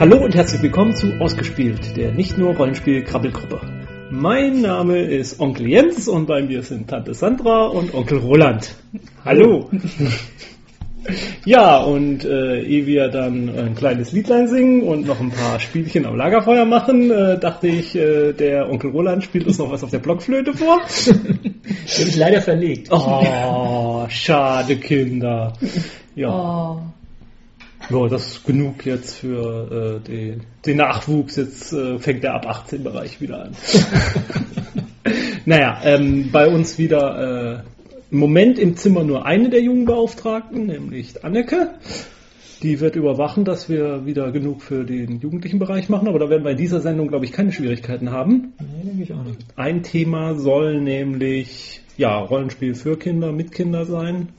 Hallo und herzlich willkommen zu Ausgespielt, der nicht nur Rollenspiel-Krabbelgruppe. Mein Name ist Onkel Jens und bei mir sind Tante Sandra und Onkel Roland. Hallo! Ja, und äh, ehe wir dann ein kleines Liedlein singen und noch ein paar Spielchen am Lagerfeuer machen, äh, dachte ich, äh, der Onkel Roland spielt uns noch was auf der Blockflöte vor. Habe ich leider verlegt. Oh, schade Kinder. Ja. Oh. Ja, das ist genug jetzt für äh, den, den Nachwuchs. Jetzt äh, fängt der ab 18 Bereich wieder an. naja, ähm, bei uns wieder äh, im Moment im Zimmer nur eine der Jugendbeauftragten, nämlich Anneke. Die wird überwachen, dass wir wieder genug für den jugendlichen Bereich machen, aber da werden wir in dieser Sendung, glaube ich, keine Schwierigkeiten haben. Nee, denke ich auch nicht. Ein Thema soll nämlich ja, Rollenspiel für Kinder, mit Kinder sein.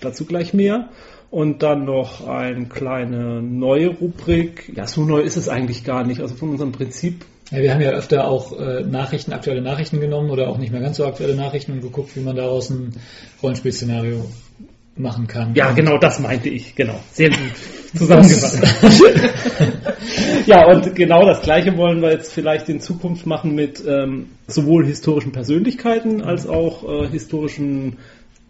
Dazu gleich mehr. Und dann noch eine kleine neue Rubrik. Ja, so neu ist es eigentlich gar nicht. Also von unserem Prinzip. Ja, wir haben ja öfter auch äh, Nachrichten, aktuelle Nachrichten genommen oder auch nicht mehr ganz so aktuelle Nachrichten und geguckt, wie man daraus ein Rollenspielszenario machen kann. Ja, genau das meinte ich. Genau. Sehr gut zusammengefasst. ja, und genau das Gleiche wollen wir jetzt vielleicht in Zukunft machen mit ähm, sowohl historischen Persönlichkeiten als auch äh, historischen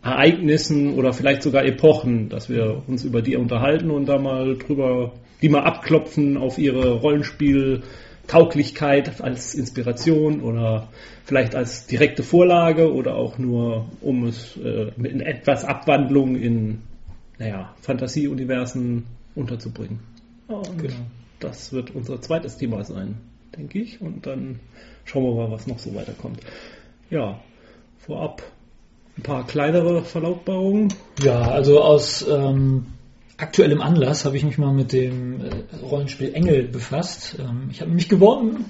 Ereignissen oder vielleicht sogar Epochen, dass wir uns über die unterhalten und da mal drüber, die mal abklopfen auf ihre Rollenspiel-Tauglichkeit als Inspiration oder vielleicht als direkte Vorlage oder auch nur, um es äh, mit etwas Abwandlung in naja, Fantasieuniversen unterzubringen. Und Genau. das wird unser zweites Thema sein, denke ich. Und dann schauen wir mal, was noch so weiterkommt. Ja, vorab ein paar kleinere Verlautbarungen. Ja, also aus ähm, aktuellem Anlass habe ich mich mal mit dem äh, Rollenspiel Engel befasst. Ähm, ich habe mich gewonnen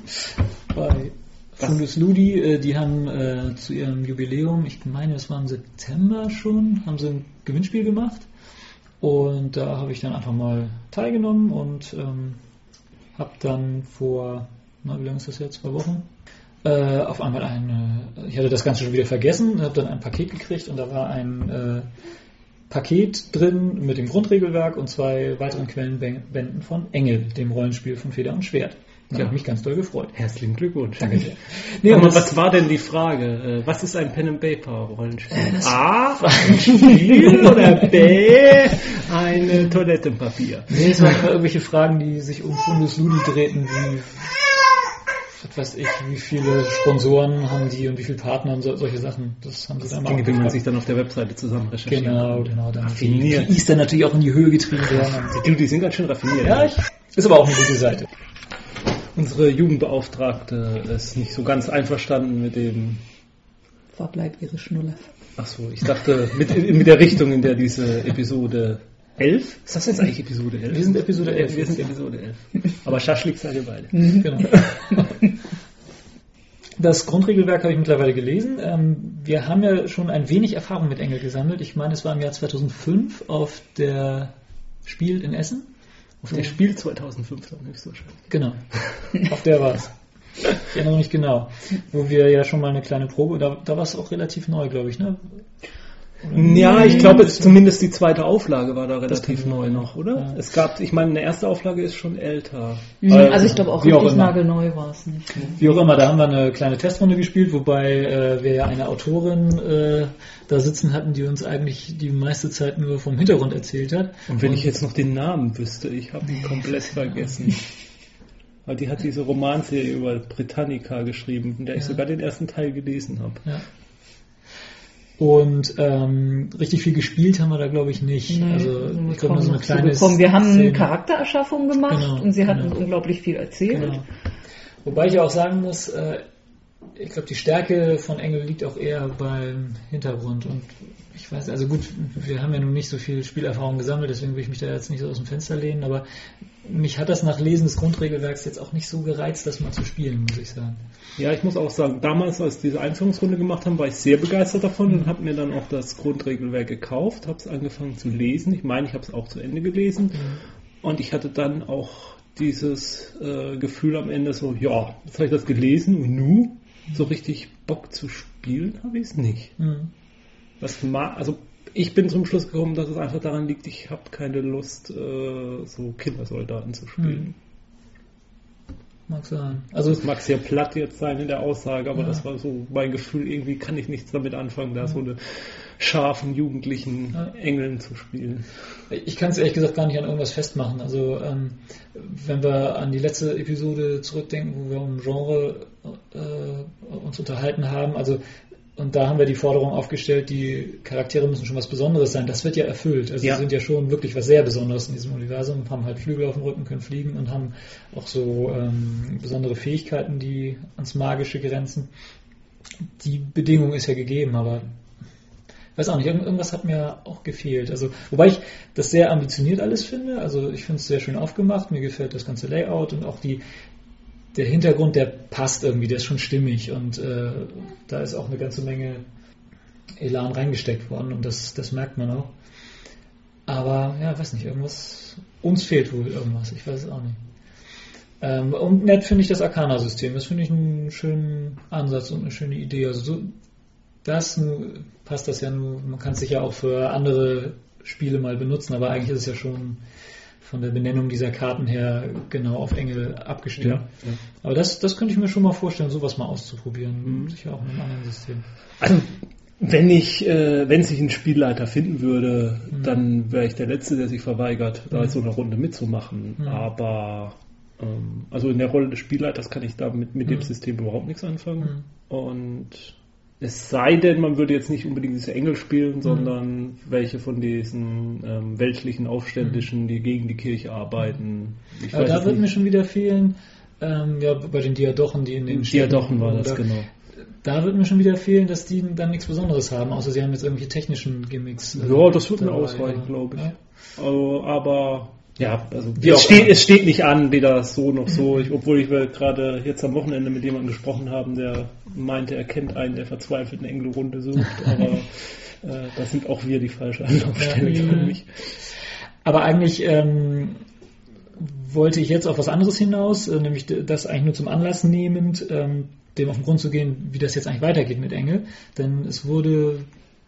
bei Fundus Ludi. Äh, die haben äh, zu ihrem Jubiläum, ich meine, es war im September schon, haben sie ein Gewinnspiel gemacht. Und da habe ich dann einfach mal teilgenommen und ähm, habe dann vor, na, wie lange ist das jetzt? Zwei Wochen? Äh, auf einmal ein, äh, ich hatte das Ganze schon wieder vergessen, habe dann ein Paket gekriegt und da war ein äh, Paket drin mit dem Grundregelwerk und zwei weiteren Quellenbänden von Engel, dem Rollenspiel von Feder und Schwert. Da Ja. habe ich mich ganz doll gefreut. Herzlichen Glückwunsch. Danke sehr. Nee, aber was war denn die Frage? Äh, Was ist ein Pen and Paper Rollenspiel? A, ein Spiel oder B, ein Toilettenpapier? Nee, es waren irgendwelche Fragen, die sich um Fundus Ludi drehten, wie was weiß ich, wie viele Sponsoren haben die und wie viele Partner und so, solche Sachen. Das haben sie dann Dinge, die man sich dann auf der Webseite zusammen recherchiert. Genau, genau. Dann die Raffiniert. PIs dann natürlich auch in die Höhe getrieben werden. Du, die sind ganz schön raffiniert. Ja, ich, ist aber auch eine gute Seite. Unsere Jugendbeauftragte ist nicht so ganz einverstanden mit dem. Verbleib ihre Schnulle. Ach so, ich dachte mit, mit der Richtung, in der diese Episode 11. Ist das jetzt eigentlich Episode 11? Wir sind Episode 11. Wir sind Episode 11. Aber Schaschlik seid ihr beide. Genau. Das Grundregelwerk habe ich mittlerweile gelesen. Ähm, Wir haben ja schon ein wenig Erfahrung mit Engel gesammelt. Ich meine, es war im Jahr 2005 auf der Spiel in Essen. Auf der Spiel 2005 dann höchstwahrscheinlich. Genau. Auf der war es. Ich erinnere mich genau. Wo wir ja schon mal eine kleine Probe, da, da war es auch relativ neu, glaube ich, ne? Ja, ich glaube, es zumindest die zweite Auflage war da relativ neu noch, oder? Ja. Es gab, ich meine, eine erste Auflage ist schon älter. Mhm, Äh, also ich glaube auch wie auch richtig immer. nagelneu war es nicht. Wie auch immer, da haben wir eine kleine Testrunde gespielt, wobei äh, wir ja eine Autorin äh, da sitzen hatten, die uns eigentlich die meiste Zeit nur vom Hintergrund erzählt hat. Und wenn ich jetzt noch den Namen wüsste, ich habe ihn komplett vergessen. Weil die hat diese Romanserie über Britannica geschrieben, in der ich Ja. sogar den ersten Teil gelesen habe. Ja. Und ähm, richtig viel gespielt haben wir da, glaube ich, nicht. Nee, also ich glaube, nur so eine kleine. Wir haben Szene. Charaktererschaffung gemacht Genau, und sie hat genau. uns unglaublich viel erzählt. Genau. Wobei ich auch sagen muss, äh, ich glaube, die Stärke von Engel liegt auch eher beim Hintergrund. Und ich weiß, also gut, wir haben ja nun nicht so viel Spielerfahrung gesammelt, deswegen will ich mich da jetzt nicht so aus dem Fenster lehnen, aber mich hat das nach Lesen des Grundregelwerks jetzt auch nicht so gereizt, das mal zu spielen, muss ich sagen. Ja, ich muss auch sagen, damals, als wir diese Einführungsrunde gemacht haben, war ich sehr begeistert davon und habe mir dann auch das Grundregelwerk gekauft, habe es angefangen zu lesen. Ich meine, ich habe es auch zu Ende gelesen. Und ich hatte dann auch dieses äh, Gefühl am Ende so, ja, jetzt habe ich das gelesen und nu, so richtig Bock zu spielen habe ich es nicht. Mhm. Das also ich bin zum Schluss gekommen, dass es einfach daran liegt, ich habe keine Lust, äh, so Killersoldaten zu spielen. mag sein. Also Das mag sehr platt jetzt sein in der Aussage, aber Ja. das war so mein Gefühl, irgendwie kann ich nichts damit anfangen, da so eine scharfen jugendlichen Ja. Engeln zu spielen. Ich kann es ehrlich gesagt gar nicht an irgendwas festmachen. Also ähm, wenn wir an die letzte Episode zurückdenken, wo wir um Genre äh, uns unterhalten haben, also und da haben wir die Forderung aufgestellt, die Charaktere müssen schon was Besonderes sein. Das wird ja erfüllt. Also Ja. sie sind ja schon wirklich was sehr Besonderes in diesem Universum, haben halt Flügel auf dem Rücken, können fliegen und haben auch so ähm, besondere Fähigkeiten, die ans Magische grenzen. Die Bedingung ist ja gegeben, aber weiß auch nicht, irgend- irgendwas hat mir auch gefehlt. Also, wobei ich das sehr ambitioniert alles finde. Also ich finde es sehr schön aufgemacht, mir gefällt das ganze Layout und auch die der Hintergrund, der passt irgendwie, der ist schon stimmig und äh, da ist auch eine ganze Menge Elan reingesteckt worden und das, das merkt man auch. Aber ja, weiß nicht, irgendwas, uns fehlt wohl irgendwas, ich weiß es auch nicht. Ähm, und nett finde ich das Arcana-System, das finde ich einen schönen Ansatz und eine schöne Idee. Also so, das passt das ja nur, man kann es sich ja auch für andere Spiele mal benutzen, aber eigentlich ist es ja schon von der Benennung dieser Karten her genau auf Engel abgestimmt. Aber das, das könnte ich mir schon mal vorstellen, sowas mal auszuprobieren. Mhm. Sicher auch in einem anderen System. Also, wenn ich, äh, wenn sich ein Spielleiter finden würde, Mhm. dann wäre ich der Letzte, der sich verweigert, da Mhm. so eine Runde mitzumachen. Mhm. Aber ähm, also in der Rolle des Spielleiters kann ich damit mit dem Mhm. System überhaupt nichts anfangen. Mhm. Und es sei denn, man würde jetzt nicht unbedingt diese Engel spielen, Mhm. sondern welche von diesen ähm, weltlichen Aufständischen, die gegen die Kirche arbeiten. Ich Aber da wird mir schon wieder fehlen, ähm, ja, bei den Diadochen, die in den Diadochen war das, da, genau. Da wird mir schon wieder fehlen, dass die dann nichts Besonderes haben, außer sie haben jetzt irgendwelche technischen Gimmicks. äh, Ja, das wird mir ausreichen, ja. glaube ich. Ja. Also, aber ja, also es steht, es steht nicht an, weder so noch so. Ich, obwohl ich gerade jetzt am Wochenende mit jemandem gesprochen haben, der meinte, er kennt einen, der verzweifelt eine Engelrunde sucht, aber äh, das sind auch wir die falsche Anlaufstelle Ja. für mich. Aber eigentlich ähm, wollte ich jetzt auf was anderes hinaus, äh, nämlich das eigentlich nur zum Anlass nehmend, ähm, dem auf den Grund zu gehen, wie das jetzt eigentlich weitergeht mit Engel. Denn es wurde,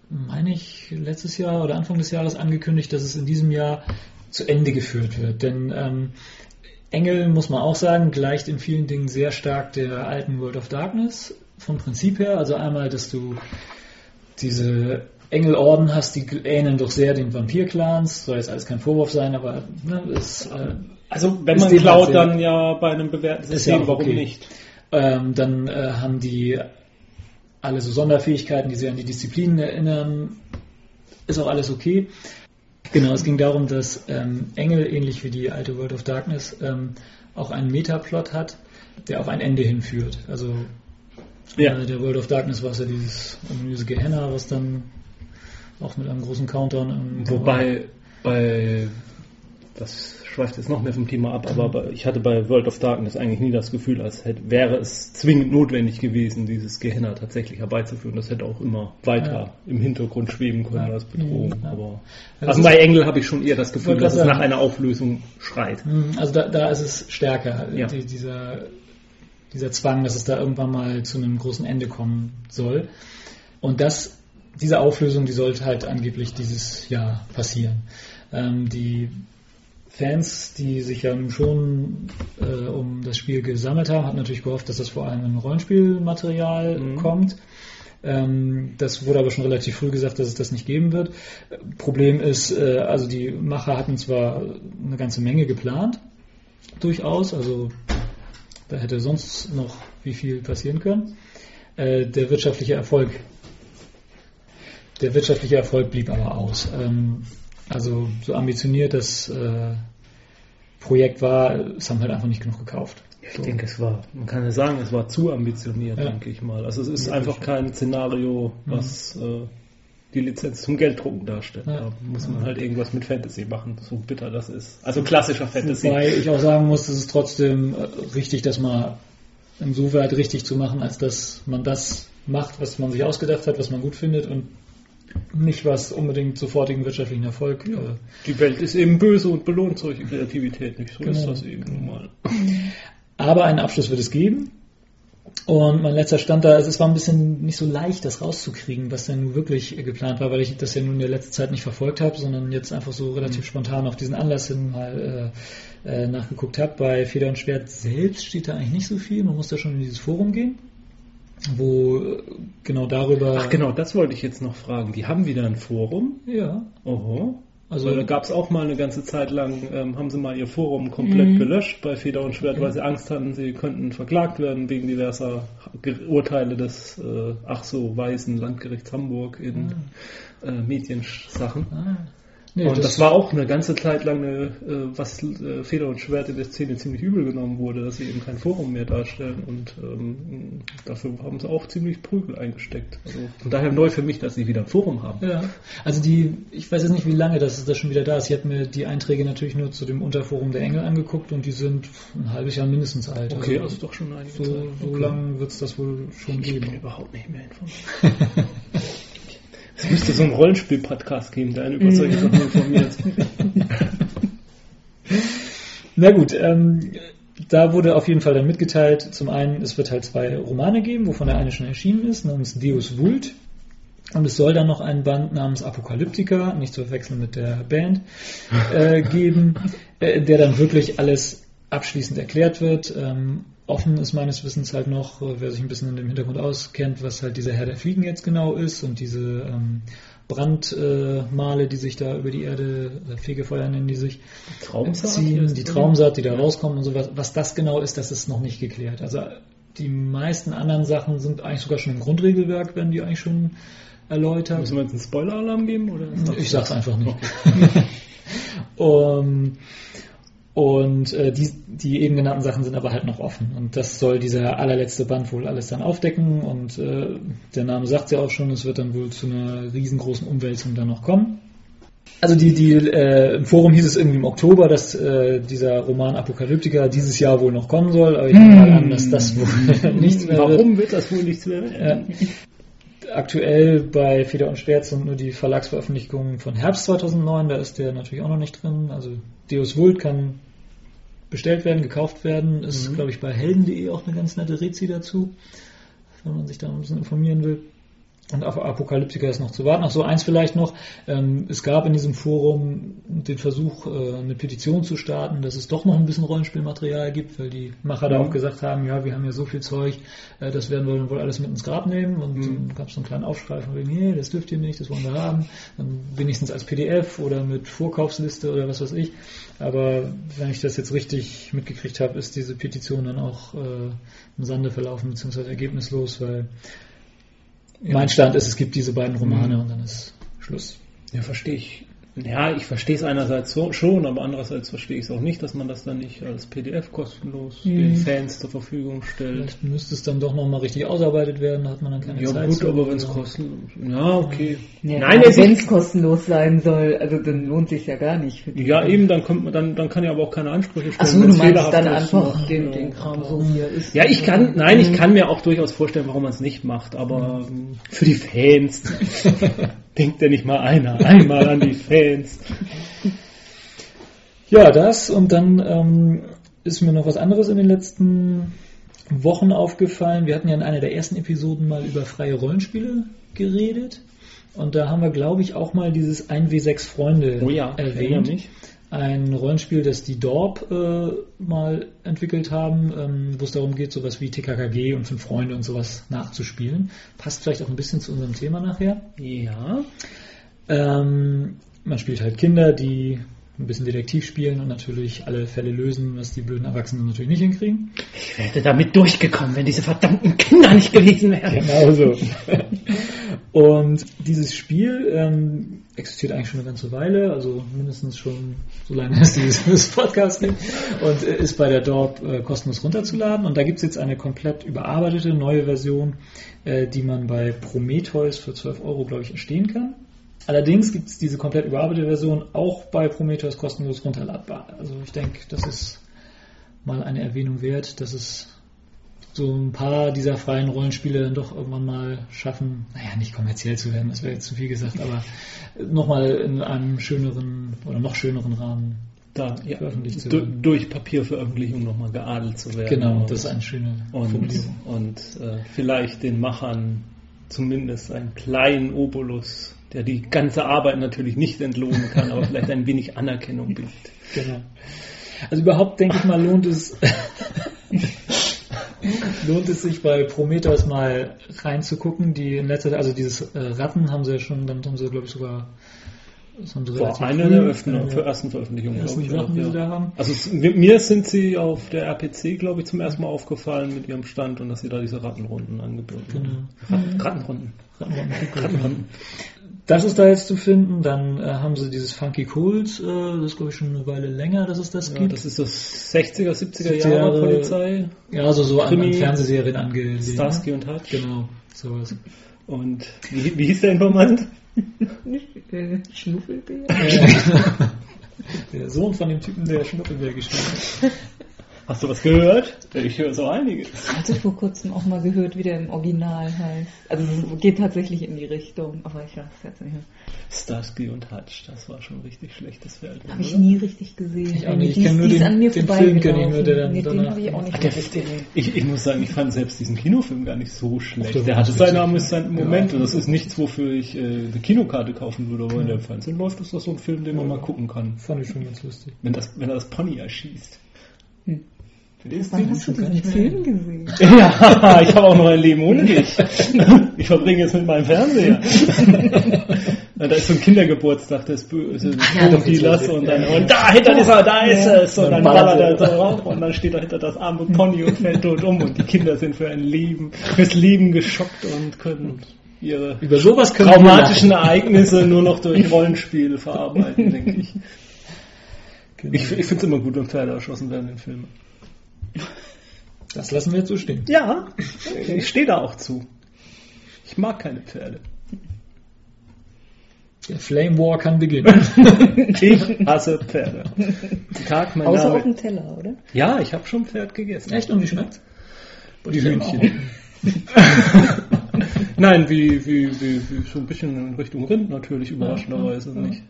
meine ich, letztes Jahr oder Anfang des Jahres angekündigt, dass es in diesem Jahr zu Ende geführt wird. Denn ähm, Engel, muss man auch sagen, gleicht in vielen Dingen sehr stark der alten World of Darkness vom Prinzip her. Also einmal, dass du diese Engelorden hast, die ähneln doch sehr den Vampir-Clans. Soll jetzt alles kein Vorwurf sein, aber ne, ist, äh, Also wenn man dem klaut, halt dann ja bei einem bewährten Ist ja System, auch warum okay. nicht? ähm, dann äh, haben die alle so Sonderfähigkeiten, die sie an die Disziplinen erinnern. Ist auch alles okay. Genau, es ging darum, dass ähm, Engel, ähnlich wie die alte World of Darkness, ähm, auch einen Metaplot hat, der auf ein Ende hinführt. Also Ja. äh, der World of Darkness war es ja dieses ominöse Gehenna, was dann auch mit einem großen Countdown Wobei bei das schweift jetzt noch mehr vom Thema ab, aber ich hatte bei World of Darkness eigentlich nie das Gefühl, als hätte, wäre es zwingend notwendig gewesen, dieses Gehenna tatsächlich herbeizuführen. Das hätte auch immer weiter Ja. im Hintergrund schweben können Ja. als Bedrohung. Mhm, ja. Aber Ja, das also ist- bei Engel habe ich schon eher das Gefühl, dass es nach einer Auflösung schreit. Mhm, Also da, da ist es stärker, die, dieser, dieser Zwang, dass es da irgendwann mal zu einem großen Ende kommen soll. Und das, diese Auflösung, die sollte halt angeblich dieses Jahr passieren. Ähm, die Fans, die sich ja nun schon äh, um das Spiel gesammelt haben, hatten natürlich gehofft, dass das vor allem in Rollenspielmaterial Mhm. kommt. Ähm, das wurde aber schon relativ früh gesagt, dass es das nicht geben wird. Problem ist, äh, also die Macher hatten zwar eine ganze Menge geplant, durchaus, also da hätte sonst noch wie viel passieren können. Äh, der wirtschaftliche Erfolg, der wirtschaftliche Erfolg blieb aber aus. Ähm, also so ambitioniert das äh, Projekt war, es haben halt einfach nicht genug gekauft. Ich denke, es war, man kann ja sagen, es war zu ambitioniert, Ja. denke ich mal. Also es ist Wirklich, einfach ja. kein Szenario, was äh, die Lizenz zum Gelddrucken darstellt. Ja. Da muss man halt irgendwas mit Fantasy machen, so bitter das ist. Also klassischer Fantasy. Wobei ich auch sagen muss, es ist trotzdem äh, richtig, das mal insoweit richtig zu machen, als dass man das macht, was man sich ausgedacht hat, was man gut findet und nicht was unbedingt sofortigen wirtschaftlichen Erfolg. Ja. Äh, Die Welt ist eben böse und belohnt solche Kreativität nicht. So ist Genau. das eben nun mal. aber einen Abschluss wird es geben. Und mein letzter Stand da, es war ein bisschen nicht so leicht, das rauszukriegen, was denn nun wirklich geplant war, weil ich das ja nun in der letzten Zeit nicht verfolgt habe, sondern jetzt einfach so relativ Mhm. spontan auf diesen Anlass hin mal äh, äh, nachgeguckt habe. Bei Feder und Schwert selbst steht da eigentlich nicht so viel. Man muss da schon in dieses Forum gehen, wo genau darüber. Ach genau, das wollte ich jetzt noch fragen. Die haben wieder ein Forum. Ja. Oho. Also Also da gab es auch mal eine ganze Zeit lang, ähm, haben sie mal ihr Forum komplett Mhm. gelöscht bei Feder und Schwert, weil sie Angst hatten, sie könnten verklagt werden wegen diverser Urteile des äh, ach so weißen Landgerichts Hamburg in äh, Mediensachen. Ah. Nee, und das, war auch eine ganze Zeit lang, eine, äh, was äh, Feder und Schwert in der Szene ziemlich übel genommen wurde, dass sie eben kein Forum mehr darstellen und ähm, dafür haben sie auch ziemlich Prügel eingesteckt. Also von daher neu für mich, dass sie wieder ein Forum haben. Ja, also die, ich weiß jetzt nicht, wie lange das, das schon wieder da ist. Ich habe mir die Einträge natürlich nur zu dem Unterforum der Engel angeguckt und die sind ein halbes Jahr mindestens alt. Okay, also also doch schon einige so, Zeit. so Okay. lang wird es das wohl schon Ich bin geben. überhaupt nicht mehr informiert. es müsste so einen Rollenspiel-Podcast geben, der einen über solche Sachen informiert. Na gut, ähm, da wurde auf jeden Fall dann mitgeteilt, zum einen, es wird halt zwei Romane geben, wovon der eine schon erschienen ist, namens Deus Vult. Und es soll dann noch einen Band namens Apokalyptica, nicht zu verwechseln mit der Band, äh, geben, äh, der dann wirklich alles abschließend erklärt wird. Ähm, offen ist meines Wissens halt noch, äh, wer sich ein bisschen in dem Hintergrund auskennt, was halt dieser Herr der Fliegen jetzt genau ist und diese ähm, Brandmale, die sich da über die Erde, oder Fegefeuer nennen die sich, Traumsaat? ziehen, die Traumsaat, die da rauskommt und sowas. Was das genau ist, das ist noch nicht geklärt. Also die meisten anderen Sachen sind eigentlich sogar schon im Grundregelwerk, werden die eigentlich schon erläutert. Müssen wir jetzt einen Spoiler-Alarm geben? Oder Ich sag's einfach nicht. um, und äh, die, die eben genannten Sachen sind aber halt noch offen. Und das soll dieser allerletzte Band wohl alles dann aufdecken. Und äh, der Name sagt ja auch schon, es wird dann wohl zu einer riesengroßen Umwälzung dann noch kommen. Also die, die äh, im Forum hieß es irgendwie im Oktober, dass äh, dieser Roman Apokalyptica dieses Jahr wohl noch kommen soll, aber ich nehme mal an, dass das wohl nichts mehr wird. Warum wird das wohl nichts mehr? Ja. Aktuell bei Feder und Schwert sind nur die Verlagsveröffentlichungen von Herbst 2009, da ist der natürlich auch noch nicht drin. Also Deus Vult kann bestellt werden, gekauft werden. Ist, Mhm. glaube ich, bei helden.de auch eine ganz nette Rezi dazu, wenn man sich da ein bisschen informieren will. Und auf Apokalyptika ist noch zu warten. Ach so, eins vielleicht noch. Ähm, es gab in diesem Forum den Versuch, äh, eine Petition zu starten, dass es doch noch ein bisschen Rollenspielmaterial gibt, weil die Macher da Mhm. auch gesagt haben, ja, wir haben ja so viel Zeug, äh, das werden wir dann wohl alles mit ins Grab nehmen. Und Mhm. dann gab es so einen kleinen Aufschrei von wegen, nee, das dürft ihr nicht, das wollen wir haben. Dann wenigstens als PDF oder mit Vorkaufsliste oder was weiß ich. Aber wenn ich das jetzt richtig mitgekriegt habe, ist diese Petition dann auch äh, im Sande verlaufen, beziehungsweise ergebnislos, weil mein Stand ist, es gibt diese beiden Romane Mhm. und dann ist Schluss. Ja, verstehe ich. Ja, ich verstehe es einerseits so, schon, aber andererseits verstehe ich es auch nicht, dass man das dann nicht als PDF kostenlos Mhm. den Fans zur Verfügung stellt. Vielleicht müsste es dann doch nochmal richtig ausarbeitet werden, da hat man dann keine Ja Zeit. gut, zu. aber wenn es kostenlos... Ja, okay. Ja, Nein, wenn es kostenlos sein soll, also dann lohnt sich ja gar nicht. Ja, eben, dann kommt man, dann, dann kann ja aber auch keine Ansprüche stellen. Achso, du meinst dann einfach den, ja. den Kram so wie er ist. Ja, ich kann, nein, ich Mhm. kann mir auch durchaus vorstellen, warum man es nicht macht, aber ähm, für die Fans denkt ja nicht mal einer einmal an die Fans. Ja, das und dann ähm, ist mir noch was anderes in den letzten Wochen aufgefallen. Wir hatten ja in einer der ersten Episoden mal über freie Rollenspiele geredet. Und da haben wir, glaube ich, auch mal dieses 1W6 Freunde Oh ja, ich erwähnt. mich. Ein Rollenspiel, das die Dorp äh, mal entwickelt haben, ähm, wo es darum geht, sowas wie TKKG und Fünf Freunde und sowas nachzuspielen. Passt vielleicht auch ein bisschen zu unserem Thema nachher. Ja. Ähm, man spielt halt Kinder, die ein bisschen Detektiv spielen und natürlich alle Fälle lösen, was die blöden Erwachsenen natürlich nicht hinkriegen. Ich wäre damit durchgekommen, wenn diese verdammten Kinder nicht gewesen wären. Genau so. und dieses Spiel ähm, existiert eigentlich schon eine ganze Weile, also mindestens schon so lange es dieses Podcast gibt und äh, ist bei der Dorp äh, kostenlos runterzuladen. Und da gibt es jetzt eine komplett überarbeitete neue Version, äh, die man bei Prometheus für 12 Euro, glaube ich, erstehen kann. Allerdings gibt es diese komplett überarbeitete Version auch bei Prometheus kostenlos runterladbar. Also ich denke, das ist mal eine Erwähnung wert, dass es so ein paar dieser freien Rollenspiele dann doch irgendwann mal schaffen, naja, nicht kommerziell zu werden, das wäre jetzt zu viel gesagt, aber nochmal in einem schöneren oder noch schöneren Rahmen da ja, Veröffentlicht zu werden. durch Papierveröffentlichung nochmal geadelt zu werden. Genau, Und- das ist eine schöne und, Formulierung. und äh, vielleicht den Machern zumindest einen kleinen Obolus, der die ganze Arbeit natürlich nicht entlohnen kann, aber vielleicht ein wenig Anerkennung bietet. Genau. Also überhaupt denke ich mal, lohnt es, lohnt es sich bei Prometheus mal reinzugucken. Die in letzter, also dieses äh, Ratten haben sie ja schon, damit haben sie glaube ich sogar, das haben sie relativ eine der Öffnungen äh, für ersten Veröffentlichungen, ersten glaube ich. Sachen, auch, die ja. sie da haben. Also es, mir sind sie auf der RPC, glaube ich, zum ersten Mal aufgefallen mit ihrem Stand und dass sie da diese Rattenrunden angeboten haben. Genau. Ratten, Rattenrunden. Rattenrunden. Das ist da jetzt zu finden. Dann äh, haben sie dieses Funky Cold, äh, das ist glaube ich schon eine Weile länger, dass es das Ja, gibt. das ist das 60er, 70er 70er Jahre Jahre. Polizei, ja, also so an, an Krimi, Fernsehserien angelehnt. Starsky und Hutch. Genau, sowas. Und wie, wie hieß der Informant? Äh, Schnuffelbär? der Sohn von dem Typen, der Schnuppelbär gespielt hat. Hast du was gehört? Ich höre so einiges. Ich hatte vor kurzem auch mal gehört, wie der im Original heißt. Also es geht tatsächlich in die Richtung, aber ich weiß es jetzt nicht mehr. Starsky und Hutch, das war schon richtig schlechtes Fernsehen. Habe ich nie richtig gesehen. Ich nicht. Ich Die ist- kenn nur den- an mir den Film kenn ich nur, der dann. Nee, den danach- habe ich auch nicht Ah, der, richtig der, gesehen. ich, ich muss sagen, ich fand selbst diesen Kinofilm gar nicht so schlecht. der Der, hatte nicht seine witzig. amüsanten Ja. Momente. Das ist nichts, wofür ich äh, eine Kinokarte kaufen würde, aber wenn der im Fernsehen läuft, ist das so ein Film, den man mal gucken kann. Fand ich schon ganz lustig. Wenn, das, wenn er das Pony erschießt. Hm. Den ist Wann hast du diesen Film gesehen? Ja, ich habe auch noch ein Leben ohne dich. Ich verbringe es mit meinem Fernseher. Da ist so ein Kindergeburtstag des bösen ja, und, dann, und da hinter ist er, da ist es und dann ballert er so rauf und dann steht dahinter das arme Pony und fällt tot um und die Kinder sind für ein Leben, fürs Leben geschockt und können ihre Über sowas können traumatischen Ereignisse nur noch durch Rollenspiel verarbeiten, denke ich. Genau. Ich, ich finde es immer gut, wenn Pferde erschossen werden in Filmen. Das lassen wir jetzt so stehen. Ja, ich stehe da auch zu. Ich mag keine Pferde. Der Flame War kann beginnen. Ich hasse Pferde. Tag, mein Außer auf Name. dem Teller, oder? Ja, ich habe schon Pferd gegessen. Echt? Und wie schmeckt's? Die Hühnchen. Nein, wie, wie, wie, wie so ein bisschen in Richtung Rind natürlich, überraschenderweise Ja, ja. nicht.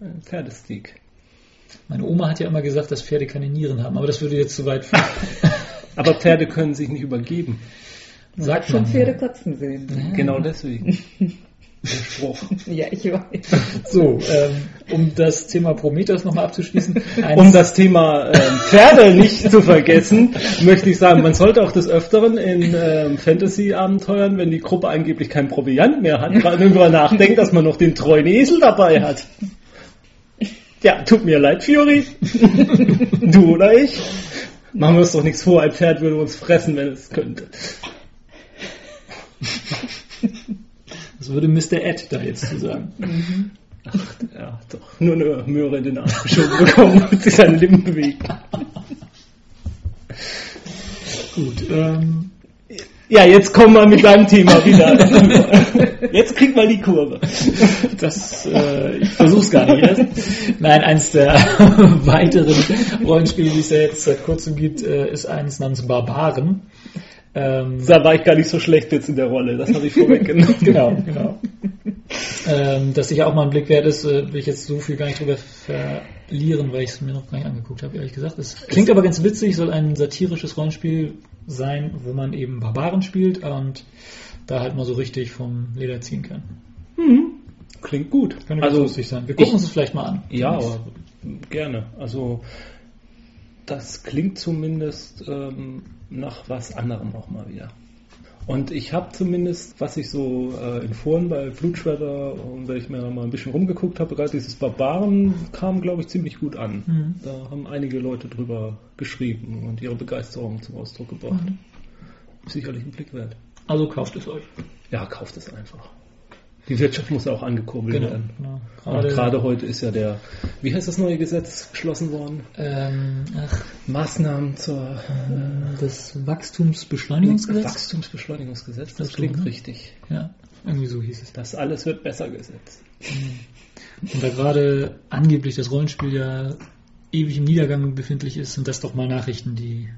Ein Pferdesteak. Meine Oma hat ja immer gesagt, dass Pferde keine Nieren haben, aber das würde jetzt zu weit führen. Aber Pferde können sich nicht übergeben. Sagt Schon. Pferde kotzen sehen. Genau deswegen. Der Spruch. Ja, ich weiß. So, ähm, um das Thema Prometheus nochmal abzuschließen. Um das Thema ähm, Pferde nicht zu vergessen, möchte ich sagen, man sollte auch des Öfteren in ähm, Fantasy-Abenteuern, wenn die Gruppe angeblich kein Proviant mehr hat, gerade darüber nachdenken, dass man noch den treuen Esel dabei hat. Ja, tut mir leid, Fury. du oder ich. Machen wir uns doch nichts vor, ein Pferd würde uns fressen, wenn es könnte. das würde Mr. Ed da jetzt zu sagen. Ja, doch. Nur eine Möhre in den Arsch geschoben bekommen und sich seine Lippen bewegt. Gut, ähm, Ja, jetzt komm mal mit deinem Thema wieder. Jetzt krieg mal die Kurve. das, äh, ich versuch's gar nicht erst. Nein, eins der weiteren Rollenspiele, die es ja jetzt seit kurzem gibt, äh, ist eins namens Barbaren. Ähm, Da war ich gar nicht so schlecht jetzt in der Rolle, das habe ich vorweggenommen. genau, genau. ähm, das sicher auch mal ein Blick wert ist, äh, will ich jetzt so viel gar nicht drüber verlieren, weil ich es mir noch gar nicht angeguckt habe, ehrlich gesagt. Es klingt aber ganz witzig, soll ein satirisches Rollenspiel sein, wo man eben Barbaren spielt und da halt mal so richtig vom Leder ziehen kann. Klingt gut. Könnte also, lustig sein. Wir gucken ich- uns das vielleicht mal an. ja, aber gerne. Also, das klingt zumindest ähm, nach was anderem auch mal wieder. Und ich habe zumindest, was ich so äh, in Foren bei Blutschwedder und wenn ich mir mal ein bisschen rumgeguckt habe, gerade dieses Barbaren kam, glaube ich, ziemlich gut an. Mhm. Da haben einige Leute drüber geschrieben und ihre Begeisterung zum Ausdruck gebracht. Sicherlich ein Blick wert. Also kauft es euch. Ja, kauft es einfach. Die Wirtschaft muss ja auch angekurbelt Genau. werden. genau. Und Gerade heute ist ja der, wie heißt das neue Gesetz beschlossen worden? ähm, ach, Maßnahmen zur äh, das Wachstumsbeschleunigungsgesetz. Wachstumsbeschleunigungsgesetz. Das Das so, klingt ne? richtig. Ja, irgendwie so hieß es. Das alles wird besser gesetzt. Und da gerade angeblich das Rollenspiel ja ewig im Niedergang befindlich ist, sind das doch mal Nachrichten, die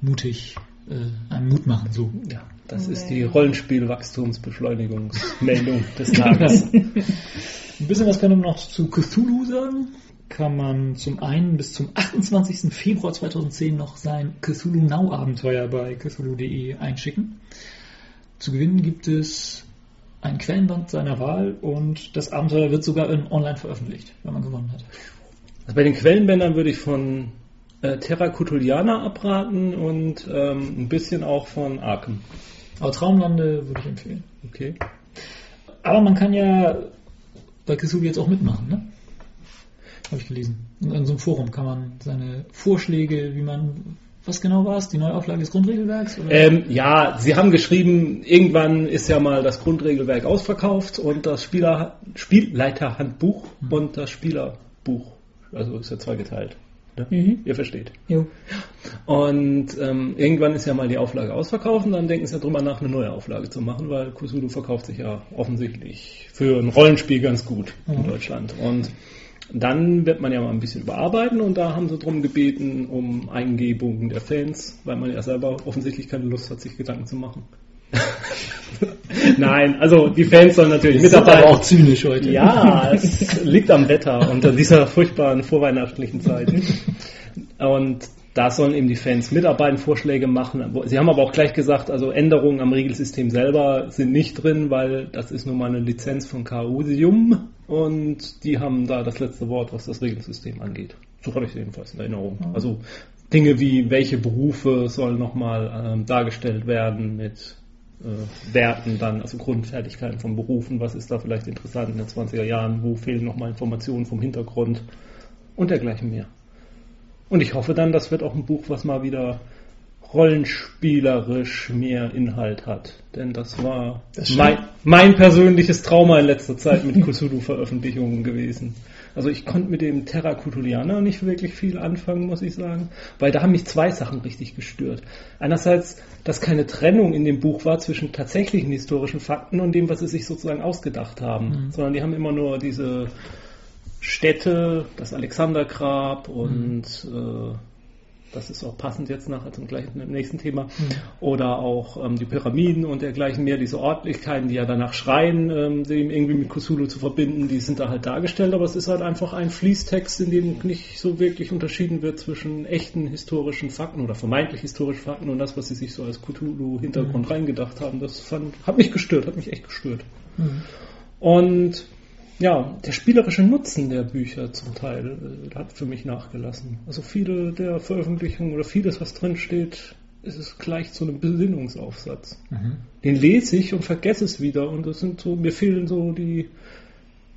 mutig äh, einem Mut machen. So. Ja, das ist die Rollenspiel-Wachstumsbeschleunigungsmeldung des Tages. Ein bisschen was können wir noch zu Cthulhu sagen. kann man zum einen bis zum 28. Februar 2010 noch sein Cthulhu Now Abenteuer bei cthulhu.de einschicken. Zu gewinnen gibt es ein Quellenband seiner Wahl und das Abenteuer wird sogar in online veröffentlicht, wenn man gewonnen hat. Also bei den Quellenbändern würde ich von äh, Terra Cutuliana abraten und ähm, ein bisschen auch von Arkham. Aber Traumlande würde ich empfehlen. Okay. Aber man kann ja bei Cthulhu jetzt auch mitmachen, ne? Habe ich gelesen. In, in so einem Forum kann man seine Vorschläge, wie man, was genau war es, die Neuauflage des Grundregelwerks? Ähm, ja, Sie haben geschrieben, irgendwann ist ja mal das Grundregelwerk ausverkauft und das Spieler, Spielleiterhandbuch Mhm. und das Spielerbuch. Also ist ja zweigeteilt. Ne? Mhm. Ihr versteht. Jo. Und ähm, irgendwann ist ja mal die Auflage ausverkauft und dann denken sie ja drüber nach, eine neue Auflage zu machen, weil Cthulhu verkauft sich ja offensichtlich für ein Rollenspiel ganz gut in Mhm. Deutschland. Und dann wird man ja mal ein bisschen überarbeiten und da haben sie drum gebeten um Eingebungen der Fans, weil man ja selber offensichtlich keine Lust hat, sich Gedanken zu machen. Nein, also die Fans sollen natürlich Wir sind aber mitarbeiten. auch zynisch heute. Ja, es liegt am Wetter und an dieser furchtbaren vorweihnachtlichen Zeit. Und da sollen eben die Fans mitarbeiten, Vorschläge machen. Sie haben aber auch gleich gesagt, also Änderungen am Regelsystem selber sind nicht drin, weil das ist nun mal eine Lizenz von Chaosium und die haben da das letzte Wort, was das Regelsystem angeht. So habe ich es jedenfalls in Erinnerung. Mhm. Also Dinge wie, welche Berufe sollen nochmal ähm, dargestellt werden mit Werten dann, also Grundfertigkeiten von Berufen, was ist da vielleicht interessant in den 20er Jahren, wo fehlen nochmal Informationen vom Hintergrund und dergleichen mehr. Und ich hoffe dann, das wird auch ein Buch, was mal wieder rollenspielerisch mehr Inhalt hat. Denn das war Das mein, mein persönliches Trauma in letzter Zeit mit Cthulhu-Veröffentlichungen gewesen. Also ich konnte mit dem Terra Cthulhuiana nicht wirklich viel anfangen, muss ich sagen, weil da haben mich zwei Sachen richtig gestört. Einerseits, dass keine Trennung in dem Buch war zwischen tatsächlichen historischen Fakten und dem, was sie sich sozusagen ausgedacht haben, Mhm. sondern die haben immer nur diese Städte, das Alexandergrab und äh, das ist auch passend jetzt nachher zum gleichen im nächsten Thema. Oder auch ähm, die Pyramiden und dergleichen mehr, diese Ortlichkeiten, die ja danach schreien, ähm, dem irgendwie mit Cthulhu zu verbinden, die sind da halt dargestellt, aber es ist halt einfach ein Fließtext, in dem nicht so wirklich unterschieden wird zwischen echten historischen Fakten oder vermeintlich historischen Fakten und das, was sie sich so als Cthulhu-Hintergrund reingedacht haben. Das fand, hat mich gestört, hat mich echt gestört. Mhm. Und ja, der spielerische Nutzen der Bücher zum Teil äh, hat für mich nachgelassen. Also viele der Veröffentlichungen oder vieles, was drin steht, ist es gleich zu einem Besinnungsaufsatz. Mhm. Den lese ich und vergesse es wieder und das sind so, mir fehlen so die,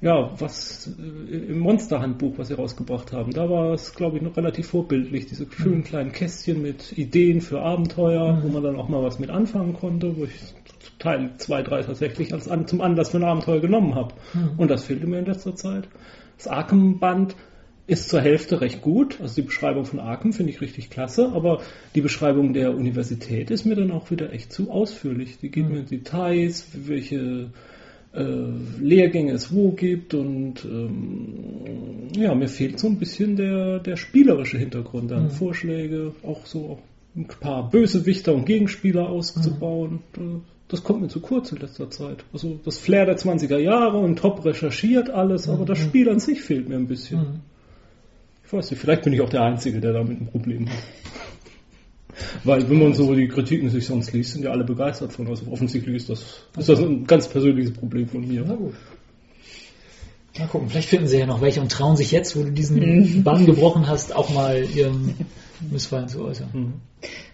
ja, was äh, im Monsterhandbuch, was sie rausgebracht haben, da war es, glaube ich, noch relativ vorbildlich, diese schönen kleinen Kästchen mit Ideen für Abenteuer, wo man dann auch mal was mit anfangen konnte, wo ich Teil 2, 3 tatsächlich als an, zum Anlass für ein Abenteuer genommen habe. Und das fehlte mir in letzter Zeit. Das Arkham-Band ist zur Hälfte recht gut. Also die Beschreibung von Arkham finde ich richtig klasse, aber die Beschreibung der Universität ist mir dann auch wieder echt zu ausführlich. Die geht mir in Details, welche äh, Lehrgänge es wo gibt und ähm, ja, mir fehlt so ein bisschen der, der spielerische Hintergrund dann. Vorschläge, auch so ein paar Bösewichter und Gegenspieler auszubauen. Das kommt mir zu kurz in letzter Zeit. Also das Flair der 20er Jahre und top recherchiert alles, aber das Spiel an sich fehlt mir ein bisschen. Mhm. Ich weiß nicht, vielleicht bin ich auch der Einzige, der damit ein Problem hat. Weil wenn man so die Kritiken sich sonst liest, sind ja alle begeistert von. Also offensichtlich ist das, ist das ein ganz persönliches Problem von mir. Na gut. Mal gucken, vielleicht finden sie ja noch welche und trauen sich jetzt, wo du diesen Bann gebrochen hast, auch mal ihren Missfallen zu äußern. Mhm.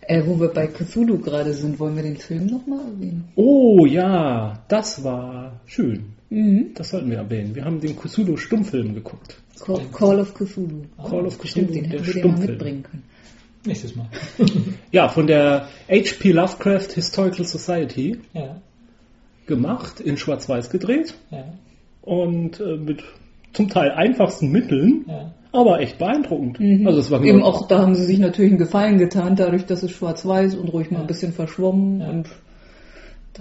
Äh, wo wir bei Cthulhu gerade sind, wollen wir den Film nochmal erwähnen? Oh ja, das war schön. Mhm. Das sollten wir erwähnen. Wir haben den Cthulhu-Stummfilm geguckt. Call, Call of Cthulhu. Call of Cthulhu, Stimmt, den der hätten wir den mal mitbringen können. Nächstes Mal. Ja, von der H.P. Lovecraft Historical Society Ja, gemacht, in Schwarz-Weiß gedreht ja, und äh, mit zum Teil einfachsten Mitteln, ja. Aber echt beeindruckend. Mhm. Also es war Eben genau- auch, da haben sie sich natürlich einen Gefallen getan, dadurch, dass es schwarz-weiß und ruhig mal ein bisschen verschwommen Ja. und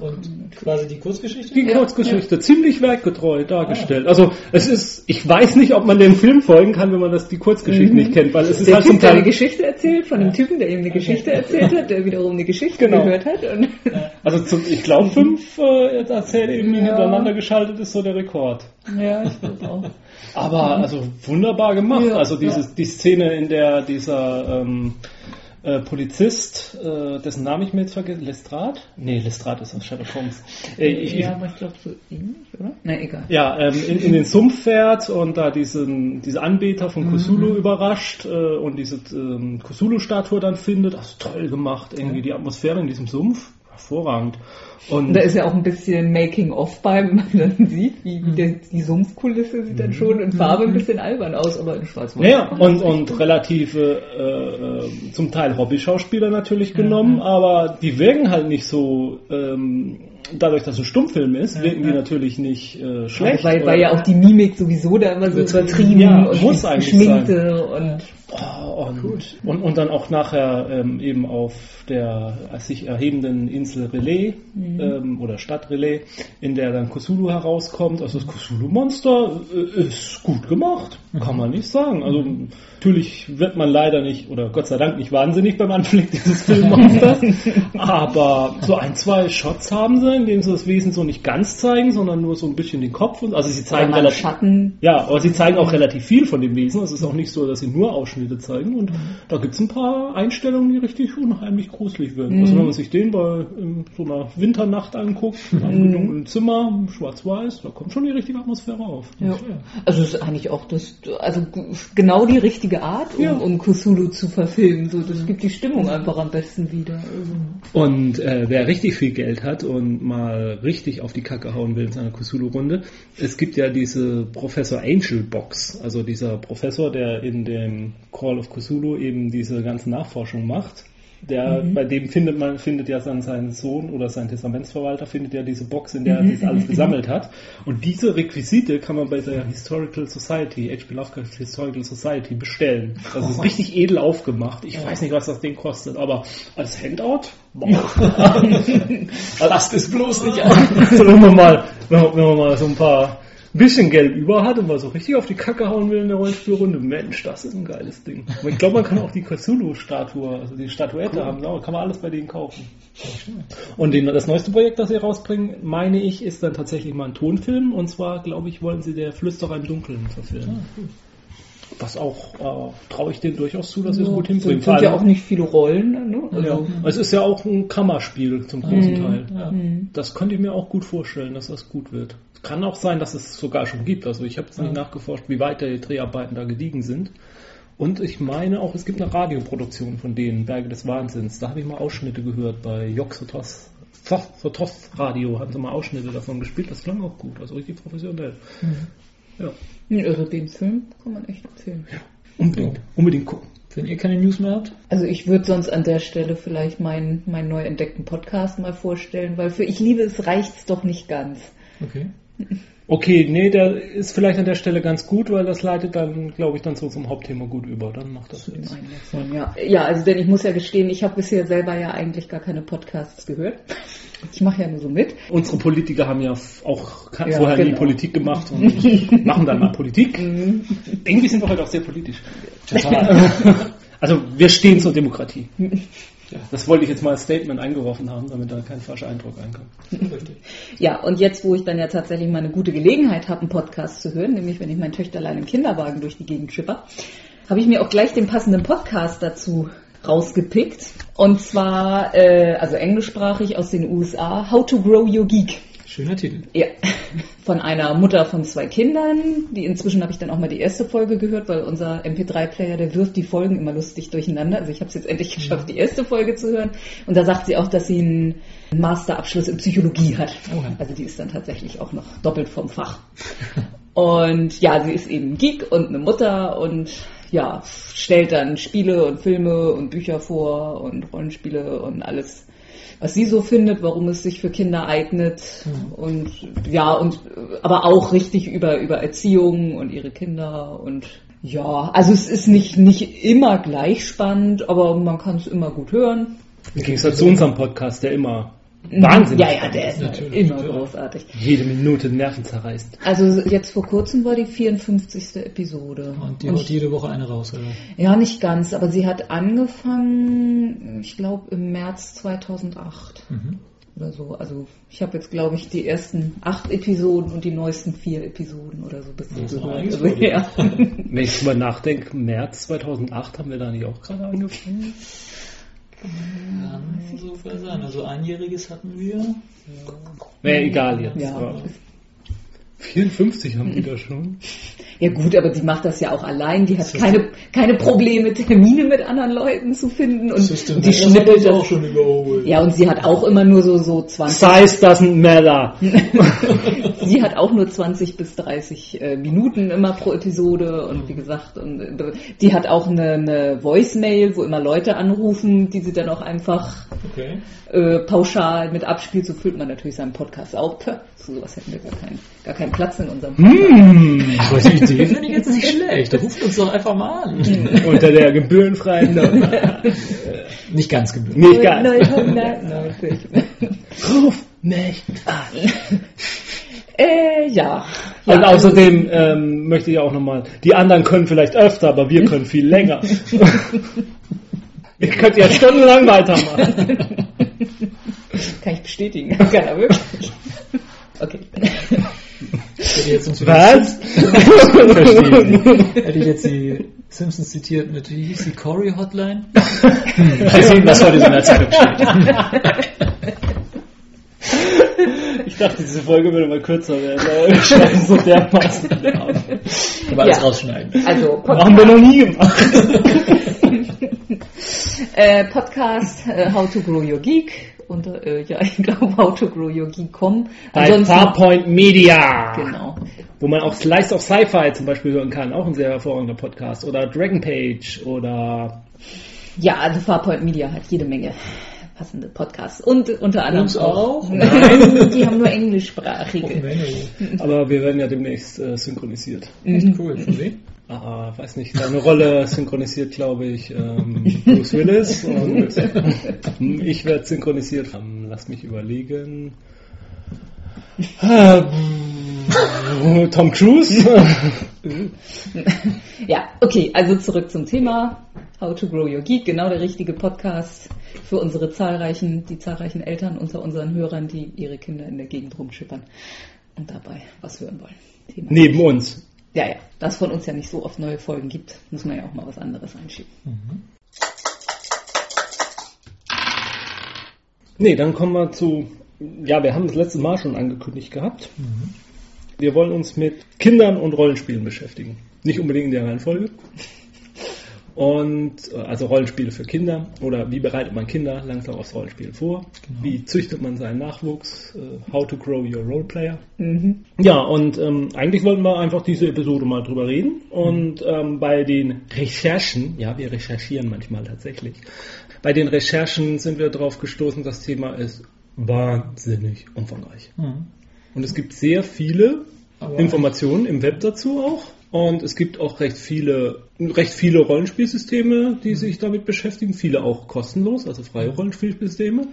Und quasi die Kurzgeschichte? Die Kurzgeschichte, ziemlich werkgetreu dargestellt. Also es ist, ich weiß nicht, ob man dem Film folgen kann, wenn man das die Kurzgeschichte nicht kennt, weil es ist Der halt Typ, der eine. Geschichte erzählt, von dem Typen, der ihm eine Geschichte erzählt hat, der wiederum eine Geschichte Genau. gehört hat. Und Also zum, ich glaube fünf äh, Erzählebenen Ja. hintereinander geschaltet ist so der Rekord. ja, ich glaube auch. Aber also wunderbar gemacht. Ja, also diese, die Szene, in der dieser ähm, äh, Polizist, äh, dessen Namen ich mir jetzt vergesse, Lestrade? Nee, Lestrade ist aus Sherlock Holmes. Äh, ich, ja, aber ich glaube so ähnlich, oder? Na, egal. Ja, ähm, in, in den Sumpf fährt und da diesen, diese Anbeter von Cthulhu überrascht äh, und diese ähm, Cthulhu-Statue dann findet. Das ist toll gemacht, irgendwie die Atmosphäre in diesem Sumpf. Hervorragend. Und Und da ist ja auch ein bisschen Making-of bei, wenn man dann sieht, wie, wie der, die Sumpfkulisse sieht dann schon in Farbe ein bisschen albern aus, aber in Schwarz-Weiß. ja, und, und relative, äh, zum Teil Hobby-Schauspieler natürlich genommen, aber die wirken halt nicht so, ähm, dadurch, dass es ein Stummfilm ist, wirken die natürlich nicht äh, schlecht. weil, weil ja auch die Mimik sowieso da immer so Übertrieben, übertrieben ja, und muss eigentlich geschminkte und Oh, und, und, und dann auch nachher ähm, eben auf der sich erhebenden Insel Relais ähm, oder Stadt Relais, in der dann Cthulhu herauskommt. Also das Cthulhu-Monster äh, ist gut gemacht, kann man nicht sagen. Also natürlich wird man leider nicht, oder Gott sei Dank nicht wahnsinnig beim Anblick dieses Filmmonsters, aber so ein, zwei Shots haben sie, in denen sie das Wesen so nicht ganz zeigen, sondern nur so ein bisschen den Kopf. Und, also sie zeigen relativ Schatten. ja, aber sie zeigen auch relativ viel von dem Wesen. Es ist auch nicht so, dass sie nur Ausschnitte zeigen. Und da gibt es ein paar Einstellungen, die richtig unheimlich gruselig wirken. Also wenn man sich den bei in so einer Winternacht anguckt, in einem dunklen Zimmer, schwarz-weiß, da kommt schon die richtige Atmosphäre auf. Ja. Also es ist eigentlich auch das, also genau die richtige Art, um, Ja. um Cthulhu zu verfilmen. So, das gibt die Stimmung einfach am besten wieder. Also, Und äh, wer richtig viel Geld hat und mal richtig auf die Kacke hauen will in seiner Cthulhu-Runde, es gibt ja diese Professor Angel Box, also dieser Professor, der in dem Call of Cthulhu eben diese ganze Nachforschung macht. Der, bei dem findet man, findet ja dann sein Sohn oder sein Testamentsverwalter findet ja diese Box, in der er das alles gesammelt hat. Und diese Requisite kann man bei der Historical Society, H.P. Lovecraft Historical Society bestellen. Das ist richtig edel aufgemacht. Ich weiß nicht, was das Ding kostet, aber als Handout, boah. Lasst es bloß nicht an. Wenn man mal, wenn man mal so ein paar bisschen Geld über hat und mal so richtig auf die Kacke hauen will in der Rollenspielrunde, Mensch, das ist ein geiles Ding. Aber ich glaube, man kann auch die Cthulhu-Statue, also die Statuette haben, ja, kann man alles bei denen kaufen. Und den, das neueste Projekt, das sie rausbringen, meine ich, ist dann tatsächlich mal ein Tonfilm. Und zwar, glaube ich, wollen sie der Flüsterer im Dunkeln verfilmen. Was auch, äh, traue ich denen durchaus zu, dass sie es gut hinbringen. sind, sind ja auch nicht viele Rollen. Ne? Ja. Also, Es ist ja auch ein Kammerspiel zum großen Teil. Ja. Das könnte ich mir auch gut vorstellen, dass das gut wird. Kann auch sein, dass es sogar schon gibt. Also ich habe jetzt nicht nachgeforscht, wie weit die Dreharbeiten da gediegen sind. Und ich meine auch, es gibt eine Radioproduktion von denen, Berge des Wahnsinns. Da habe ich mal Ausschnitte gehört bei Joxotos. Sotos Radio haben sie mal Ausschnitte davon gespielt. Das klang auch gut, also richtig professionell. Ja, also den Film kann man echt erzählen. unbedingt, unbedingt gucken. Wenn ihr keine News mehr habt, Also ich würde sonst an der Stelle vielleicht meinen, meinen neu entdeckten Podcast mal vorstellen, weil für Ich liebe es reicht's doch nicht ganz. okay. Okay, nee, der ist vielleicht an der Stelle ganz gut, weil das leitet dann, glaube ich, dann so zum Hauptthema gut über. Dann macht das Sinn. Ja. ja, also denn ich muss ja gestehen, ich habe bisher selber ja eigentlich gar keine Podcasts gehört. Ich mache ja nur so mit. Unsere Politiker haben ja auch Ja, vorher nie genau. Politik gemacht und machen dann mal Politik. Irgendwie sind wir heute auch sehr politisch. Also wir stehen zur Demokratie. Das wollte ich jetzt mal als Statement eingeworfen haben, damit da kein falscher Eindruck einkommt. Ja, und jetzt, wo ich dann ja tatsächlich mal eine gute Gelegenheit habe, einen Podcast zu hören, nämlich wenn ich mein Töchterlein im Kinderwagen durch die Gegend schipper, habe ich mir auch gleich den passenden Podcast dazu rausgepickt. Und zwar, äh, also englischsprachig aus den USA, How to Grow Your Geek. Schöner Titel. Ja, von einer Mutter von zwei Kindern. Die inzwischen habe ich dann auch mal die erste Folge gehört, weil unser MP3-Player, der wirft die Folgen immer lustig durcheinander. Also ich habe es jetzt endlich geschafft, die erste Folge zu hören. Und da sagt sie auch, dass sie einen Masterabschluss in Psychologie hat. Oha. Also die ist dann tatsächlich auch noch doppelt vom Fach. Und ja, sie ist eben Geek und eine Mutter und ja, stellt dann Spiele und Filme und Bücher vor und Rollenspiele und alles, was sie so findet, warum es sich für Kinder eignet und ja, und aber auch richtig über, über Erziehung und ihre Kinder und ja, also es ist nicht, nicht immer gleich spannend, aber man kann es immer gut hören. Im Gegensatz zu unserem Podcast, der immer Wahnsinn. Ja, ja, der ist Natürlich, immer ja. großartig. Jede Minute Nerven zerreißt. Also jetzt vor kurzem war die 54. Episode. Und die haut jede Woche eine raus, oder? ja, nicht ganz, aber sie hat angefangen, ich glaube, im März 2008 Mhm. oder so. Also ich habe jetzt, glaube ich, die ersten acht Episoden und die neuesten vier Episoden oder so bis gehört. einiges Also, ja. Wenn ich drüber nachdenke, März 2008 haben wir da nicht auch gerade angefangen? Kann sogar sein. Also einjähriges hatten wir. Nee, egal jetzt. Ja. Aber 54 haben die da schon. ja gut, aber die macht das ja auch allein. Die hat keine, keine Probleme, Termine mit anderen Leuten zu finden und System die schnippelt uns auch das. schon überholt. Ja, und sie hat auch immer nur so, so 20 Size doesn't matter. Sie hat auch nur 20 bis 30 äh, Minuten immer pro Episode und wie gesagt, und, äh, die hat auch eine, eine Voicemail, wo immer Leute anrufen, die sie dann auch einfach Okay. äh, pauschal mit abspielt. So füllt man natürlich seinen Podcast auch. Puh, zu sowas hätten wir gar keinen, gar keinen Platz in unserem Podcast. Hm. Aber die Idee finde ich jetzt nicht schlecht. Da ruft uns doch einfach mal an. Unter der gebührenfreien Nummer. Nicht ganz gebühren. Nicht ganz. 990. Ruf mich an. äh, ja. Und ja außerdem ähm, möchte ich auch nochmal, die anderen können vielleicht öfter, aber wir können viel länger. Ihr könnt ja stundenlang weitermachen. kann ich bestätigen. Kann er wirklich. Okay. Hätte ich jetzt uns wieder Was? Verstehen Sie. Hätte ich jetzt die Simpsons zitiert mit, wie hieß die Corey Hotline? Mal sehen, was heute so in der Zeitung steht. Ich dachte, diese Folge würde mal kürzer werden. aber wir schneiden so dermaßen ab. Aber alles Ja. rausschneiden. Also, Haben wir noch nie gemacht. äh, Podcast äh, How to Grow Your Geek unter, äh, ja, ich glaube, How to Grow Your Geek.com. Bei Farpoint Media. Genau. Wo man auch Slice of Sci-Fi zum Beispiel hören kann. Auch ein sehr hervorragender Podcast. Oder Dragon Page oder Ja, also Farpoint Media hat jede Menge passende Podcasts. Und unter anderem Uns auch? Nein, die haben nur englischsprachige. Menno. aber wir werden ja demnächst äh, synchronisiert. Echt cool. Von wem? Ah, weiß nicht, deine Rolle synchronisiert, glaube ich, ähm, Bruce Willis und ich werde synchronisiert. Ähm, lass mich überlegen. Tom Cruise. Ja, okay, also zurück zum Thema. How to Grow Your Geek, genau der richtige Podcast für unsere zahlreichen, die zahlreichen Eltern unter unseren Hörern, die ihre Kinder in der Gegend rumschippern und dabei was hören wollen. Thema. Neben uns. Ja, ja, da es von uns ja nicht so oft neue Folgen gibt, muss man ja auch mal was anderes einschieben. Nee, dann kommen wir zu, ja, wir haben das letzte Mal schon angekündigt gehabt. Wir wollen uns mit Kindern und Rollenspielen beschäftigen. Nicht unbedingt in der Reihenfolge. Und äh, also Rollenspiele für Kinder oder wie bereitet man Kinder langsam aufs Rollenspiel vor? Wie züchtet man seinen Nachwuchs? Äh, how to grow your role player? Ja, und ähm, eigentlich wollten wir einfach diese Episode mal drüber reden. Und ähm, bei den Recherchen, ja, wir recherchieren manchmal tatsächlich, bei den Recherchen sind wir darauf gestoßen, das Thema ist wahnsinnig umfangreich. Mhm. Und es gibt sehr viele Aber- Informationen im Web dazu auch. Und es gibt auch recht viele, recht viele Rollenspielsysteme, die sich damit beschäftigen. Viele auch kostenlos, also freie Rollenspielsysteme.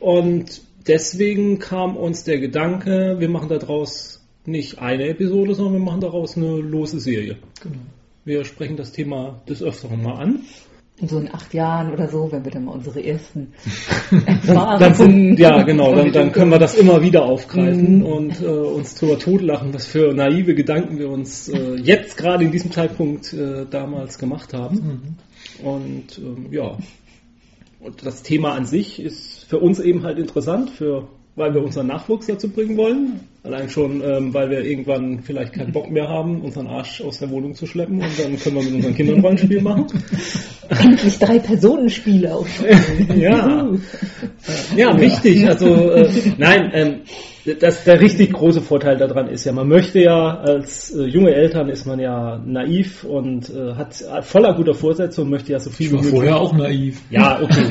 Und deswegen kam uns der Gedanke, wir machen daraus nicht eine Episode, sondern wir machen daraus eine lose Serie. Genau. Wir sprechen das Thema des Öfteren mal an. In so in acht Jahren oder so, wenn wir dann mal unsere ersten Dann Erfahrungen sind, ja, genau, dann, dann können wir das immer wieder aufgreifen Mhm. und äh, uns drüber totlachen, was für naive Gedanken wir uns äh, jetzt gerade in diesem Zeitpunkt äh, damals gemacht haben. Und ähm, ja, und das Thema an sich ist für uns eben halt interessant, für, weil wir unseren Nachwuchs dazu bringen wollen. Allein schon, ähm, weil wir irgendwann vielleicht keinen Bock mehr haben, unseren Arsch aus der Wohnung zu schleppen und dann können wir mit unseren Kindern ein Rollenspiel machen. endlich drei Personenspiele auch. Ja. Ja, wichtig. Also äh, nein, ähm, das, der richtig große Vorteil daran ist ja, man möchte ja als äh, junge Eltern ist man ja naiv und äh, hat, hat voller guter Vorsätze und möchte ja so viel Ich war wie möglich. vorher auch naiv. Ja, okay.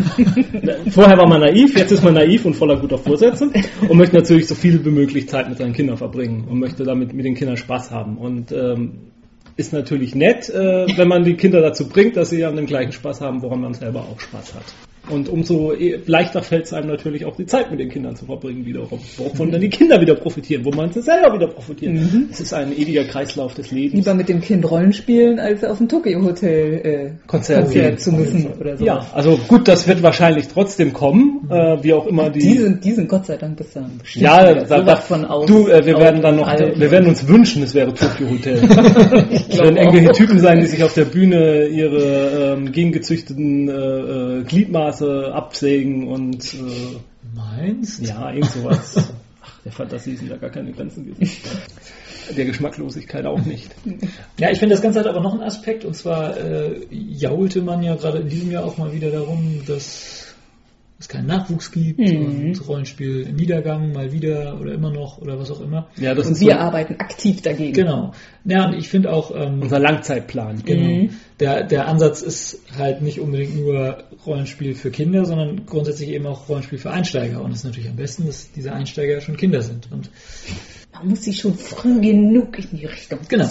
Vorher war man naiv, jetzt ist man naiv und voller guter Vorsätze und möchte natürlich so viel wie möglich Zeit mit seinen Kindern verbringen und möchte damit mit den Kindern Spaß haben. Und ähm, ist natürlich nett, äh, wenn man die Kinder dazu bringt, dass sie an dem gleichen Spaß haben, woran man selber auch Spaß hat. Und umso eh- leichter fällt es einem natürlich auch die Zeit mit den Kindern zu verbringen wiederum. Wovon dann die Kinder wieder profitieren, wo man selber wieder profitiert. Es ist ein ewiger Kreislauf des Lebens. Lieber mit dem Kind Rollen spielen, als auf Tokyo Hotel äh, Konzert zu müssen oder so. Ja, also gut, das wird wahrscheinlich trotzdem kommen, äh, wie auch immer die. Die sind, die sind Gott sei Dank bis dann ja, da, da, von aus. du, äh, wir werden dann noch, alt. wir werden uns wünschen, es wäre Tokyo Hotel. Es werden irgendwelche Typen sein, die sich auf der Bühne ihre ähm, gengezüchteten äh, äh, Gliedmaße absägen und äh, Meinst? ja, irgend sowas. Ach, der Fantasie sind da gar keine Grenzen gewesen. Der Geschmacklosigkeit auch nicht. Ja, ich finde, das Ganze hat aber noch einen Aspekt, und zwar äh, jaulte man ja gerade in diesem Jahr auch mal wieder darum, dass es keinen Nachwuchs gibt Mhm. und Rollenspiel im Niedergang mal wieder oder immer noch oder was auch immer. Ja, das Und ist wir so arbeiten aktiv dagegen. Genau. Ja, und ich finde auch, ähm, unser Langzeitplan. Genau. Mhm. Der, der Ansatz ist halt nicht unbedingt nur Rollenspiel für Kinder, sondern grundsätzlich eben auch Rollenspiel für Einsteiger. Und es ist natürlich am besten, dass diese Einsteiger schon Kinder sind. Und Man muss sie schon früh genug in die Richtung Genau.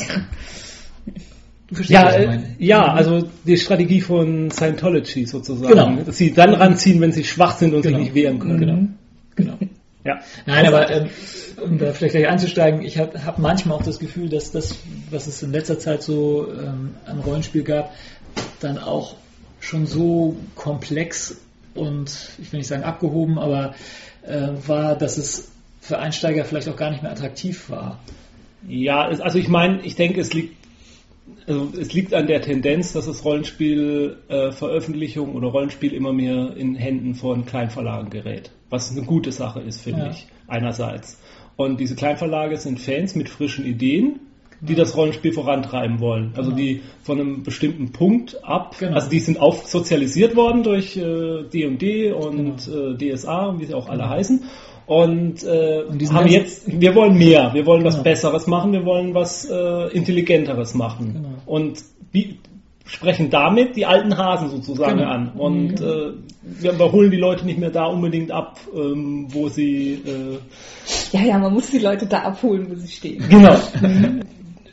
Ja, äh, ja, also die Strategie von Scientology sozusagen. Genau. Dass sie dann ranziehen, wenn sie schwach sind und Genau. sich nicht wehren können. Genau. Genau. Ja. Nein, aber ähm, um da vielleicht gleich einzusteigen, ich habe hab manchmal auch das Gefühl, dass das, was es in letzter Zeit so ähm, an Rollenspiel gab, dann auch schon so komplex und ich will nicht sagen abgehoben, aber äh, war, dass es für Einsteiger vielleicht auch gar nicht mehr attraktiv war. Ja, also ich meine, ich denke, es liegt, also es liegt an der Tendenz, dass es Rollenspiel-Veröffentlichung äh, Veröffentlichung oder Rollenspiel immer mehr in Händen von Kleinverlagen gerät. Was eine gute Sache ist, finde Ja. ich, einerseits. Und diese Kleinverlage sind Fans mit frischen Ideen, die das Rollenspiel vorantreiben wollen. Also die von einem bestimmten Punkt ab, Genau. also die sind auf sozialisiert worden durch äh, D&D und Genau. äh, DSA, wie sie auch alle heißen. Und, äh, Und haben jetzt, wir wollen mehr, wir wollen was Genau. Besseres machen, wir wollen was äh, Intelligenteres machen. Genau. Und wie, sprechen damit die alten Hasen sozusagen Genau. an. Und äh, wir wir holen die Leute nicht mehr da unbedingt ab, ähm, wo sie äh, Ja, ja, man muss die Leute da abholen, wo sie stehen. Genau.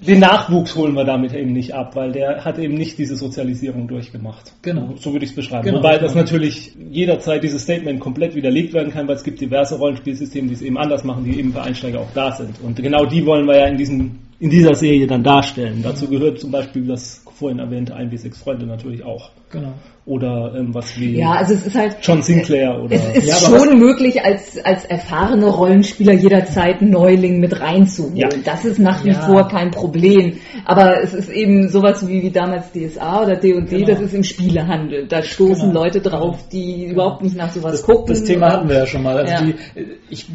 Den Nachwuchs holen wir damit eben nicht ab, weil der hat eben nicht diese Sozialisierung durchgemacht. Genau. So würde ich es beschreiben. Genau, Wobei das natürlich jederzeit dieses Statement komplett widerlegt werden kann, weil es gibt diverse Rollenspielsysteme, die es eben anders machen, die eben für Einsteiger auch da sind. Und genau die wollen wir ja in diesem in dieser Serie dann darstellen. Dazu gehört zum Beispiel das vorhin erwähnte 1 bis 6 Freunde natürlich auch. Genau. Oder ähm, was wie Ja, also es ist halt. John Sinclair oder Es ist Ja, schon möglich, als, als erfahrene Rollenspieler jederzeit einen Neuling mit reinzuholen. Ja. Das ist nach wie Ja. vor kein Problem. Aber es ist eben sowas wie, wie damals DSA oder D&D, Genau. das ist im Spielehandel. Da stoßen Genau. Leute drauf, die überhaupt nicht nach sowas Das, gucken. das Thema hatten wir ja schon mal. Also Ja. die, ich,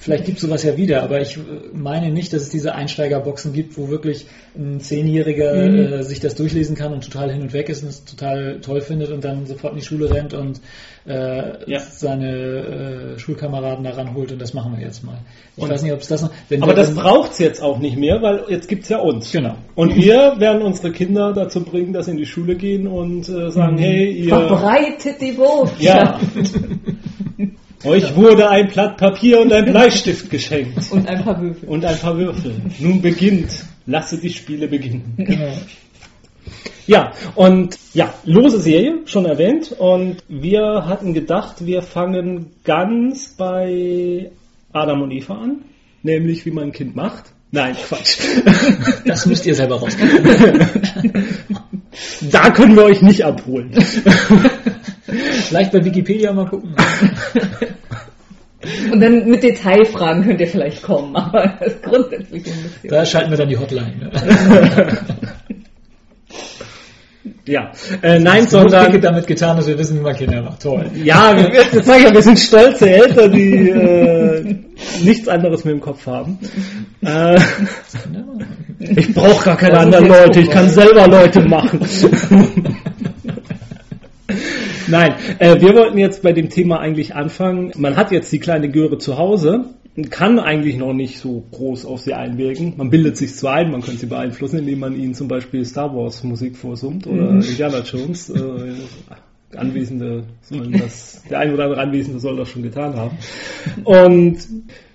vielleicht gibt es sowas ja wieder, aber ich äh, meine nicht, dass es diese Einsteigerboxen gibt, wo wirklich ein Zehnjähriger Mhm. äh, sich das durchlesen kann und total hin und weg ist und es total toll findet und dann sofort in die Schule rennt und äh, Ja. seine äh, Schulkameraden da ranholt und das machen wir jetzt mal. Ich Und- weiß nicht, ob es das noch... Wenn Aber wir das dann- braucht's jetzt auch nicht mehr, weil jetzt gibt's ja uns. Genau. Und wir werden unsere Kinder dazu bringen, dass sie in die Schule gehen und äh, sagen, Mhm. hey, ihr, Verbreitet die Botschaft. ja, euch wurde ein Blatt Papier und ein Bleistift geschenkt Und ein paar Würfel. und ein paar Würfel. Nun beginnt, lasse die Spiele beginnen. Genau. Ja, und ja, lose Serie, schon erwähnt. Und wir hatten gedacht, wir fangen ganz bei Adam und Eva an, nämlich wie man ein Kind macht. Nein, Quatsch. Das müsst ihr selber rauskriegen. Da können wir euch nicht abholen. Vielleicht bei Wikipedia mal gucken. Und dann mit Detailfragen könnt ihr vielleicht kommen, aber das grundsätzlich ein bisschen. Da schalten wir dann die Hotline. Ne? Ja, äh, nein, Dicke sondern damit getan, dass wir wissen, wie man Kinder macht. Toll. ja, wir, das sag ich ja, wir sind stolze Eltern, die äh, nichts anderes mehr im Kopf haben. Äh, ich brauche gar keine Das anderen jetzt Leute, ich kann selber Leute machen. Nein, äh, wir wollten jetzt bei dem Thema eigentlich anfangen. Man hat jetzt die kleine Göre zu Hause, kann eigentlich noch nicht so groß auf sie einwirken. Man bildet sich zwar ein, man könnte sie beeinflussen, indem man ihnen zum Beispiel Star Wars Musik vorsummt oder Indiana Jones. Äh, Anwesende sollen das, der ein oder andere Anwesende soll das schon getan haben. Und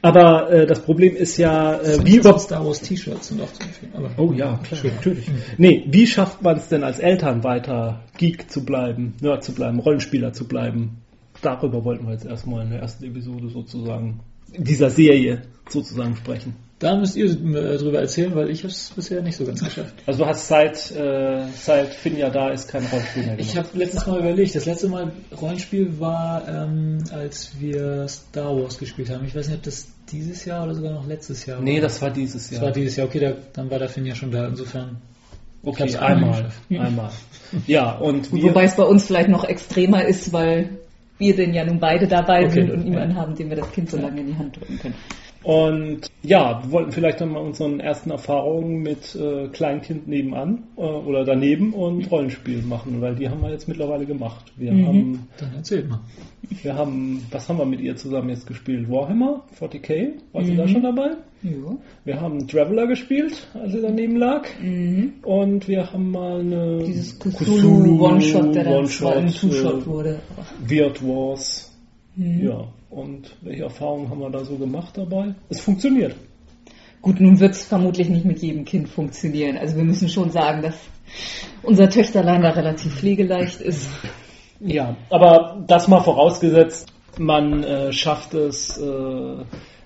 Aber äh, das Problem ist ja, äh, wie über Star Wars T-Shirts sind auch zu empfehlen. Aber Oh ja, klar, natürlich. Nee, wie schafft man es denn als Eltern weiter Geek zu bleiben, Nerd zu bleiben, Rollenspieler zu bleiben? Darüber wollten wir jetzt erstmal in der ersten Episode sozusagen, dieser Serie sozusagen sprechen. Da müsst ihr äh, drüber erzählen, weil ich habe es bisher nicht so ganz geschafft. Also du hast seit, äh, seit Finja da ist kein Rollenspiel mehr Ich habe letztes Mal überlegt, das letzte Mal Rollenspiel war, ähm, als wir Star Wars gespielt haben. Ich weiß nicht, ob das dieses Jahr oder sogar noch letztes Jahr Nee, war. das war dieses das Jahr. war dieses Jahr. Okay, da, dann war der Finn ja schon da. Insofern. okay, einmal einmal. Ja, und wir, Wobei es bei uns vielleicht noch extremer ist, weil wir denn ja nun beide dabei Okay. sind und niemanden haben, dem wir das Kind so lange in die Hand drücken können. Und ja, wir wollten vielleicht dann mal unseren ersten Erfahrungen mit äh, Kleinkind nebenan äh, oder daneben und Rollenspiel machen, weil die haben wir jetzt mittlerweile gemacht. Wir haben, Dann erzählt mal. wir haben, was haben wir mit ihr zusammen jetzt gespielt? Warhammer 40k, war sie da schon dabei? Ja. Wir haben Traveler gespielt, als sie daneben lag. Und wir haben mal eine Dieses Cthulhu One-Shot, der dann One-Shot, zwar ein Two-Shot äh, wurde. Weird Wars. Ja, und welche Erfahrungen haben wir da so gemacht dabei? Es funktioniert. Gut, nun wird es vermutlich nicht mit jedem Kind funktionieren. Also wir müssen schon sagen, dass unser Töchterlein da relativ pflegeleicht ist. Ja, aber das mal vorausgesetzt, man äh, schafft es, äh,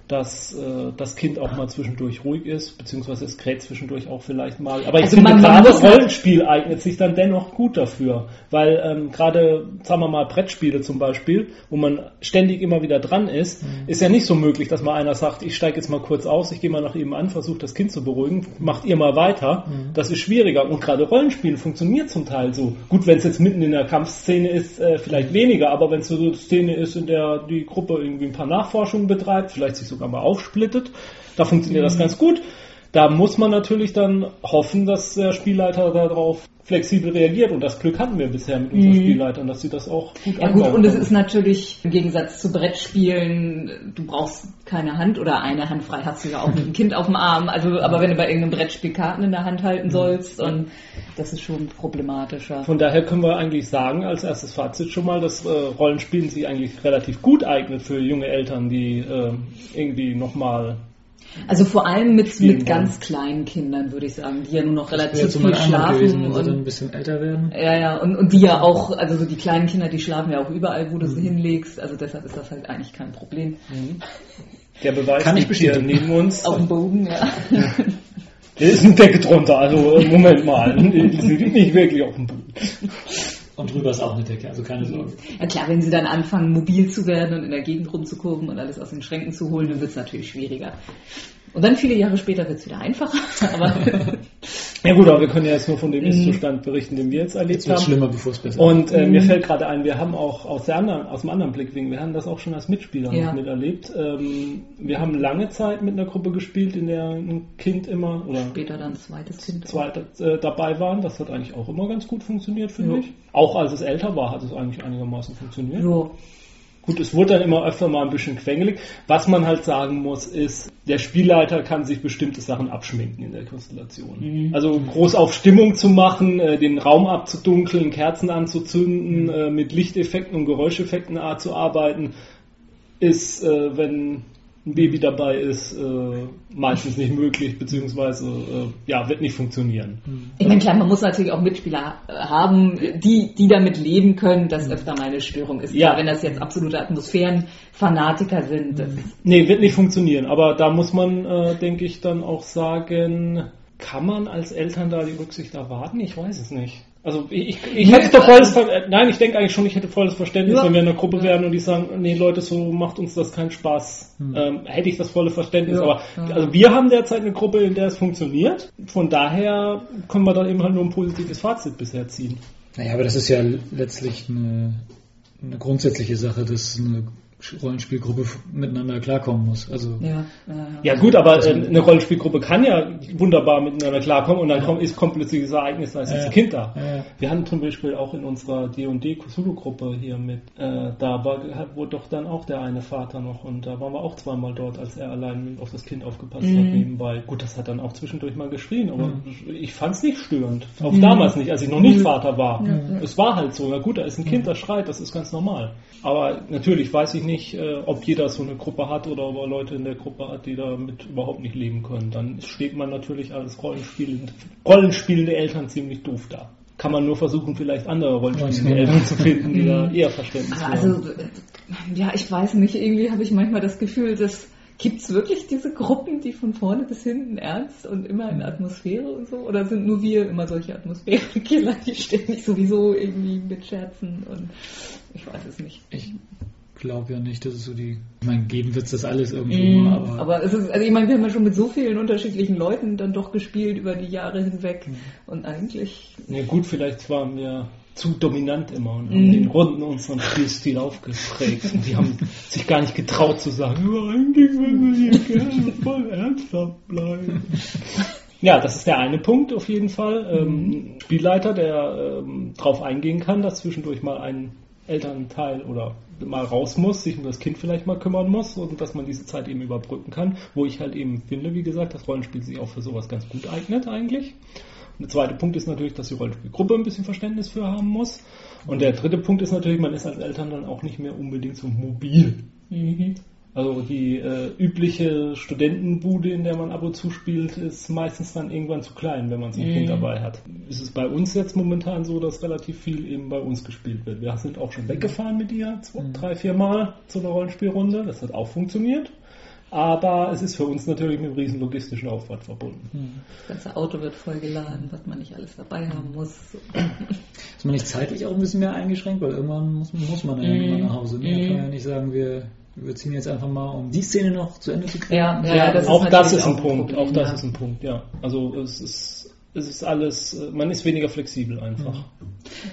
dass äh, das Kind auch mal zwischendurch ruhig ist, beziehungsweise es kräht zwischendurch auch vielleicht mal. Aber ich Also finde gerade halt- Rollenspiel eignet sich dann dennoch gut dafür, weil ähm, gerade, sagen wir mal, Brettspiele zum Beispiel, wo man ständig immer wieder dran ist, ist ja nicht so möglich, dass mal einer sagt, ich steige jetzt mal kurz aus, ich gehe mal nach ihm an, versuche das Kind zu beruhigen, macht ihr mal weiter. Das ist schwieriger. Und gerade Rollenspiel funktioniert zum Teil so. Gut, wenn es jetzt mitten in der Kampfszene ist, äh, vielleicht weniger, aber wenn es so eine Szene ist, in der die Gruppe irgendwie ein paar Nachforschungen betreibt, vielleicht sich sogar mal aufsplittet, da funktioniert das ganz gut. Da muss man natürlich dann hoffen, dass der Spielleiter darauf flexibel reagiert. Und das Glück hatten wir bisher mit unseren Spielleitern, dass sie das auch gut Ja gut, und es ist natürlich im Gegensatz zu Brettspielen, du brauchst keine Hand oder eine Hand frei hast du ja auch mit dem Kind auf dem Arm. Also, aber wenn du bei irgendeinem Brettspiel Karten in der Hand halten sollst, und das ist schon problematischer. Von daher können wir eigentlich sagen, als erstes Fazit schon mal, dass äh, Rollenspielen sich eigentlich relativ gut eignet für junge Eltern, die äh, irgendwie nochmal Also vor allem mit, mit ganz kleinen Kindern, würde ich sagen, die ja nur noch relativ so viel gewesen, schlafen. wenn sie dann ein Und, bisschen älter werden. ja, ja, und, und die ja auch, also so die kleinen Kinder, die schlafen ja auch überall, wo du Mhm. sie hinlegst. Also deshalb ist das halt eigentlich kein Problem. der Beweis Kann ich liegt hier bestätigen. neben uns. Auf dem Boden, ja. Hier ist eine Decke drunter, also Moment mal, sie liegt nicht wirklich auf dem Boden. Und drüber ist auch eine Decke, also keine Sorge. Ja klar, wenn sie dann anfangen, mobil zu werden und in der Gegend rumzukurven und alles aus den Schränken zu holen, dann wird es natürlich schwieriger. Und dann viele Jahre später wird es wieder einfacher. Aber Ja gut, aber wir können ja jetzt nur von dem Ist-Zustand berichten, den wir jetzt erlebt Es wird haben. schlimmer, bevor es besser Und äh, mir fällt gerade ein, wir haben auch aus, der anderen, aus dem anderen Blickwinkel, wir haben das auch schon als Mitspieler Ja. noch miterlebt. Ähm, wir haben lange Zeit mit einer Gruppe gespielt, in der ein Kind immer oder später dann zweites Kind. zwei äh, dabei waren. Das hat eigentlich auch immer ganz gut funktioniert, finde Ja. ich. Auch als es älter war, hat es eigentlich einigermaßen funktioniert. So. Gut, es wurde dann immer öfter mal ein bisschen quengelig. Was man halt sagen muss, ist, der Spielleiter kann sich bestimmte Sachen abschminken in der Konstellation. Also groß auf Stimmung zu machen, äh, den Raum abzudunkeln, Kerzen anzuzünden, äh, mit Lichteffekten und Geräuscheffekten zu arbeiten, ist, äh, wenn ein Baby dabei ist, äh, meistens nicht möglich, beziehungsweise äh, ja, wird nicht funktionieren. Ich meine, klar, man muss natürlich auch Mitspieler haben, die, die damit leben können, dass öfter mal eine Störung ist. Ja. Klar, wenn das jetzt absolute Atmosphärenfanatiker sind, das Nee, wird nicht funktionieren. Aber da muss man, äh, denke ich, dann auch sagen, kann man als Eltern da die Rücksicht erwarten? Ich weiß es nicht. Also ich, ich, hätte da volles Ver nein, ich denke eigentlich schon, ich hätte volles Verständnis, Ja. wenn wir in einer Gruppe wären und die sagen, nee Leute, so macht uns das keinen Spaß. Ähm, hätte ich das volle Verständnis. Ja. Aber Ja. also wir haben derzeit eine Gruppe, in der es funktioniert. Von daher können wir da eben halt nur ein positives Fazit bisher ziehen. Naja, aber das ist ja letztlich eine, eine grundsätzliche Sache, dass eine Rollenspielgruppe miteinander klarkommen muss. Also ja, ja, Ja gut, aber äh, eine Rollenspielgruppe kann ja wunderbar miteinander klarkommen und dann kommt, ist, kommt plötzlich dieses Ereignis, da ist Ja. ein Kind da. Ja. Wir hatten zum Beispiel auch in unserer D&D Cthulhu-Gruppe hier mit, äh, da war, wurde doch dann auch der eine Vater noch und da waren wir auch zweimal dort, als er allein auf das Kind aufgepasst hat nebenbei. Gut, das hat dann auch zwischendurch mal geschrien, aber ich fand es nicht störend. Auch damals nicht, als ich noch nicht Vater war. Es war halt so, na gut, da ist ein Kind, das schreit, das ist ganz normal. Aber natürlich weiß ich nicht, äh, ob jeder so eine Gruppe hat oder ob er Leute in der Gruppe hat, die damit überhaupt nicht leben können. Dann steht man natürlich als Rollenspielende, rollenspielende Eltern ziemlich doof da. Kann man nur versuchen, vielleicht andere rollenspielende Eltern zu finden, die da eher Verständnis haben. Also, äh, ja, ich weiß nicht, irgendwie habe ich manchmal das Gefühl, dass Gibt es wirklich diese Gruppen, die von vorne bis hinten ernst und immer in Atmosphäre und so? Oder sind nur wir immer solche Atmosphärenkiller, die ständig sowieso irgendwie mit Scherzen und ich weiß es nicht. Ich glaube ja nicht, dass es so die. Ich meine, geben wird es das alles irgendwo mm, aber. Aber es ist, also ich meine, wir haben ja schon mit so vielen unterschiedlichen Leuten dann doch gespielt über die Jahre hinweg mm. und eigentlich. Ja gut, vielleicht waren wir zu dominant immer und haben mhm. den Runden unseren Spielstil aufgeprägt. Und die haben sich gar nicht getraut zu sagen, ja, eigentlich würden wir hier gerne voll ernsthaft bleiben. Ja, das ist der eine Punkt auf jeden Fall. Ähm, mhm. Spielleiter, der ähm, drauf eingehen kann, dass zwischendurch mal ein Elternteil oder mal raus muss, sich um das Kind vielleicht mal kümmern muss und dass man diese Zeit eben überbrücken kann, wo ich halt eben finde, wie gesagt, das Rollenspiel sich auch für sowas ganz gut eignet eigentlich. Der zweite Punkt ist natürlich, dass die Rollenspielgruppe ein bisschen Verständnis für haben muss. Und der dritte Punkt ist natürlich, man ist als Eltern dann auch nicht mehr unbedingt so mobil. Mhm. Also die äh, übliche Studentenbude, in der man ab und zu spielt, ist meistens dann irgendwann zu klein, wenn man so ein mhm. Kind dabei hat. Ist es bei uns jetzt momentan so, dass relativ viel eben bei uns gespielt wird. Wir sind auch schon weggefahren mit ihr, zwei, mhm. drei, vier Mal zu einer Rollenspielrunde. Das hat auch funktioniert. Aber es ist für uns natürlich mit einem riesen logistischen Aufwand verbunden. Hm. Das ganze Auto wird voll geladen, was man nicht alles dabei haben muss. Ist man nicht zeitlich auch ein bisschen mehr eingeschränkt, weil irgendwann muss, muss man ja irgendwann nach Hause. Wir mm. können ja nicht sagen, wir, wir ziehen jetzt einfach mal, um die Szene noch zu Ende zu kriegen. Ja, ja, ja das auch ist das ist ein Punkt. Problem, auch das ja. ist ein Punkt, ja. Also es ist es ist alles, man ist weniger flexibel einfach.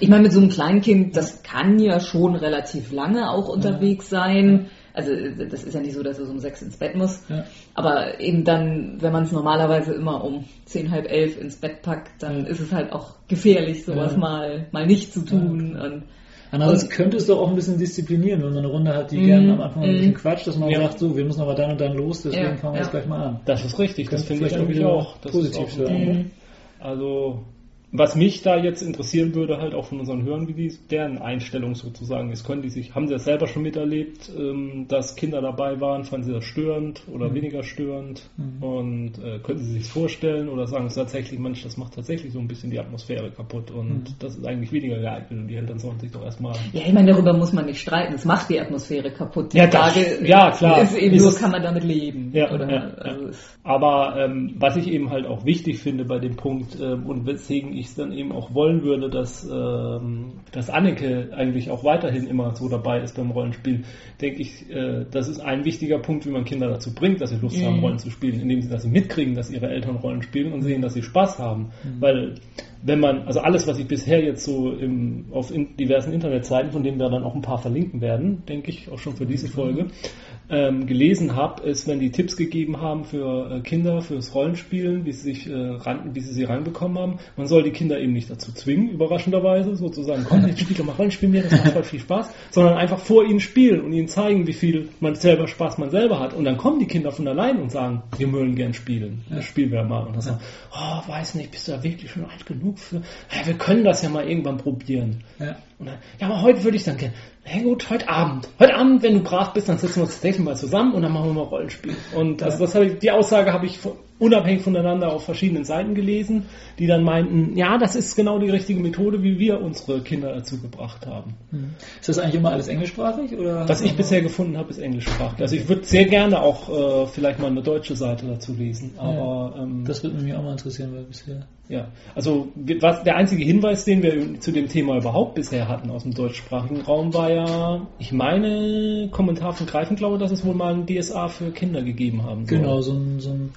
Ich meine, mit so einem Kleinkind, das kann ja schon relativ lange auch unterwegs sein. Also das ist ja nicht so, dass es um sechs ins Bett muss. Ja. Aber eben dann, wenn man es normalerweise immer um zehn, halb elf ins Bett packt, dann ist es halt auch gefährlich, sowas ja. mal, mal nicht zu tun. Ja. Und, Andererseits könnte es doch auch ein bisschen disziplinieren, wenn man eine Runde hat, die mm, gerne am Anfang mm. ein bisschen mhm. quatscht, dass man ja. sagt, so, wir müssen aber dann und dann los, deswegen fangen wir jetzt gleich mal an. Das ist richtig, das finde ich auch. Das positiv sein. Also was mich da jetzt interessieren würde, halt auch von unseren Hörern, wie die, deren Einstellung sozusagen ist. Können die sich, haben sie das selber schon miterlebt, ähm, dass Kinder dabei waren, fanden sie das störend oder mhm. weniger störend? Mhm. Und äh, können sie sich vorstellen oder sagen es tatsächlich, Mensch, das macht tatsächlich so ein bisschen die Atmosphäre kaputt und mhm. das ist eigentlich weniger geeignet und die Eltern sollen sich doch erstmal. Ja, ich meine, darüber muss man nicht streiten. Es macht die Atmosphäre kaputt. Die ja, Frage das, ja, klar. ist eben ist nur, kann man damit leben? Ja, oder, ja, also ja. Aber ähm, was ich eben halt auch wichtig finde bei dem Punkt äh, und weswegen ich es dann eben auch wollen würde, dass, ähm, dass Anneke eigentlich auch weiterhin immer so dabei ist beim Rollenspiel, denke ich, äh, das ist ein wichtiger Punkt, wie man Kinder dazu bringt, dass sie Lust mhm. haben, Rollen zu spielen, indem sie, dass sie mitkriegen, dass ihre Eltern Rollen spielen und sehen, dass sie Spaß haben. Mhm. Weil wenn man, also alles, was ich bisher jetzt so im, auf in diversen Internetseiten, von denen wir dann auch ein paar verlinken werden, denke ich, auch schon für diese Folge, ähm, gelesen habe, ist, wenn die Tipps gegeben haben für äh, Kinder, fürs Rollenspielen, wie sie sich äh, ran, wie sie sie ranbekommen haben, man soll die Kinder eben nicht dazu zwingen, überraschenderweise, sozusagen, komm, jetzt spiel doch mal Rollenspiel mir, das macht voll viel Spaß, sondern einfach vor ihnen spielen und ihnen zeigen, wie viel man selber Spaß man selber hat. Und dann kommen die Kinder von allein und sagen, wir wollen gern spielen. Das spielen wir mal. Und dann sagen, oh, weiß nicht, bist du da wirklich schon alt genug für? Ja, wir können das ja mal irgendwann probieren. Ja. Und dann, ja, aber heute würde ich dann gerne. Na gut, heute Abend. Heute Abend, wenn du brav bist, dann setzen wir uns das nächste Mal zusammen und dann machen wir mal Rollenspiel. Und also das habe ich, die Aussage habe ich unabhängig voneinander auf verschiedenen Seiten gelesen, die dann meinten, ja, das ist genau die richtige Methode, wie wir unsere Kinder dazu gebracht haben. Hm. Ist das eigentlich immer alles englischsprachig? Oder Was ich bisher gefunden habe, ist englischsprachig. Also ich würde sehr gerne auch äh, vielleicht mal eine deutsche Seite dazu lesen. Aber ähm, das würde mich auch mal interessieren, weil bisher. Ja, also was, der einzige Hinweis, den wir zu dem Thema überhaupt bisher hatten aus dem deutschsprachigen Raum, war ja, ich meine, Kommentar von Greifen, glaube, dass es wohl mal ein DSA für Kinder gegeben haben soll. Genau, so ein, so ein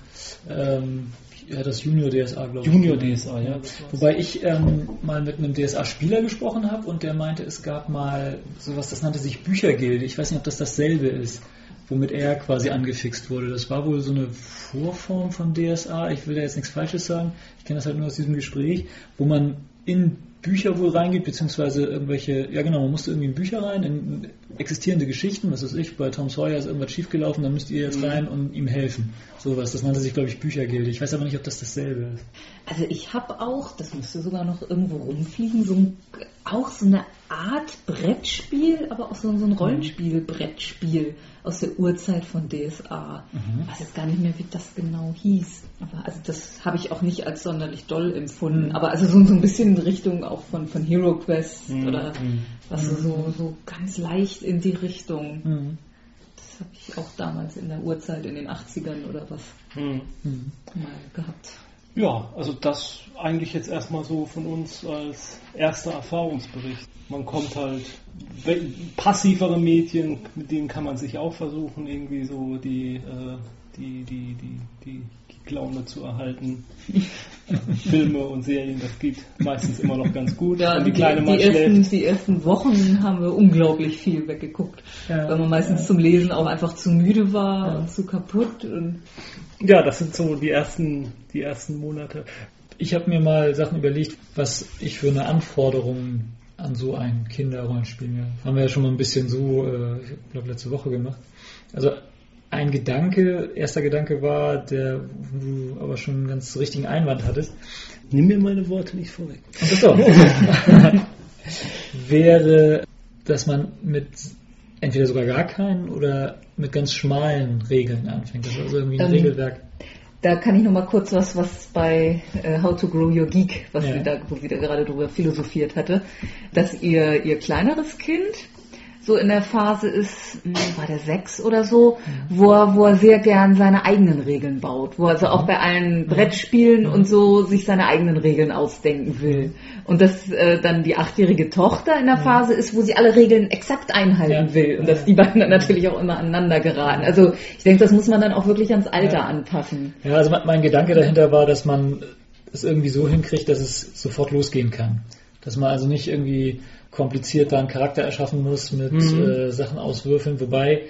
ähm, ja, das Junior DSA, glaube ich. Junior DSA, ja. Wobei ich ähm, mal mit einem DSA-Spieler gesprochen habe und der meinte, es gab mal sowas, das nannte sich Büchergilde. Ich weiß nicht, ob das dasselbe ist, womit er quasi angefixt wurde. Das war wohl so eine Vorform von DSA. Ich will da jetzt nichts Falsches sagen. Ich kenne das halt nur aus diesem Gespräch, wo man in Bücher wohl reingeht, beziehungsweise irgendwelche, ja genau, man musste irgendwie in Bücher rein, in existierende Geschichten, was weiß ich, bei Tom Sawyer ist irgendwas schiefgelaufen, dann müsst ihr jetzt mhm. rein und ihm helfen. Sowas, das nannte sich, glaube ich, Büchergilde. Ich weiß aber nicht, ob das dasselbe ist. Also ich habe auch, das müsste sogar noch irgendwo rumfliegen, so ein, auch so eine Art Brettspiel, aber auch so, so ein mhm. Rollenspiel-Brettspiel aus der Urzeit von DSA. Mhm. Ich weiß jetzt gar nicht mehr, wie das genau hieß. Aber also das habe ich auch nicht als sonderlich doll empfunden. Mhm. Aber also so, so ein bisschen in Richtung auch von, von Hero Quest mhm. oder mhm. was mhm. so, so ganz leicht in die Richtung. Mhm. Das habe ich auch damals in der Urzeit in den 80ern oder was mal gehabt. Ja, also das eigentlich jetzt erstmal so von uns als erster Erfahrungsbericht. Man kommt halt passivere Medien, mit denen kann man sich auch versuchen, irgendwie so die, äh, die, die, die, die Laune zu erhalten. Filme und Serien, das geht meistens immer noch ganz gut. Ja, die, kleine die, ersten, die, ersten, Wochen haben wir unglaublich viel weggeguckt, ja, weil man meistens ja. zum Lesen auch einfach zu müde war ja. und zu kaputt. Und ja, das sind so die ersten, die ersten Monate. Ich habe mir mal Sachen überlegt, was ich für eine Anforderung an so ein Kinderrollenspiel mir. Haben wir ja schon mal ein bisschen so, äh, ich glaube letzte Woche gemacht. Also ein Gedanke, erster Gedanke war, der du aber schon einen ganz richtigen Einwand hattest. Nimm mir meine Worte nicht vorweg. wäre, dass man mit entweder sogar gar keinen oder mit ganz schmalen Regeln anfängt. Das ist also irgendwie ein ähm, Regelwerk. Da kann ich noch mal kurz was, was bei äh, How to Grow Your Geek, was ja. sie da, wo sie da gerade drüber philosophiert hatte, dass ihr, ihr kleineres Kind so in der Phase ist, hm, war der sechs oder so, wo er, wo er sehr gern seine eigenen Regeln baut, wo er also auch bei allen Brettspielen und so sich seine eigenen Regeln ausdenken will. Und dass äh, dann die achtjährige Tochter in der Phase ist, wo sie alle Regeln exakt einhalten will und dass die beiden dann natürlich auch immer aneinander geraten. Also ich denke, das muss man dann auch wirklich ans Alter anpassen. Ja, also mein Gedanke dahinter war, dass man es irgendwie so hinkriegt, dass es sofort losgehen kann. Dass man also nicht irgendwie kompliziert da einen Charakter erschaffen muss mit mhm. äh, Sachen auswürfeln, wobei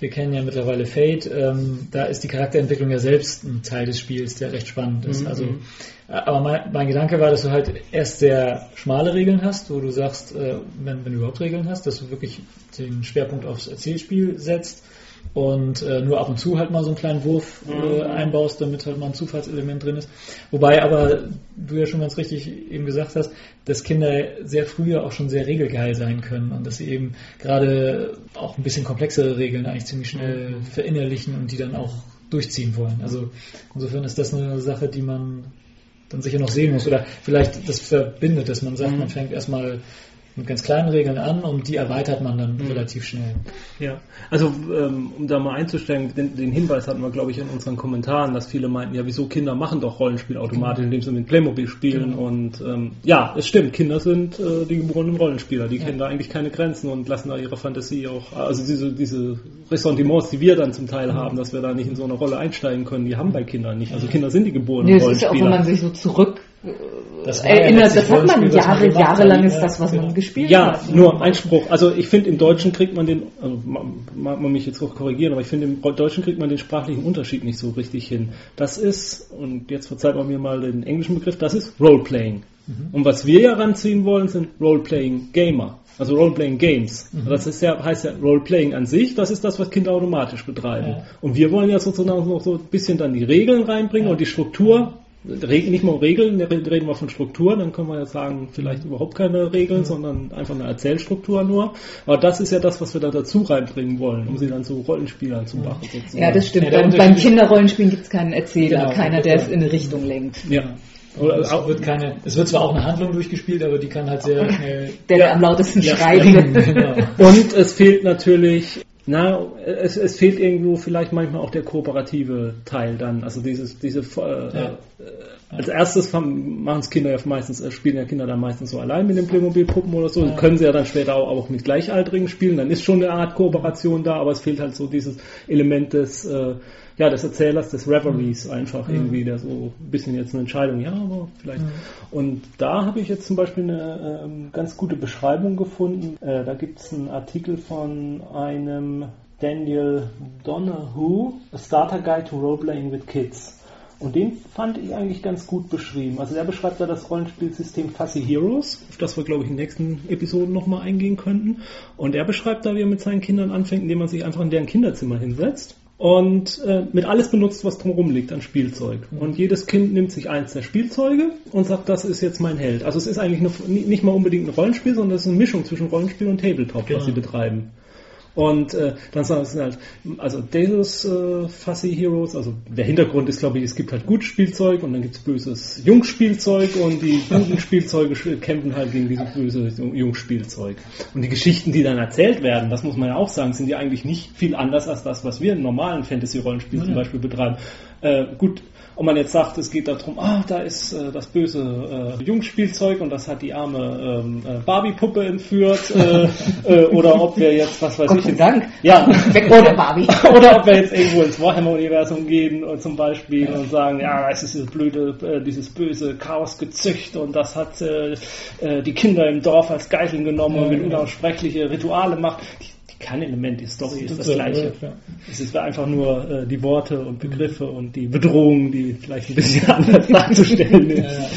wir kennen ja mittlerweile Fate, ähm, da ist die Charakterentwicklung ja selbst ein Teil des Spiels, der recht spannend ist. Mhm. Also, äh, aber mein, mein, Gedanke war, dass du halt erst sehr schmale Regeln hast, wo du sagst, äh, wenn, wenn, du überhaupt Regeln hast, dass du wirklich den Schwerpunkt aufs Erzählspiel setzt und äh, nur ab und zu halt mal so einen kleinen Wurf äh, mhm. einbaust, damit halt mal ein Zufallselement drin ist. Wobei aber du ja schon ganz richtig eben gesagt hast, dass Kinder sehr früher auch schon sehr regelgeil sein können und dass sie eben gerade auch ein bisschen komplexere Regeln eigentlich ziemlich schnell mhm. verinnerlichen und die dann auch durchziehen wollen. Also insofern ist das eine Sache, die man dann sicher noch sehen muss oder vielleicht das verbindet, dass man sagt, mhm. man fängt erstmal mit ganz kleinen Regeln an und die erweitert man dann mhm. relativ schnell. Ja, also ähm, um da mal einzustellen, den, den, Hinweis hatten wir, glaube ich, in unseren Kommentaren, dass viele meinten, ja, wieso Kinder machen doch Rollenspiel automatisch, indem sie mit Playmobil spielen. Genau. Und ähm, ja, es stimmt, Kinder sind äh, die geborenen Rollenspieler, die ja. kennen da eigentlich keine Grenzen und lassen da ihre Fantasie auch, also diese, diese Ressentiments, die wir dann zum Teil mhm. haben, dass wir da nicht in so eine Rolle einsteigen können, die haben bei Kindern nicht. Also Kinder sind die geborenen nee, Rollenspieler. Das ist ja auch, wenn man sich so zurück das erinnert, ja das hat man Jahre, jahrelang ist das, was man gespielt ja, hat. Ja, nur Einspruch. Also ich finde, im Deutschen kriegt man den, also mag man mich jetzt auch korrigieren, aber ich finde, im Deutschen kriegt man den sprachlichen Unterschied nicht so richtig hin. Das ist, und jetzt verzeiht man mir mal den englischen Begriff, das ist Roleplaying. Mhm. Und was wir ja ranziehen wollen, sind Roleplaying Gamer. Also Roleplaying Games. Mhm. Das ist ja, heißt ja Roleplaying an sich, das ist das, was Kinder automatisch betreiben. Ja. Und wir wollen ja sozusagen noch so ein bisschen dann die Regeln reinbringen ja. und die Struktur nicht mal um Regeln, reden wir von Strukturen, dann können wir ja sagen, vielleicht überhaupt keine Regeln, sondern einfach eine Erzählstruktur nur. Aber das ist ja das, was wir da dazu reinbringen wollen, um sie dann zu Rollenspielern zu machen. Sozusagen. Ja, das stimmt. Ja, beim, beim Kinderrollenspielen gibt es keinen Erzähler, genau, keiner, der es in eine Richtung lenkt. Ja. Oder es, wird keine, es wird zwar auch eine Handlung durchgespielt, aber die kann halt sehr schnell. Der, der am lautesten ja, schreiben. Genau. Und es fehlt natürlich na, es, es fehlt irgendwo vielleicht manchmal auch der kooperative Teil dann. Also dieses, diese äh, ja. äh, als erstes machen es Kinder ja meistens, äh, spielen ja Kinder dann meistens so allein mit den Playmobil-Puppen oder so. Ja. Können sie ja dann später auch, auch mit Gleichaltrigen spielen. Dann ist schon eine Art Kooperation da, aber es fehlt halt so dieses Element des äh, ja, des Erzählers, des Reveries mhm. einfach irgendwie, der so ein bisschen jetzt eine Entscheidung, ja, aber vielleicht. Mhm. Und da habe ich jetzt zum Beispiel eine ähm, ganz gute Beschreibung gefunden. Äh, da gibt es einen Artikel von einem Daniel Donahue, A Starter Guide to Roleplaying with Kids. Und den fand ich eigentlich ganz gut beschrieben. Also der beschreibt da das Rollenspielsystem Fussy Heroes, auf das wir, glaube ich, in den nächsten Episoden nochmal eingehen könnten. Und er beschreibt da, wie er mit seinen Kindern anfängt, indem man sich einfach in deren Kinderzimmer hinsetzt und äh, mit alles benutzt, was drumherum liegt an Spielzeug. Und jedes Kind nimmt sich eins der Spielzeuge und sagt, das ist jetzt mein Held. Also es ist eigentlich eine, nicht mal unbedingt ein Rollenspiel, sondern es ist eine Mischung zwischen Rollenspiel und Tabletop, genau. was sie betreiben. Und äh, dann sagen sie halt, also Deus äh, Fussy Heroes, also der Hintergrund ist, glaube ich, es gibt halt gutes Spielzeug und dann gibt es böses Jungspielzeug und die guten Spielzeuge kämpfen halt gegen dieses böse Jungspielzeug. Und die Geschichten, die dann erzählt werden, das muss man ja auch sagen, sind ja eigentlich nicht viel anders als das, was wir in normalen Fantasy-Rollenspielen ja. zum Beispiel betreiben. Äh, gut, ob man jetzt sagt, es geht darum, ah, da ist äh, das böse äh, Jungspielzeug und das hat die arme ähm, äh, Barbie-Puppe entführt, äh, äh, oder ob wir jetzt, was weiß Gott ich, jetzt, Dank. ja, Weg oder Barbie. oder ob wir jetzt irgendwo ins Warhammer-Universum gehen und zum Beispiel und sagen, ja, es ist dieses blöde, äh, dieses böse Chaos-Gezücht und das hat äh, äh, die Kinder im Dorf als Geiseln genommen und mit unaussprechliche Rituale macht. Kein Element, die Story ist das, das gleiche. Ja, es ist einfach nur äh, die Worte und Begriffe mhm. und die Bedrohung, die vielleicht ein bisschen anders darzustellen ist. Ja, ja.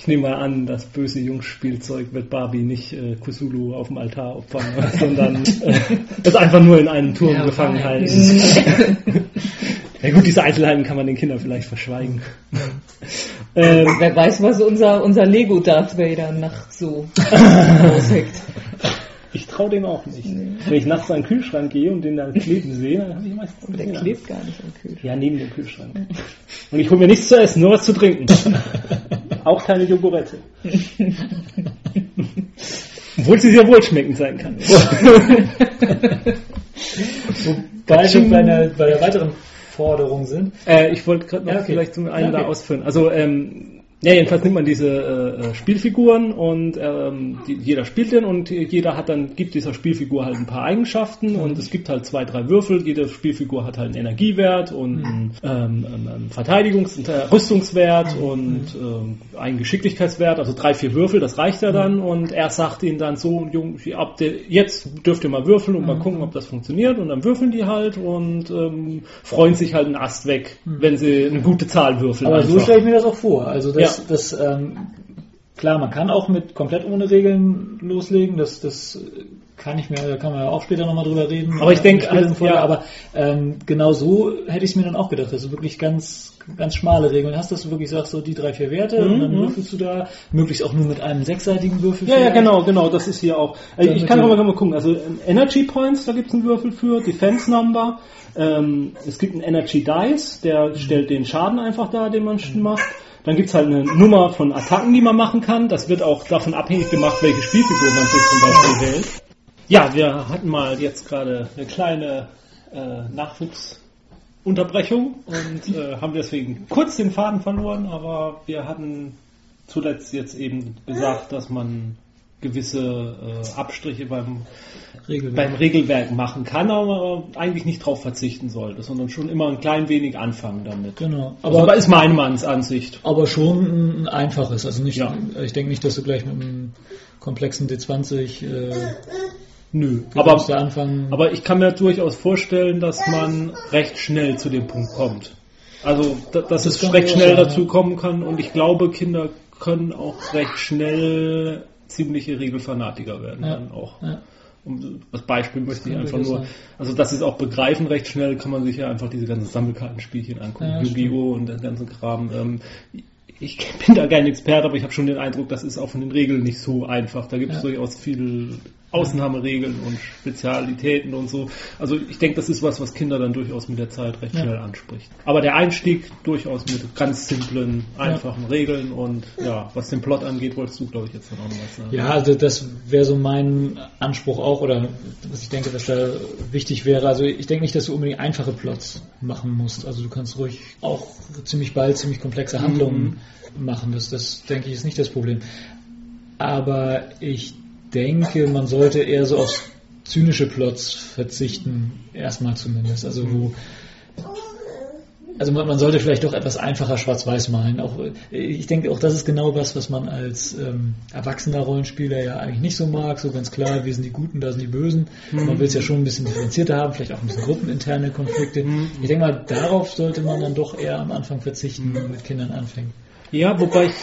Ich nehme mal an, das böse Jungspielzeug wird Barbie nicht äh, Kusulu auf dem Altar opfern, sondern äh, es einfach nur in einem Turm gefangen halten. ja gut, diese Einzelheiten kann man den Kindern vielleicht verschweigen. ähm, Wer weiß, was unser, unser Lego Darth Vader nachts so ausheckt. Ich traue dem auch nicht. Nee. Wenn ich nachts an den Kühlschrank gehe und den da kleben sehe, dann habe ich meistens ein Der klebt gar nicht am Kühlschrank. Ja, neben dem Kühlschrank. Und ich hole mir nichts zu essen, nur was zu trinken. auch keine Jogurette. Obwohl sie sehr wohlschmeckend sein kann. Wobei wir bei, einer, bei der weiteren Forderung sind. Äh, ich wollte gerade noch ja, okay. vielleicht zum einen ja, okay. da ausführen. Also ähm, ja, jedenfalls nimmt man diese äh, äh, Spielfiguren und ähm, die, jeder spielt den und jeder hat dann, gibt dieser Spielfigur halt ein paar Eigenschaften und es gibt halt zwei, drei Würfel. Jede Spielfigur hat halt einen Energiewert und mhm. einen, ähm, einen Verteidigungs- und Rüstungswert mhm. und ähm, einen Geschicklichkeitswert, also drei, vier Würfel, das reicht ja dann mhm. und er sagt ihnen dann so, Jung, ab der, jetzt dürft ihr mal würfeln und mal gucken, ob das funktioniert und dann würfeln die halt und ähm, freuen sich halt einen Ast weg, wenn sie eine gute Zahl würfeln. Aber einfach. so stelle ich mir das auch vor. Also das das, das ähm, klar, man kann auch mit komplett ohne Regeln loslegen. Das, das kann ich mir, da kann man ja auch später nochmal drüber reden. Aber ich denke, also, ja. aber ähm, genau so hätte ich es mir dann auch gedacht, dass du wirklich ganz, ganz schmale Regeln hast, dass du wirklich sagst, so die drei, vier Werte mhm. und dann mhm. würfelst du da, möglichst auch nur mit einem sechsseitigen Würfel. Ja, ja, genau, genau, das ist hier auch. Also ich kann aber mal gucken, also ähm, Energy Points, da gibt es einen Würfel für, Defense Number, ähm, es gibt einen Energy Dice, der mhm. stellt den Schaden einfach da, den man mhm. macht. Dann gibt es halt eine Nummer von Attacken, die man machen kann. Das wird auch davon abhängig gemacht, welche Spielfigur man sich zum Beispiel wählt. Ja, wir hatten mal jetzt gerade eine kleine äh, Nachwuchsunterbrechung und äh, haben deswegen kurz den Faden verloren, aber wir hatten zuletzt jetzt eben gesagt, dass man gewisse äh, Abstriche beim Regelwerk. beim Regelwerk machen kann, aber eigentlich nicht darauf verzichten sollte, sondern schon immer ein klein wenig anfangen damit. Genau. Aber also, ist meine Ansicht. Aber schon ein einfaches. Also nicht, ja. ich denke nicht, dass du gleich mit einem komplexen D20 äh, Nö, aber, aber ich kann mir durchaus vorstellen, dass man recht schnell zu dem Punkt kommt. Also, dass das es recht schnell sein, dazu kommen kann und ich glaube, Kinder können auch recht schnell ziemliche Regelfanatiker werden ja. dann auch. Ja. Um, als Beispiel möchte ich einfach nur, also das ist auch begreifen recht schnell, kann man sich ja einfach diese ganzen Sammelkartenspielchen angucken, ja, Yu-Gi-Oh! und den ganzen Kram. Ähm, ich bin da kein Experte, aber ich habe schon den Eindruck, das ist auch von den Regeln nicht so einfach. Da gibt es ja. durchaus viel Ausnahmeregeln und Spezialitäten und so. Also ich denke, das ist was, was Kinder dann durchaus mit der Zeit recht ja. schnell anspricht. Aber der Einstieg durchaus mit ganz simplen, einfachen ja. Regeln und ja, was den Plot angeht, wolltest du, glaube ich, jetzt noch was sagen. Ja, also das wäre so mein Anspruch auch oder was ich denke, was da wichtig wäre. Also ich denke nicht, dass du unbedingt einfache Plots machen musst. Also du kannst ruhig auch ziemlich bald ziemlich komplexe Handlungen mhm. machen. Das, das denke ich ist nicht das Problem. Aber ich denke, man sollte eher so auf zynische Plots verzichten, erstmal zumindest. Also wo Also man, man, sollte vielleicht doch etwas einfacher schwarz-weiß malen. Auch, ich denke, auch das ist genau was, was man als ähm, erwachsener Rollenspieler ja eigentlich nicht so mag. So ganz klar, wir sind die Guten, da sind die Bösen. Mhm. Man will es ja schon ein bisschen differenzierter haben, vielleicht auch ein bisschen gruppeninterne Konflikte. Mhm. Ich denke mal, darauf sollte man dann doch eher am Anfang verzichten, wenn man mit Kindern anfängt. Ja, wobei ich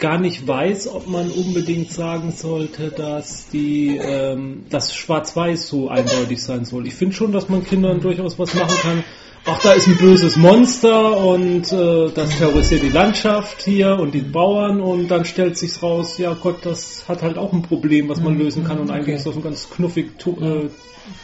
gar nicht weiß, ob man unbedingt sagen sollte, dass die ähm, das Schwarz-Weiß so eindeutig sein soll. Ich finde schon, dass man Kindern durchaus was machen kann. Ach, da ist ein böses Monster und äh, das terrorisiert die Landschaft hier und die Bauern und dann stellt sich's raus, ja Gott, das hat halt auch ein Problem, was man lösen kann und eigentlich ist das ein ganz knuffig, äh,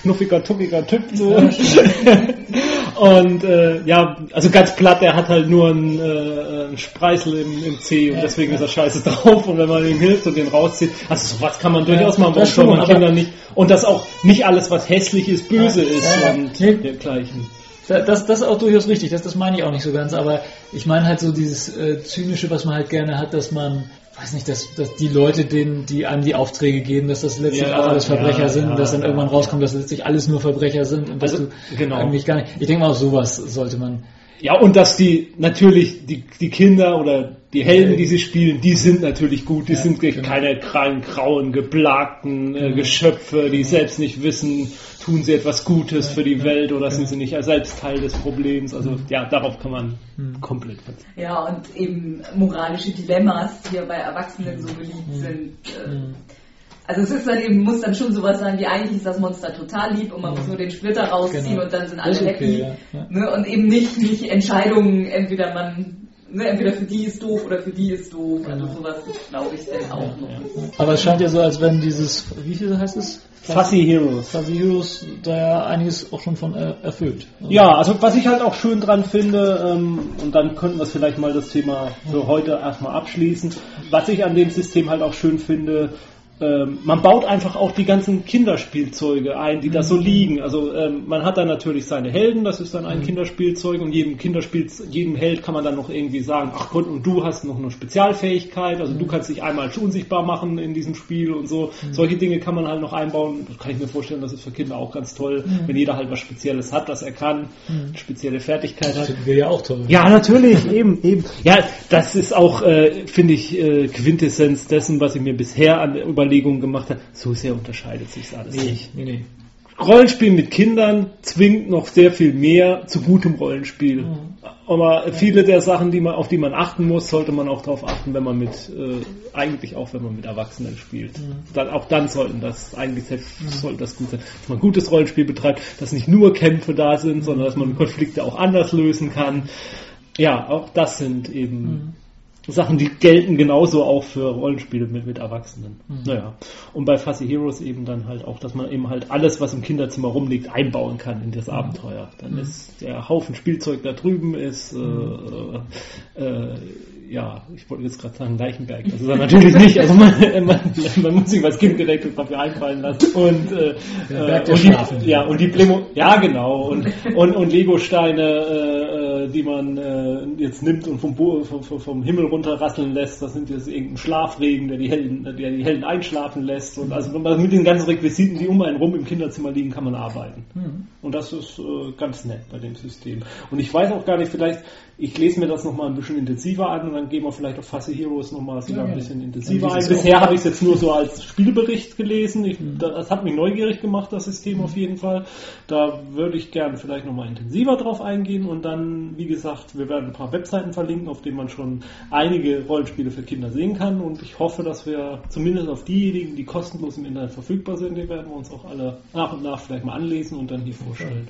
knuffiger, tuckiger Typ so. Und äh, ja, also ganz platt, er hat halt nur einen, äh, einen Spreißel im, im C und ja, deswegen ja. ist er scheiße drauf und wenn man ihm hilft und den rauszieht, also sowas kann man durchaus ja, machen, warum soll man Kinder nicht und dass auch nicht alles, was hässlich ist, böse ist und dergleichen. Das, das ist auch durchaus richtig, das, das meine ich auch nicht so ganz, aber ich meine halt so dieses äh, Zynische, was man halt gerne hat, dass man weiß nicht, dass, dass die Leute, denen, die einem die Aufträge geben, dass das letztlich ja, auch alles Verbrecher ja, sind, ja, dass dann irgendwann rauskommt, dass letztlich alles nur Verbrecher sind und dass also, du genau. eigentlich gar nicht. Ich denke mal, auf sowas sollte man. Ja, und dass die natürlich die, die Kinder oder die Helden, die sie spielen, die sind natürlich gut. Die ja, sind genau. keine kleinen, grauen, geplagten äh, genau. Geschöpfe, die selbst nicht wissen, tun sie etwas Gutes für die Welt oder sind sie nicht selbst Teil des Problems. Also mhm. ja, darauf kann man mhm. komplett verzichten. Ja, und eben moralische Dilemmas, die ja bei Erwachsenen so beliebt mhm. sind. Äh, also es ist dann eben, muss dann schon sowas sein, wie eigentlich ist das Monster total lieb und man muss nur den Splitter rausziehen genau. und dann sind alle okay, happy. Ja, ja. Ne? Und eben nicht, nicht Entscheidungen, entweder man ne, entweder für die ist doof oder für die ist doof. Also genau. sowas glaube ich dann auch noch. Aber es scheint ja so, als wenn dieses, wie viel heißt es? Fuzzy Heroes. Fuzzy Heroes, da ja einiges auch schon von äh, erfüllt. Ja, also was ich halt auch schön dran finde, ähm, und dann könnten wir vielleicht mal das Thema für heute erstmal abschließen. Was ich an dem System halt auch schön finde, ähm, man baut einfach auch die ganzen Kinderspielzeuge ein, die da so mhm. liegen. Also ähm, man hat dann natürlich seine Helden, das ist dann ein mhm. Kinderspielzeug und jedem Kinderspiel, jedem Held kann man dann noch irgendwie sagen, ach Gott, und du hast noch eine Spezialfähigkeit, also mhm. du kannst dich einmal unsichtbar machen in diesem Spiel und so. Mhm. Solche Dinge kann man halt noch einbauen. Das kann ich mir vorstellen, das ist für Kinder auch ganz toll, mhm. wenn jeder halt was Spezielles hat, das er kann, mhm. spezielle Fertigkeit hat. Das wäre ja auch toll. Ja, natürlich, eben, eben. Ja, das ist auch, äh, finde ich, äh, Quintessenz dessen, was ich mir bisher an über Überlegungen gemacht hat, so sehr unterscheidet sich alles nee, nicht. Nee, nee. Rollenspiel mit Kindern zwingt noch sehr viel mehr zu gutem Rollenspiel. Mhm. Aber viele der Sachen, die man, auf die man achten muss, sollte man auch darauf achten, wenn man mit, äh, eigentlich auch wenn man mit Erwachsenen spielt. Mhm. Dann, auch dann sollten das, eigentlich mhm. sollte das gut sein, dass man gutes Rollenspiel betreibt, dass nicht nur Kämpfe da sind, sondern dass man Konflikte auch anders lösen kann. Ja, auch das sind eben mhm. Sachen, die gelten genauso auch für Rollenspiele mit, mit Erwachsenen. Mhm. Naja. Und bei Fuzzy Heroes eben dann halt auch, dass man eben halt alles, was im Kinderzimmer rumliegt, einbauen kann in das mhm. Abenteuer. Dann mhm. ist der Haufen Spielzeug da drüben ist, äh, mhm. äh, ja, ich wollte jetzt gerade sagen Leichenberg. Das ist er natürlich nicht. Also man, man, man muss sich was kindgerechtes dafür einfallen lassen. Und, äh, ja, und die, ja, und die Plemo, ja genau. Und, und, und Lego-Steine, äh, äh die man äh, jetzt nimmt und vom, vom, vom Himmel runterrasseln lässt. Das sind jetzt irgendein Schlafregen, der die Helden, der die Helden einschlafen lässt. Und also mit den ganzen Requisiten, die um einen rum im Kinderzimmer liegen, kann man arbeiten. Mhm. Und das ist äh, ganz nett bei dem System. Und ich weiß auch gar nicht, vielleicht, ich lese mir das nochmal ein bisschen intensiver an und dann gehen wir vielleicht auf Fuzzy Heroes nochmal ja, ein bisschen intensiver ein. Bisher habe ich es jetzt nur so als Spielbericht gelesen. Ich, mhm. Das hat mich neugierig gemacht, das System auf jeden Fall. Da würde ich gerne vielleicht nochmal intensiver drauf eingehen und dann, wie gesagt, wir werden ein paar Webseiten verlinken, auf denen man schon einige Rollenspiele für Kinder sehen kann und ich hoffe, dass wir zumindest auf diejenigen, die kostenlos im Internet verfügbar sind, die werden wir uns auch alle nach und nach vielleicht mal anlesen und dann hier vorstellen.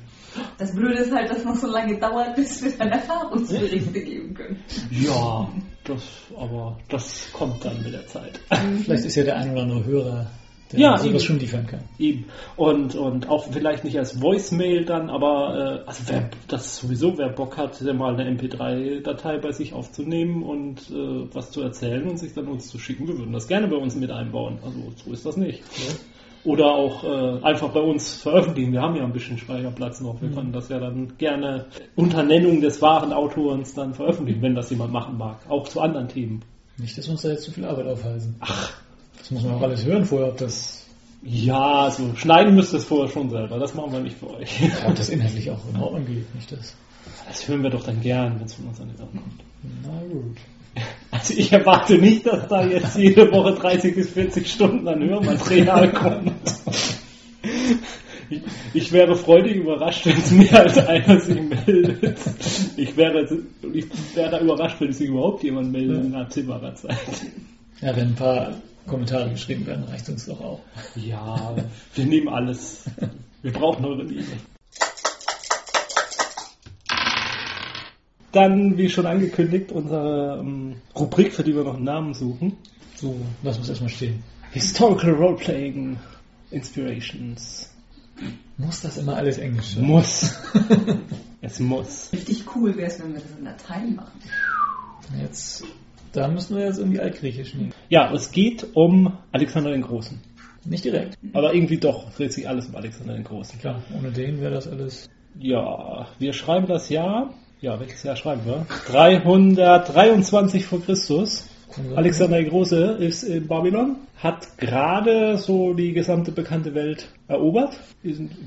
Das Blöde ist halt, dass noch so lange dauert, bis wir dann Erfahrungsberichte geben können. Ja, das, aber das kommt dann mit der Zeit. Vielleicht ist ja der ein oder andere Hörer der ja, sowas schon liefern kann. Eben. Und, und auch vielleicht nicht als Voicemail dann, aber äh, also wer das sowieso, wer Bock hat, mal eine MP3-Datei bei sich aufzunehmen und äh, was zu erzählen und sich dann uns zu schicken, wir würden das gerne bei uns mit einbauen. Also so ist das nicht. Ja oder auch äh, einfach bei uns veröffentlichen. Wir haben ja ein bisschen Speicherplatz noch. Wir mhm. können das ja dann gerne unter Nennung des wahren Autors dann veröffentlichen, wenn das jemand machen mag. Auch zu anderen Themen. Nicht, dass wir uns da jetzt zu viel Arbeit aufhalten. Ach. Das muss man auch alles hören vorher, ob das. Ja, also schneiden müsst ihr es vorher schon selber. Das machen wir nicht für euch. Ja, ob das inhaltlich auch in Ordnung geht, nicht das. Das hören wir doch dann gern, wenn es von uns an den Ohren kommt. Na gut. Also ich erwarte nicht, dass da jetzt jede Woche 30 bis 40 Stunden an Hörmaterial kommt. Ich, ich wäre freudig überrascht, wenn es mehr als einer sich meldet. Ich wäre, ich wäre überrascht, wenn sich überhaupt jemand meldet in absehbarer Zeit. Ja, wenn ein paar Kommentare geschrieben werden, reicht uns doch auch. Ja, wir nehmen alles. Wir brauchen eure Liebe. Dann, wie schon angekündigt, unsere ähm, Rubrik, für die wir noch einen Namen suchen. So, lass uns erstmal stehen. Historical Roleplaying Inspirations. Muss das immer alles Englisch sein? Muss. es muss. Richtig cool wäre es, wenn wir das in Latein machen. Jetzt, da müssen wir jetzt irgendwie Altgriechisch nehmen. Ja, es geht um Alexander den Großen. Nicht direkt. Aber irgendwie doch, dreht sich alles um Alexander den Großen. Klar, ohne den wäre das alles. Ja, wir schreiben das Jahr. Ja, welches Jahr schreiben wir? 323 vor Christus. Alexander der Große ist in Babylon, hat gerade so die gesamte bekannte Welt erobert,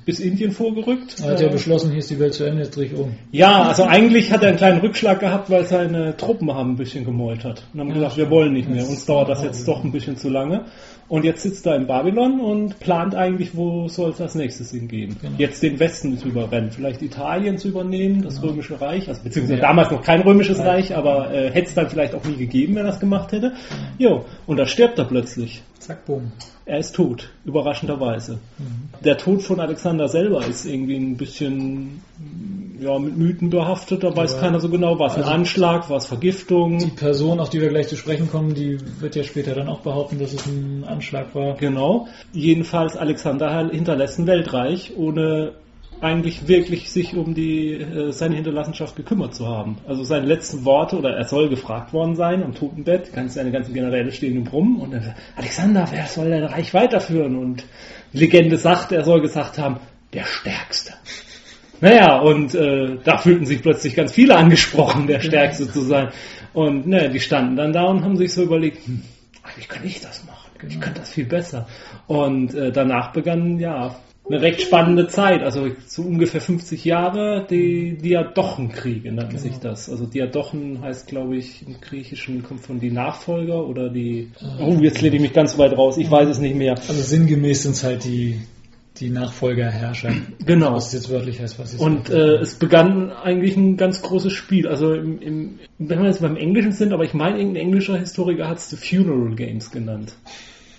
bis Indien vorgerückt. Er hat ja beschlossen, hier ist die Welt zu Ende, jetzt drehe ich um. Ja, also eigentlich hat er einen kleinen Rückschlag gehabt, weil seine Truppen haben ein bisschen gemeutert und haben gesagt, wir wollen nicht mehr, uns dauert das jetzt doch ein bisschen zu lange. Und jetzt sitzt er in Babylon und plant eigentlich, wo soll es als nächstes hingehen. Genau. Jetzt den Westen zu überrennen, vielleicht Italien zu übernehmen, das Römische Reich, also beziehungsweise Ja. damals noch kein Römisches Reich, aber äh, hätte es dann vielleicht auch nie gegeben, wenn er es gemacht hätte. Jo, und da stirbt er plötzlich. Zack, bumm. Er ist tot, überraschenderweise. Der Tod von Alexander selber ist irgendwie ein bisschen ja, mit Mythen behaftet, da weiß Ja. keiner so genau, war es ein Also- Anschlag, war es Vergiftung. Die Person, auf die wir gleich zu sprechen kommen, die wird ja später dann auch behaupten, dass es ein Anschlag war. Genau. Jedenfalls Alexander hinterlässt ein Weltreich, ohne eigentlich wirklich sich um die äh, seine Hinterlassenschaft gekümmert zu haben. Also seine letzten Worte, oder er soll gefragt worden sein am Totenbett, ganz seine ganzen Generäle stehen im Brummen und sagt, Alexander, wer soll dein Reich weiterführen? Und Legende sagt, er soll gesagt haben, der Stärkste. Naja, und äh, da fühlten sich plötzlich ganz viele angesprochen, der Stärkste zu sein. Und ne, die standen dann da und haben sich so überlegt, hm, eigentlich kann ich das machen. Ich kann das viel besser. Und äh, danach begann ja eine recht spannende Zeit, also so ungefähr 50 Jahre, die Diadochenkriege nannten sich das. Also Diadochen heißt, glaube ich, im Griechischen kommt von die Nachfolger oder die. Oh, jetzt lehne ich mich ganz weit raus, ich weiß es nicht mehr. Also sinngemäß sind es halt die, die Nachfolgerherrscher. Genau. Was jetzt wörtlich heißt, was es Und äh, es begann eigentlich ein ganz großes Spiel. Also im, im, wenn wir jetzt beim Englischen sind, aber ich meine, irgendein englischer Historiker hat es The Funeral Games genannt.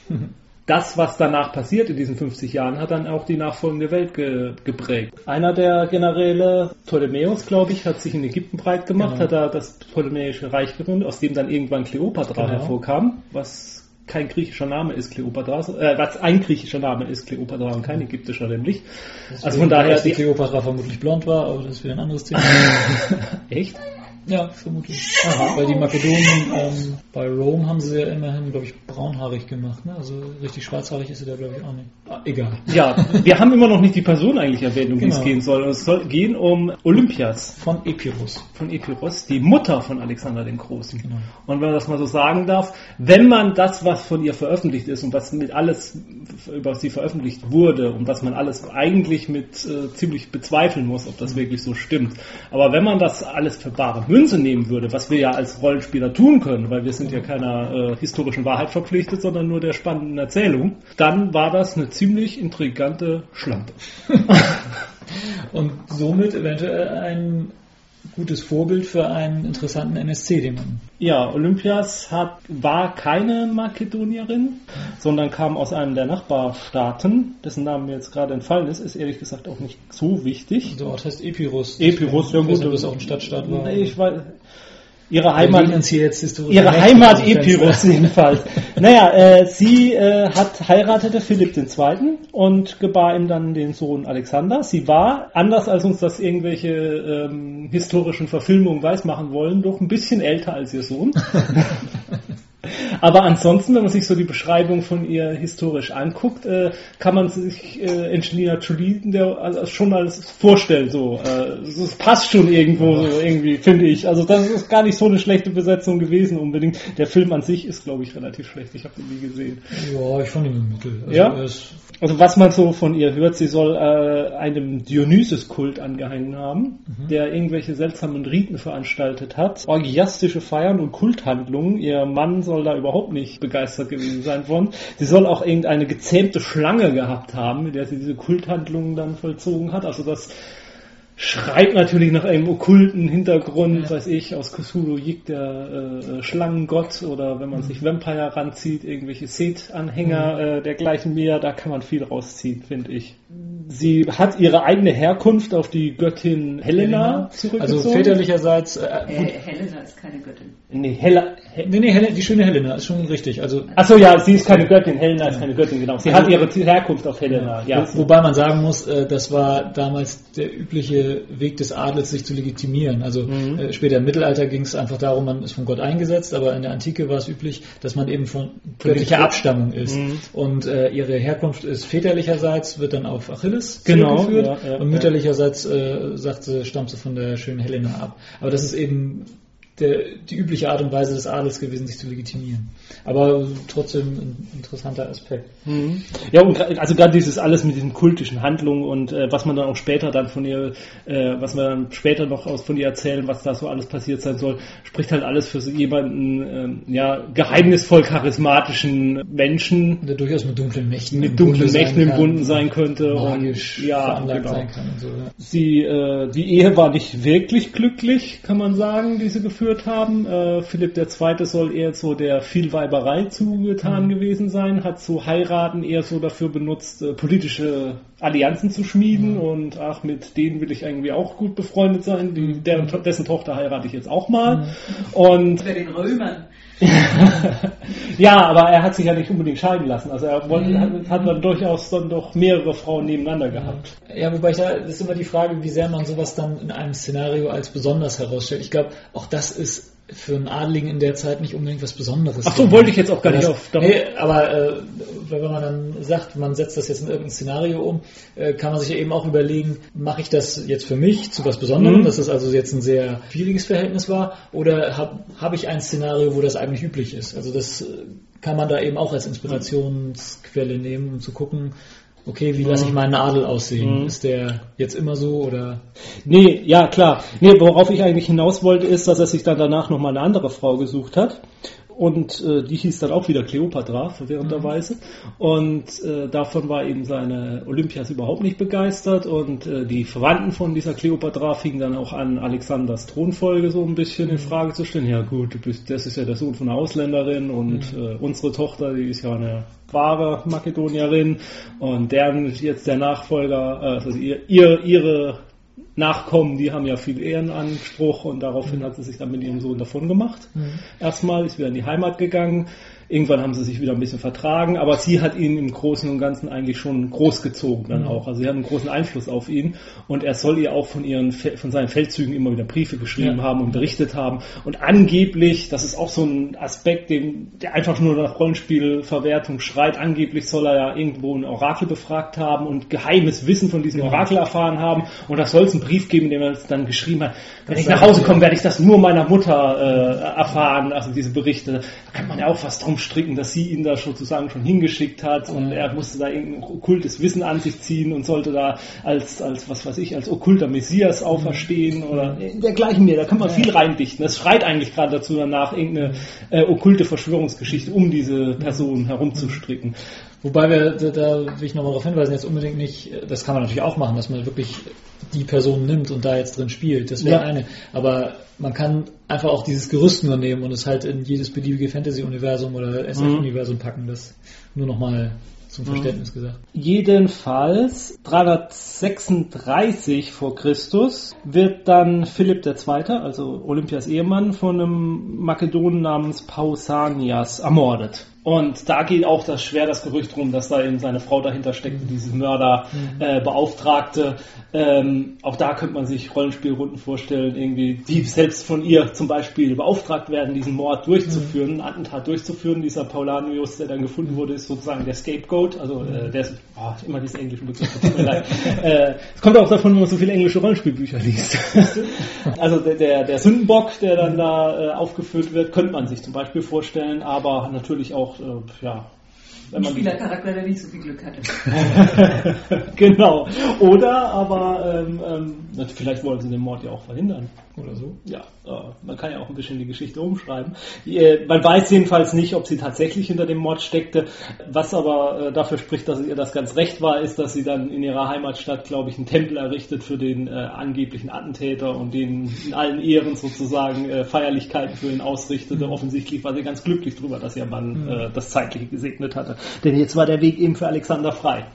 Das, was danach passiert in diesen 50 Jahren, hat dann auch die nachfolgende Welt ge geprägt. Einer der Generäle, Ptolemäus, glaube ich, hat sich in Ägypten breit gemacht, Genau. hat da das Ptolemäische Reich gegründet, aus dem dann irgendwann Kleopatra Genau. hervorkam, was kein griechischer Name ist, Kleopatra, äh, was ein griechischer Name ist, Kleopatra und kein ägyptischer nämlich. Also von daher, dass die die, Kleopatra vermutlich blond war, aber das ist wieder ein anderes Thema. echt? Ja, vermutlich. Weil die Makedonen ähm, bei Rom haben sie ja immerhin, glaube ich, braunhaarig gemacht. Ne? Also richtig schwarzhaarig ist sie da, glaube ich, auch nicht. Egal. Ja, wir haben immer noch nicht die Person eigentlich erwähnt, um die es Genau. gehen soll. Und es soll gehen um Olympias Von Epirus. von Epiros, die Mutter von Alexander dem Großen. Genau. Und wenn man das mal so sagen darf, wenn man das, was von ihr veröffentlicht ist und was mit alles über sie veröffentlicht wurde und was man alles eigentlich mit äh, ziemlich bezweifeln muss, ob das wirklich so stimmt. Aber wenn man das alles für bare Münze nehmen würde, was wir ja als Rollenspieler tun können, weil wir sind ja keiner äh, historischen Wahrheit verpflichtet, sondern nur der spannenden Erzählung, dann war das eine ziemlich intrigante Schlampe. Und somit eventuell ein gutes Vorbild für einen interessanten NSC, den man. Ja, Olympias hat, war keine Makedonierin, sondern kam aus einem der Nachbarstaaten, dessen Name mir jetzt gerade entfallen ist, ist ehrlich gesagt auch nicht so wichtig. Der Ort heißt Epirus. Epirus, ja gut. das auch ein Stadtstaat. Nee, ich weiß, ihre Heimat, ihre Heimat. Epirus jedenfalls. naja, äh, sie äh, hat heiratete Philipp II. und gebar ihm dann den Sohn Alexander. Sie war, anders als uns das irgendwelche ähm, historischen Verfilmungen weismachen wollen, doch ein bisschen älter als ihr Sohn. Aber ansonsten, wenn man sich so die Beschreibung von ihr historisch anguckt, äh, kann man sich äh, Angelina Jolie der, also schon als vorstellen. So, äh, es passt schon irgendwo, so irgendwie finde ich. Also das ist gar nicht so eine schlechte Besetzung gewesen unbedingt. Der Film an sich ist, glaube ich, relativ schlecht. Ich habe ihn nie gesehen. Ja, ich fand ihn im Mittel. Also ja. Also was man so von ihr hört, sie soll äh, einem Dionysus-Kult angehangen haben, mhm. der irgendwelche seltsamen Riten veranstaltet hat, orgiastische Feiern und Kulthandlungen. Ihr Mann soll da überhaupt nicht begeistert gewesen sein von. Sie soll auch irgendeine gezähmte Schlange gehabt haben, mit der sie diese Kulthandlungen dann vollzogen hat. Also das schreit natürlich nach einem okkulten Hintergrund, ja. weiß ich, aus Cthulhu Jig der äh, Schlangengott oder wenn man mhm. sich Vampire ranzieht, irgendwelche Set-Anhänger mhm. äh, dergleichen mehr, da kann man viel rausziehen, finde ich. Sie hat ihre eigene Herkunft auf die Göttin Helena, Helena. zurückgezogen. Also väterlicherseits. Äh, äh, Helena ist keine Göttin. Nee, Hella, He nee, nee, Helena, die schöne Helena ist schon richtig. Also, Achso, ja, sie ist keine Göttin, Helena ist keine Göttin, genau. Sie also, hat ihre Herkunft auf Helena, ja. Wo, wobei man sagen muss, äh, das war damals der übliche Weg des Adels, sich zu legitimieren. Also mhm. äh, später im Mittelalter ging es einfach darum, man ist von Gott eingesetzt, aber in der Antike war es üblich, dass man eben von göttlicher Abstammung ist. Mhm. Und äh, ihre Herkunft ist väterlicherseits, wird dann auf Achilles genau, ja, ja, und mütterlicherseits, äh, sagt sie, stammt sie von der schönen Helena ab. Aber das ist eben der, die übliche Art und Weise des Adels gewesen, sich zu legitimieren. Aber trotzdem ein interessanter Aspekt. Mhm. Ja, und also gerade dieses alles mit diesen kultischen Handlungen und äh, was man dann auch später dann von ihr, äh, was wir dann später noch aus von ihr erzählen, was da so alles passiert sein soll, spricht halt alles für so jemanden, äh, ja, geheimnisvoll charismatischen Menschen. Der durchaus mit dunklen Mächten mit dunklen Mächten gebunden sein könnte. Magisch und, ja, genau. sein kann und so. Ja. Sie, äh, die Ehe war nicht wirklich glücklich, kann man sagen, diese Gefühle geführt haben. Äh, Philipp II. soll eher so der Vielweiberei zugetan mhm. gewesen sein, hat so heiraten eher so dafür benutzt, äh, politische Allianzen zu schmieden mhm. und ach, mit denen will ich irgendwie auch gut befreundet sein. Die, mhm. der, dessen Tochter heirate ich jetzt auch mal. Mhm. Und Bei den Römern. ja, aber er hat sich ja nicht unbedingt scheiden lassen. Also er wollte, mhm. hat, hat, dann durchaus dann doch mehrere Frauen nebeneinander gehabt. Ja, wobei ich da, ist immer die Frage, wie sehr man sowas dann in einem Szenario als besonders herausstellt. Ich glaube, auch das ist für einen Adligen in der Zeit nicht unbedingt was Besonderes. Ach so, wollte ich jetzt auch gar nicht auf. Nee, aber äh, wenn man dann sagt, man setzt das jetzt in irgendein Szenario um, äh, kann man sich ja eben auch überlegen, mache ich das jetzt für mich zu was Besonderem, mhm. dass es also jetzt ein sehr schwieriges Verhältnis war, oder habe hab ich ein Szenario, wo das eigentlich üblich ist? Also das äh, kann man da eben auch als Inspirationsquelle nehmen, um zu gucken, okay, wie lasse ich meinen Adel aussehen? Mhm. Ist der jetzt immer so oder? Nee, ja klar. Nee, worauf ich eigentlich hinaus wollte, ist, dass er sich dann danach nochmal eine andere Frau gesucht hat und äh, die hieß dann auch wieder Cleopatra verwirrenderweise. Mhm. Und äh, davon war eben seine Olympias überhaupt nicht begeistert und äh, die Verwandten von dieser Cleopatra fingen dann auch an, Alexanders Thronfolge so ein bisschen mhm. in Frage zu stellen. Ja gut, du bist, das ist ja der Sohn von einer Ausländerin und mhm. äh, unsere Tochter, die ist ja eine wahre Makedonierin und deren jetzt der Nachfolger, äh, also ihr, ihre Nachkommen, die haben ja viel Ehrenanspruch und daraufhin mhm. hat sie sich dann mit ihrem Sohn davon gemacht. Mhm. Erstmal ist wieder in die Heimat gegangen, Irgendwann haben sie sich wieder ein bisschen vertragen, aber sie hat ihn im Großen und Ganzen eigentlich schon großgezogen dann mhm. auch. Also sie hat einen großen Einfluss auf ihn und er soll ihr auch von ihren von seinen Feldzügen immer wieder Briefe geschrieben ja. haben und berichtet haben. Und angeblich, das ist auch so ein Aspekt, dem, der einfach nur nach Rollenspielverwertung schreit, angeblich soll er ja irgendwo ein Orakel befragt haben und geheimes Wissen von diesem Orakel erfahren haben. Und da soll es einen Brief geben, in dem er es dann geschrieben hat, wenn das ich nach Hause komme, werde ich das nur meiner Mutter äh, erfahren, also diese Berichte. Da kann man ja auch was drum stricken, dass sie ihn da sozusagen schon hingeschickt hat und er musste da irgendein okkultes Wissen an sich ziehen und sollte da als, als was weiß ich, als okkulter Messias auferstehen oder dergleichen mehr. Da kann man viel reindichten. Das schreit eigentlich gerade dazu danach, irgendeine äh, okkulte Verschwörungsgeschichte um diese Person herumzustricken. Wobei wir, da, da will ich nochmal darauf hinweisen, jetzt unbedingt nicht, das kann man natürlich auch machen, dass man wirklich die Person nimmt und da jetzt drin spielt. Das wäre ja. eine. Aber man kann einfach auch dieses Gerüst nur nehmen und es halt in jedes beliebige Fantasy-Universum oder SF-Universum mhm. packen. Das nur nochmal zum mhm. Verständnis gesagt. Jedenfalls 336 vor Christus wird dann Philipp II., also Olympias Ehemann, von einem Makedonen namens Pausanias ermordet. Und da geht auch das schwer das Gerücht rum, dass da eben seine Frau dahinter steckt, diese Mörder äh, beauftragte. Ähm, auch da könnte man sich Rollenspielrunden vorstellen, irgendwie, die selbst von ihr zum Beispiel beauftragt werden, diesen Mord durchzuführen, einen Attentat durchzuführen. Dieser Paulanius, der dann gefunden wurde, ist sozusagen der Scapegoat. Also äh, der ist oh, immer diese englischen Begriffe, tut mir leid. Äh, es kommt auch davon, wenn man so viele englische Rollenspielbücher liest. also der, der, der Sündenbock, der dann da äh, aufgeführt wird, könnte man sich zum Beispiel vorstellen, aber natürlich auch, äh, ja, Ein Spielercharakter, der nicht so viel Glück hatte. genau. Oder aber ähm, ähm, vielleicht wollen sie den Mord ja auch verhindern oder so. Ja, äh, man kann ja auch ein bisschen die Geschichte umschreiben. Äh, man weiß jedenfalls nicht, ob sie tatsächlich hinter dem Mord steckte. Was aber äh, dafür spricht, dass ihr das ganz recht war, ist, dass sie dann in ihrer Heimatstadt, glaube ich, einen Tempel errichtet für den äh, angeblichen Attentäter und den in allen Ehren sozusagen äh, Feierlichkeiten für ihn ausrichtete. Offensichtlich war sie ganz glücklich darüber, dass ihr Mann äh, das Zeitliche gesegnet hatte. Denn jetzt war der Weg eben für Alexander frei.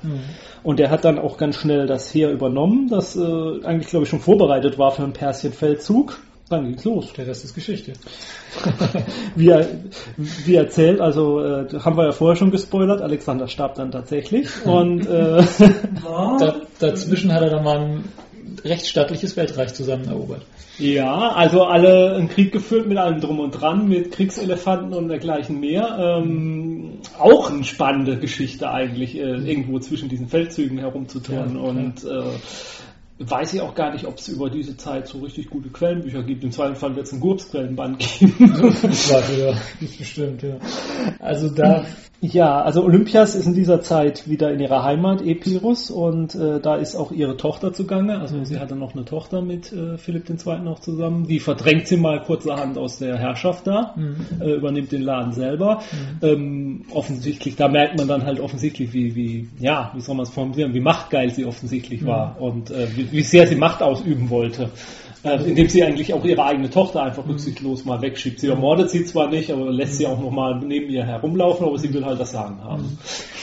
Und er hat dann auch ganz schnell das Heer übernommen, das äh, eigentlich, glaube ich, schon vorbereitet war für einen Persienfeldzug. Dann ging's los. Der Rest ist Geschichte. Wie, er, wie erzählt, also äh, haben wir ja vorher schon gespoilert, Alexander starb dann tatsächlich. Und äh, Da, dazwischen hat er dann mal ein recht stattliches Weltreich zusammen erobert. ja, also alle einen Krieg geführt mit allem drum und dran, mit Kriegselefanten und dergleichen mehr. Ähm, auch eine spannende Geschichte eigentlich, äh, irgendwo zwischen diesen Feldzügen herumzuturnen. Ja, und äh, weiß ich auch gar nicht, ob es über diese Zeit so richtig gute Quellenbücher gibt. Im zweiten Fall wird es einen Gurps-Quellenband geben. Das bestimmt, ja. Also da, Ja, also Olympias ist in dieser Zeit wieder in ihrer Heimat Epirus und äh, da ist auch ihre Tochter zugange. Also sie hatte noch eine Tochter mit äh, Philipp II. noch zusammen. Die verdrängt sie mal kurzerhand aus der Herrschaft da, äh, übernimmt den Laden selber. Ähm, offensichtlich, da merkt man dann halt offensichtlich, wie, wie ja, wie soll man es formulieren, wie machtgeil sie offensichtlich war und äh, wie, wie sehr sie Macht ausüben wollte. Äh, indem sie eigentlich auch ihre eigene Tochter einfach rücksichtslos mal wegschiebt. Sie ermordet sie zwar nicht, aber lässt sie auch noch mal neben ihr herumlaufen, aber sie will halt das Sagen haben.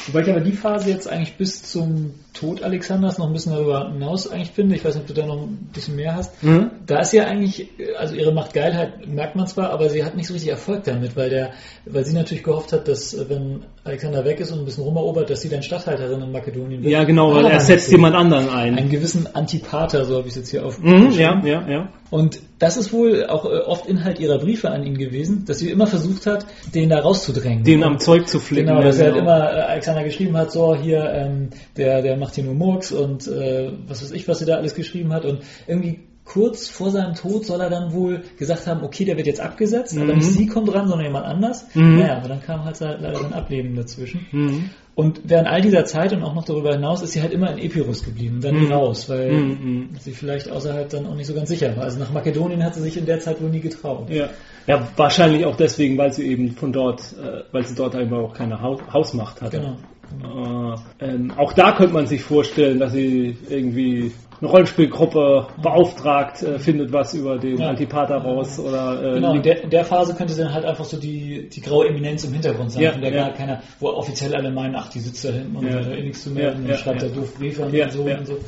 Wobei ich aber die Phase jetzt eigentlich bis zum Tod Alexanders noch ein bisschen darüber hinaus eigentlich finde. Ich weiß nicht, ob du da noch ein bisschen mehr hast. Mhm. Da ist ja eigentlich, also ihre Machtgeilheit merkt man zwar, aber sie hat nicht so richtig Erfolg damit, weil der, weil sie natürlich gehofft hat, dass wenn Alexander weg ist und ein bisschen rumerobert, dass sie dann Statthalterin in Makedonien wird. Ja, genau, weil er setzt jemand anderen ein. Einen gewissen Antipater, so habe ich es jetzt hier Mhm, aufgeschrieben. ja, ja, ja. Und das ist wohl auch äh, oft Inhalt ihrer Briefe an ihn gewesen, dass sie immer versucht hat, den da rauszudrängen. Den am Zeug zu flicken. Genau, dass er halt immer äh, Alexander geschrieben hat, so hier, ähm, der, der macht hier nur Murks und äh, was weiß ich, was sie da alles geschrieben hat. Und irgendwie kurz vor seinem Tod soll er dann wohl gesagt haben, okay, der wird jetzt abgesetzt, aber Mhm. nicht sie kommt dran, sondern jemand anders. Mhm. Naja, aber dann kam halt leider sein Ableben dazwischen. Mhm. Und während all dieser Zeit und auch noch darüber hinaus ist sie halt immer in Epirus geblieben, dann Mhm. raus, weil Mhm. sie vielleicht außerhalb dann auch nicht so ganz sicher war. Also nach Makedonien hat sie sich in der Zeit wohl nie getraut. Ja. ja, wahrscheinlich auch deswegen, weil sie eben von dort, äh, weil sie dort einfach auch keine Haus Hausmacht hatte. Genau. Äh, ähm, auch da könnte man sich vorstellen, dass sie irgendwie eine Rollenspielgruppe beauftragt, äh, findet was über den Ja. Antipater raus oder äh, Genau, in der, in der Phase könnte dann halt einfach so die, die graue Eminenz im Hintergrund sein, Ja, von der ja. gar keiner, wo offiziell alle meinen, ach, die sitzt da hinten und Ja. hat da eh nichts zu melden Ja, ja, und schreibt ja. da doof Briefe Ja, und so ja. und so.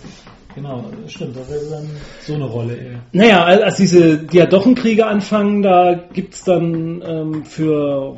Genau, stimmt, da wäre dann so eine Rolle eher. Naja, als diese Diadochenkriege anfangen, da gibt's dann ähm, für,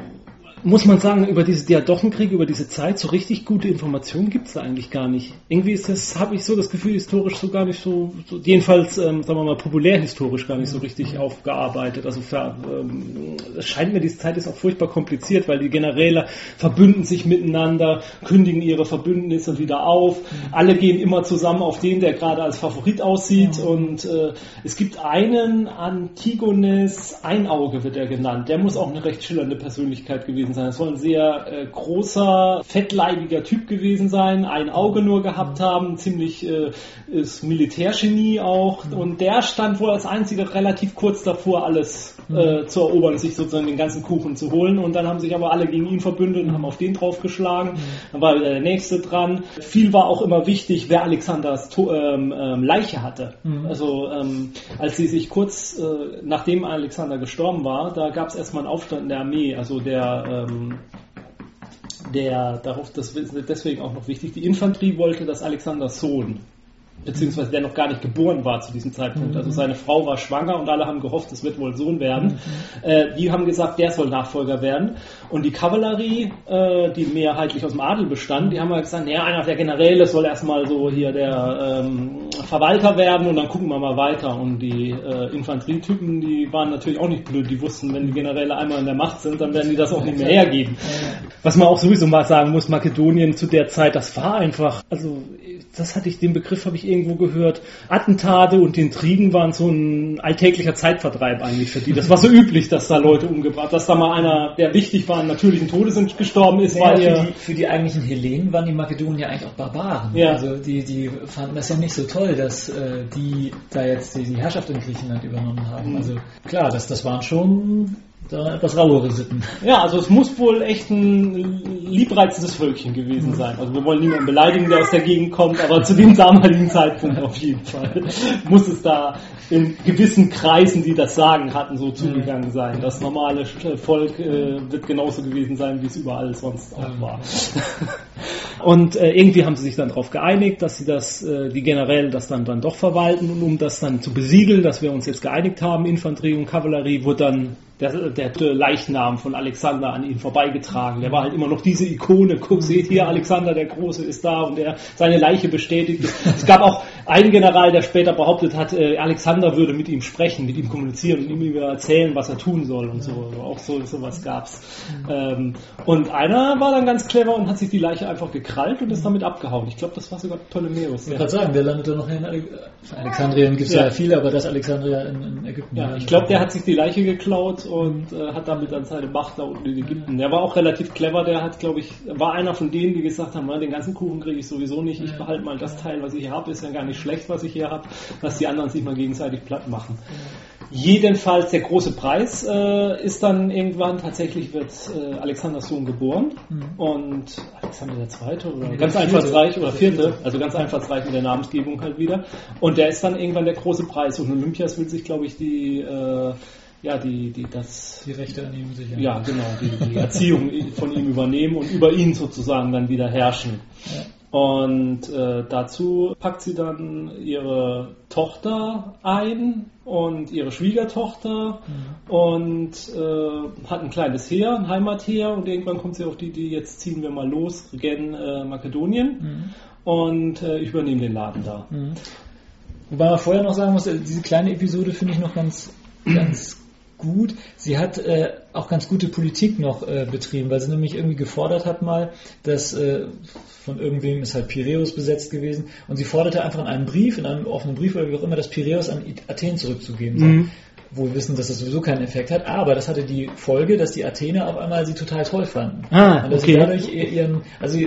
muss man sagen, über diese Diadochenkriege, über diese Zeit, so richtig gute Informationen gibt's da eigentlich gar nicht. Irgendwie ist das, habe ich so das Gefühl, historisch so gar nicht so, so jedenfalls, ähm, sagen wir mal, populärhistorisch gar nicht so richtig aufgearbeitet. Also für, ähm, es scheint mir, diese Zeit ist auch furchtbar kompliziert, weil die Generäle verbünden sich miteinander, kündigen ihre Verbündnisse wieder auf. Alle gehen immer zusammen auf den, der gerade als Favorit aussieht. Und äh, es gibt einen, Antigones Einauge wird er genannt. Der muss auch eine recht schillernde Persönlichkeit gewesen sein. Es soll ein sehr äh, großer, fettleibiger Typ gewesen sein, ein Auge nur gehabt haben, ziemlich äh, ist Militärgenie auch. Und der stand wohl als einziger relativ kurz davor, alles äh, zu erobern, sich sozusagen den ganzen Kuchen zu holen. Und dann haben sich aber alle gegen ihn verbündet und haben auf den draufgeschlagen. Dann war wieder der nächste dran. Viel war auch immer wichtig, wer Alexanders to ähm, ähm, Leiche hatte. Also ähm, als sie sich kurz äh, nachdem Alexander gestorben war, da gab es erstmal einen Aufstand in der Armee. Also der ähm, der darauf, das ist deswegen auch noch wichtig, die Infanterie wollte, dass Alexanders Sohn beziehungsweise der noch gar nicht geboren war zu diesem Zeitpunkt. Mhm. Also seine Frau war schwanger und alle haben gehofft, es wird wohl Sohn werden. Mhm. Äh, die haben gesagt, der soll Nachfolger werden. Und die Kavallerie, äh, die mehrheitlich aus dem Adel bestand, die haben halt gesagt, naja, einer der Generäle soll erstmal so hier der ähm, Verwalter werden und dann gucken wir mal weiter. Und die äh, Infanterietypen, die waren natürlich auch nicht blöd, die wussten, wenn die Generäle einmal in der Macht sind, dann werden die das auch nicht mehr hergeben. Was man auch sowieso mal sagen muss, Makedonien zu der Zeit, das war einfach, also das hatte ich, den Begriff habe ich irgendwo gehört, Attentate und Intrigen waren so ein alltäglicher Zeitvertreib eigentlich für die. Das war so üblich, dass da Leute umgebracht, dass da mal einer, der wichtig war, einen natürlichen Todes gestorben ist, Ja, weil für, die, für die eigentlichen Hellenen waren die Makedonier ja eigentlich auch Barbaren. Ja. Also die, die fanden das ja nicht so toll, dass äh, die da jetzt die, die Herrschaft in Griechenland übernommen haben. Mhm. Also klar, das, das waren schon da etwas rauere Sitten. Ja, also es muss wohl echt ein liebreizendes Völkchen gewesen sein. Also wir wollen niemanden beleidigen, der aus der Gegend kommt, aber zu dem damaligen Zeitpunkt auf jeden Fall muss es da in gewissen Kreisen, die das Sagen hatten, so zugegangen sein. Das normale Volk äh, wird genauso gewesen sein, wie es überall sonst auch war. Und äh, irgendwie haben sie sich dann darauf geeinigt, dass sie das, äh, die Generäle das dann, dann doch verwalten und um das dann zu besiegeln, dass wir uns jetzt geeinigt haben, Infanterie und Kavallerie, wurde dann der, der Leichnam von Alexander an ihn vorbeigetragen. Der war halt immer noch diese Ikone. Guck, seht hier, Alexander der Große ist da und er seine Leiche bestätigt. Es gab auch einen General, der später behauptet hat, äh, Alexander würde mit ihm sprechen, mit ihm kommunizieren und ihm über erzählen, was er tun soll und so. Auch so sowas gab's. Ähm, und einer war dann ganz clever und hat sich die Leiche einfach gekrallt und ist damit abgehauen. Ich glaube, das war sogar Ptolemäus. Ich wollte gerade sagen, der landete noch in Ale Alexandrien, gibt es ja. Ja. viele, aber das Alexandria in, in Ägypten. Ja, ich glaube, der hat sich die Leiche geklaut und äh, hat damit dann seine Macht da unten in Ägypten. Der war auch relativ clever, der hat, glaube ich, war einer von denen, die gesagt haben, "Na, den ganzen Kuchen kriege ich sowieso nicht, ich behalte mal das Teil, was ich hier habe, ist ja gar nicht schlecht, was ich hier habe, dass die anderen sich mal gegenseitig platt machen. Jedenfalls der große Preis äh, ist dann irgendwann tatsächlich wird äh, Alexanders Sohn geboren und Alexander der Zweite oder Nee, ganz der vierte. einfallsreich oder Der vierte, vierte. also ganz einfallsreich mit der Namensgebung halt wieder. Und der ist dann irgendwann der große Preis und Olympias will sich, glaube ich, die äh, ja die die das Die Rechte an ihm sicher. ja genau die, die Erziehung von ihm übernehmen und über ihn sozusagen dann wieder herrschen. Ja. Und äh, dazu packt sie dann ihre Tochter ein und ihre Schwiegertochter und äh, hat ein kleines Heer, ein Heimatheer und irgendwann kommt sie auf die Idee, jetzt ziehen wir mal los gen äh, Makedonien Mhm. und äh, ich übernehme den Laden da. Mhm. Wobei man vorher noch sagen muss, äh, diese kleine Episode finde ich noch ganz, ganz gut. Sie hat äh, auch ganz gute Politik noch äh, betrieben, weil sie nämlich irgendwie gefordert hat mal, dass äh, von irgendwem ist halt Piräus besetzt gewesen und sie forderte einfach in einem Brief, in einem offenen Brief oder wie auch immer, das Piräus an Athen zurückzugeben sei. Mhm. Wo wir wissen, dass das sowieso keinen Effekt hat, aber das hatte die Folge, dass die Athener auf einmal sie total toll fanden. Ah, und dass okay. sie dadurch ihr- ihren, also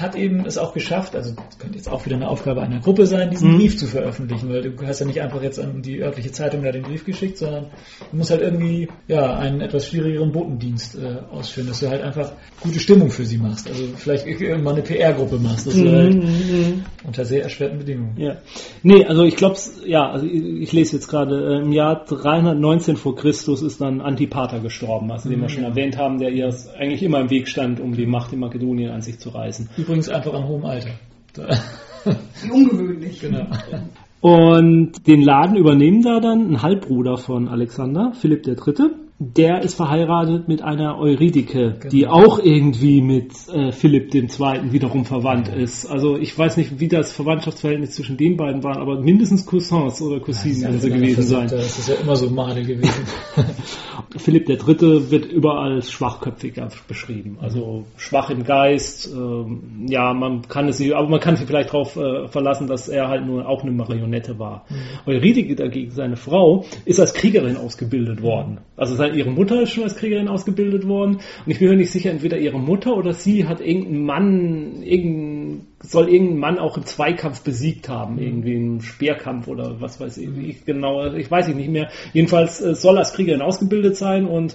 hat eben es auch geschafft, also das könnte jetzt auch wieder eine Aufgabe einer Gruppe sein, diesen Mhm. Brief zu veröffentlichen, weil du hast ja nicht einfach jetzt an die örtliche Zeitung da den Brief geschickt, sondern du musst halt irgendwie ja einen etwas schwierigeren Botendienst äh, ausführen, dass du halt einfach gute Stimmung für sie machst, also vielleicht irgendwann eine PR-Gruppe machst, dass du halt Mhm. unter sehr erschwerten Bedingungen. Ja. Nee, also ich glaube, ja, also ich, ich lese jetzt gerade, äh, im Jahr 319 vor Christus ist dann Antipater gestorben, also den wir schon erwähnt haben, der ihr eigentlich immer im Weg stand, um die Macht in Makedonien an sich zu reißen. Übrigens einfach an hohem Alter. Da, Wie ungewöhnlich. genau. Und den Laden übernehmen da dann ein Halbbruder von Alexander, Philipp III. Der ist verheiratet mit einer Euridike, die Genau. auch irgendwie mit äh, Philipp II. wiederum verwandt ist. Also ich weiß nicht, wie das Verwandtschaftsverhältnis zwischen den beiden war, aber mindestens Cousins oder Cousinen werden sie gewesen sein. Das ist ja immer so Made gewesen. Philipp III. wird überall als schwachköpfig beschrieben. Also schwach im Geist. Ähm, ja, man kann es sich, aber man kann sich vielleicht darauf äh, verlassen, dass er halt nur auch eine Marionette war. Eurydike dagegen, seine Frau, ist als Kriegerin ausgebildet worden. Also seine, ihre Mutter ist schon als Kriegerin ausgebildet worden. Und ich bin mir nicht sicher, entweder ihre Mutter oder sie hat irgendeinen Mann, irgendein, soll irgendeinen Mann auch im Zweikampf besiegt haben, irgendwie im Speerkampf oder was weiß ich, ich genau, ich weiß ich nicht mehr. Jedenfalls äh, soll als Kriegerin ausgebildet sein und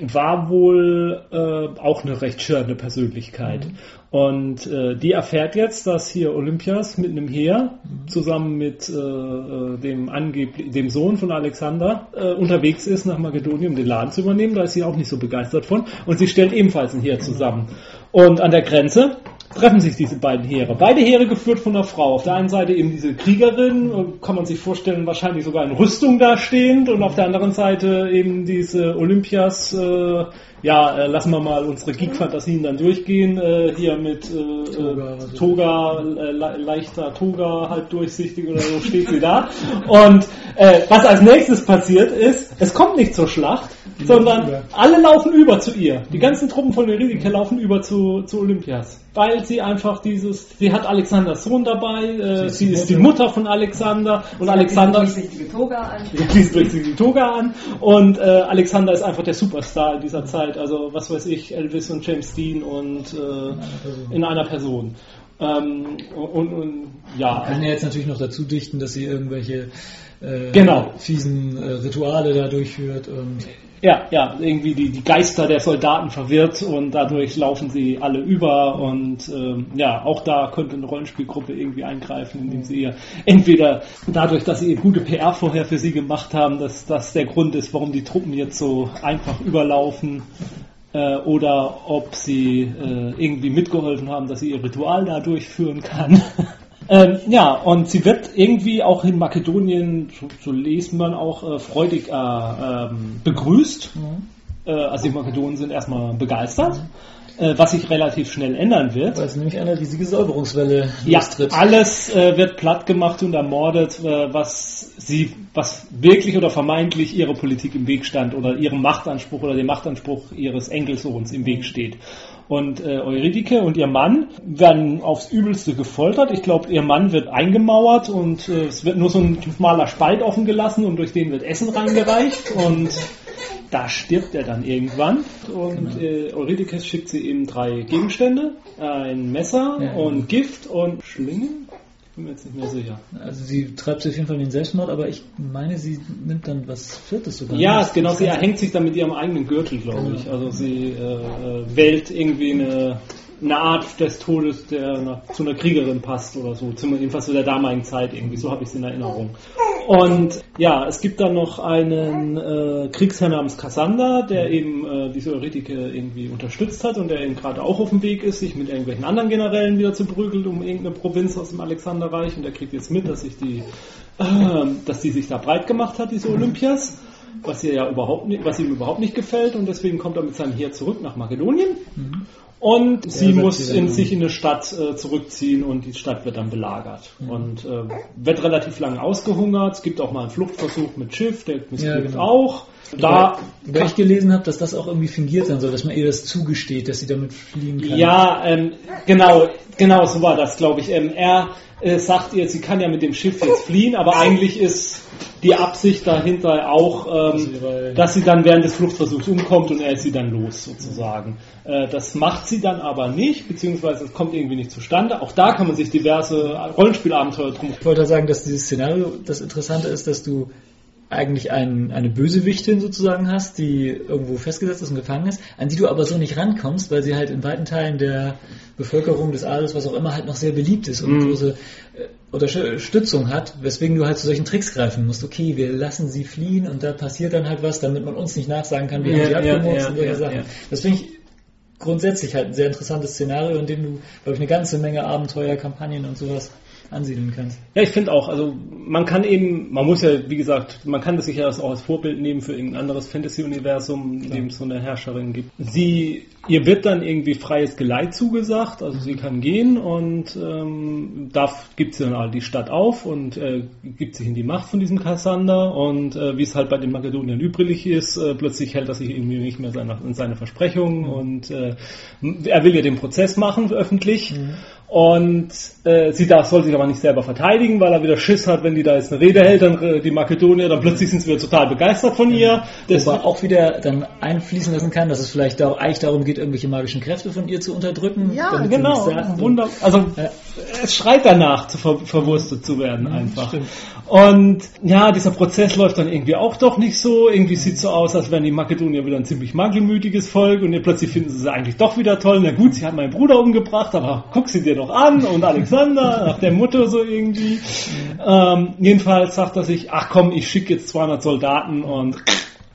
war wohl äh, auch eine recht schörende Persönlichkeit. Und äh, die erfährt jetzt, dass hier Olympias mit einem Heer zusammen mit äh, äh, dem angeblich dem Sohn von Alexander äh, unterwegs ist nach Makedonien, um den Laden zu übernehmen. Da ist sie auch nicht so begeistert von. Und sie stellt ebenfalls ein Heer zusammen. Und an der Grenze treffen sich diese beiden Heere. Beide Heere geführt von einer Frau. Auf der einen Seite eben diese Kriegerin, äh, kann man sich vorstellen, wahrscheinlich sogar in Rüstung dastehend und auf der anderen Seite eben diese Olympias, äh, ja, äh, lassen wir mal unsere Geek-Fantasien dann durchgehen, äh, hier mit äh, Toga, äh, Toga äh, le leichter Toga, halb durchsichtig oder so steht sie da. Und äh, was als nächstes passiert ist, es kommt nicht zur Schlacht, sondern alle laufen über zu ihr. Die ganzen Truppen von Euridike laufen über zu, zu Olympias. Weil sie einfach dieses, sie hat Alexanders Sohn dabei, äh, sie, ist, die Mutter von Alexander und Alexander. durchsichtige Toga an. Die durchsichtige Toga an und äh, Alexander ist einfach der Superstar in dieser Zeit. Also was weiß ich, Elvis und James Dean und äh, in einer Person. Ähm, und, und, ja. Man kann ja jetzt natürlich noch dazu dichten, dass sie irgendwelche äh, genau. fiesen äh, Rituale da durchführt und ja, ja, irgendwie die, die Geister der Soldaten verwirrt und dadurch laufen sie alle über und ähm, ja, auch da könnte eine Rollenspielgruppe irgendwie eingreifen, indem sie ihr entweder dadurch, dass sie ihr gute PR vorher für sie gemacht haben, dass das der Grund ist, warum die Truppen jetzt so einfach überlaufen äh, oder ob sie äh, irgendwie mitgeholfen haben, dass sie ihr Ritual da durchführen kann. Ähm, ja, und sie wird irgendwie auch in Makedonien, so, so lesen man auch, äh, freudig äh, ähm, begrüßt. Mhm. Äh, also die Makedonen sind erstmal begeistert. Äh, was sich relativ schnell ändern wird. Weil es nämlich eine riesige Säuberungswelle ja, lostritt. alles äh, wird platt gemacht und ermordet, äh, was sie, was wirklich oder vermeintlich ihrer Politik im Weg stand oder ihrem Machtanspruch oder dem Machtanspruch ihres Enkelsohns im Weg steht. Und äh, Eurydike und ihr Mann werden aufs Übelste gefoltert. Ich glaube, ihr Mann wird eingemauert und äh, es wird nur so ein schmaler Spalt offen gelassen und durch den wird Essen reingereicht und da stirbt er dann irgendwann. Und genau. äh, Eurydikes schickt sie ihm drei Gegenstände, ein Messer ja, und Gift und Schlingen bin mir jetzt nicht mehr sicher. Also sie treibt sich auf jeden Fall in den Selbstmord, aber ich meine, sie nimmt dann was Viertes sogar. Ja, nicht. genau, sie erhängt sich dann mit ihrem eigenen Gürtel, glaube ich. Also sie äh, äh, wählt irgendwie eine eine Art des Todes, der zu einer Kriegerin passt oder so, jedenfalls zu der damaligen Zeit irgendwie, so habe ich es in Erinnerung. Und ja, es gibt dann noch einen äh, Kriegsherr namens Kassander, der eben äh, diese Eurythike irgendwie unterstützt hat und der eben gerade auch auf dem Weg ist, sich mit irgendwelchen anderen Generälen wieder zu prügeln um irgendeine Provinz aus dem Alexanderreich und der kriegt jetzt mit, dass sich die, äh, dass die sich da breit gemacht hat, diese Olympias was ihr ja überhaupt nicht, was ihm überhaupt nicht gefällt und deswegen kommt er mit seinem Heer zurück nach Makedonien. Mhm. Und ja, sie muss in, sich in eine Stadt äh, zurückziehen und die Stadt wird dann belagert. Mhm. Und äh, wird relativ lange ausgehungert. Es gibt auch mal einen Fluchtversuch mit Schiff, der missglückt ja, genau. auch. Da Wobei ich gelesen habe, dass das auch irgendwie fingiert sein soll, dass man ihr das zugesteht, dass sie damit fliehen kann. Ja, ähm, genau, genau so war das, glaube ich. Ähm, er äh, sagt ihr, sie kann ja mit dem Schiff jetzt fliehen, aber eigentlich ist die Absicht dahinter auch, ähm, dass sie dann während des Fluchtversuchs umkommt und er ist sie dann los sozusagen. Äh, das macht sie dann aber nicht, beziehungsweise es kommt irgendwie nicht zustande. Auch da kann man sich diverse Rollenspielabenteuer drum. Ich wollte sagen, dass dieses Szenario das Interessante ist, dass du eigentlich ein, eine Bösewichtin sozusagen hast, die irgendwo festgesetzt ist und gefangen ist, an die du aber so nicht rankommst, weil sie halt in weiten Teilen der Bevölkerung des Adels, was auch immer, halt noch sehr beliebt ist und mhm. große äh, Unterstützung hat, weswegen du halt zu solchen Tricks greifen musst. Okay, wir lassen sie fliehen und da passiert dann halt was, damit man uns nicht nachsagen kann, wir ja, haben sie abgemurzt ja, und solche ja, Sachen. Das finde ich grundsätzlich halt ein sehr interessantes Szenario, in dem du, glaube ich, eine ganze Menge Abenteuer, Kampagnen und sowas ansiedeln kannst. Ja, ich finde auch, also man kann eben, man muss ja, wie gesagt, man kann das sicher auch als Vorbild nehmen für irgendein anderes Fantasy-Universum, in dem es so eine Herrscherin gibt. Sie, ihr wird dann irgendwie freies Geleit zugesagt, also sie kann gehen und ähm, da gibt sie dann halt die Stadt auf und äh, gibt sich in die Macht von diesem Kassander und äh, wie es halt bei den Makedoniern übrig ist, äh, plötzlich hält er sich irgendwie nicht mehr seine, in seine Versprechungen mhm. und äh, er will ja den Prozess machen öffentlich mhm. Und äh, sie darf, soll sich aber nicht selber verteidigen, weil er wieder Schiss hat, wenn die da jetzt eine Rede hält, dann äh, die Makedonier, dann plötzlich sind sie wieder total begeistert von ihr. Das aber auch wieder dann einfließen lassen kann, dass es vielleicht auch eigentlich darum geht, irgendwelche magischen Kräfte von ihr zu unterdrücken. Ja, genau. Wunder also ja. es schreit danach, zu ver verwurstet zu werden einfach. Stimmt. Und ja, dieser Prozess läuft dann irgendwie auch doch nicht so. Irgendwie sieht es so aus, als wären die Makedonier wieder ein ziemlich mangelmütiges Volk und plötzlich finden sie sie eigentlich doch wieder toll. Na gut, sie hat meinen Bruder umgebracht, aber guck sie dir doch an und Alexander nach der Mutter so irgendwie. Ähm, jedenfalls sagt er sich, ach komm, ich schicke jetzt 200 Soldaten und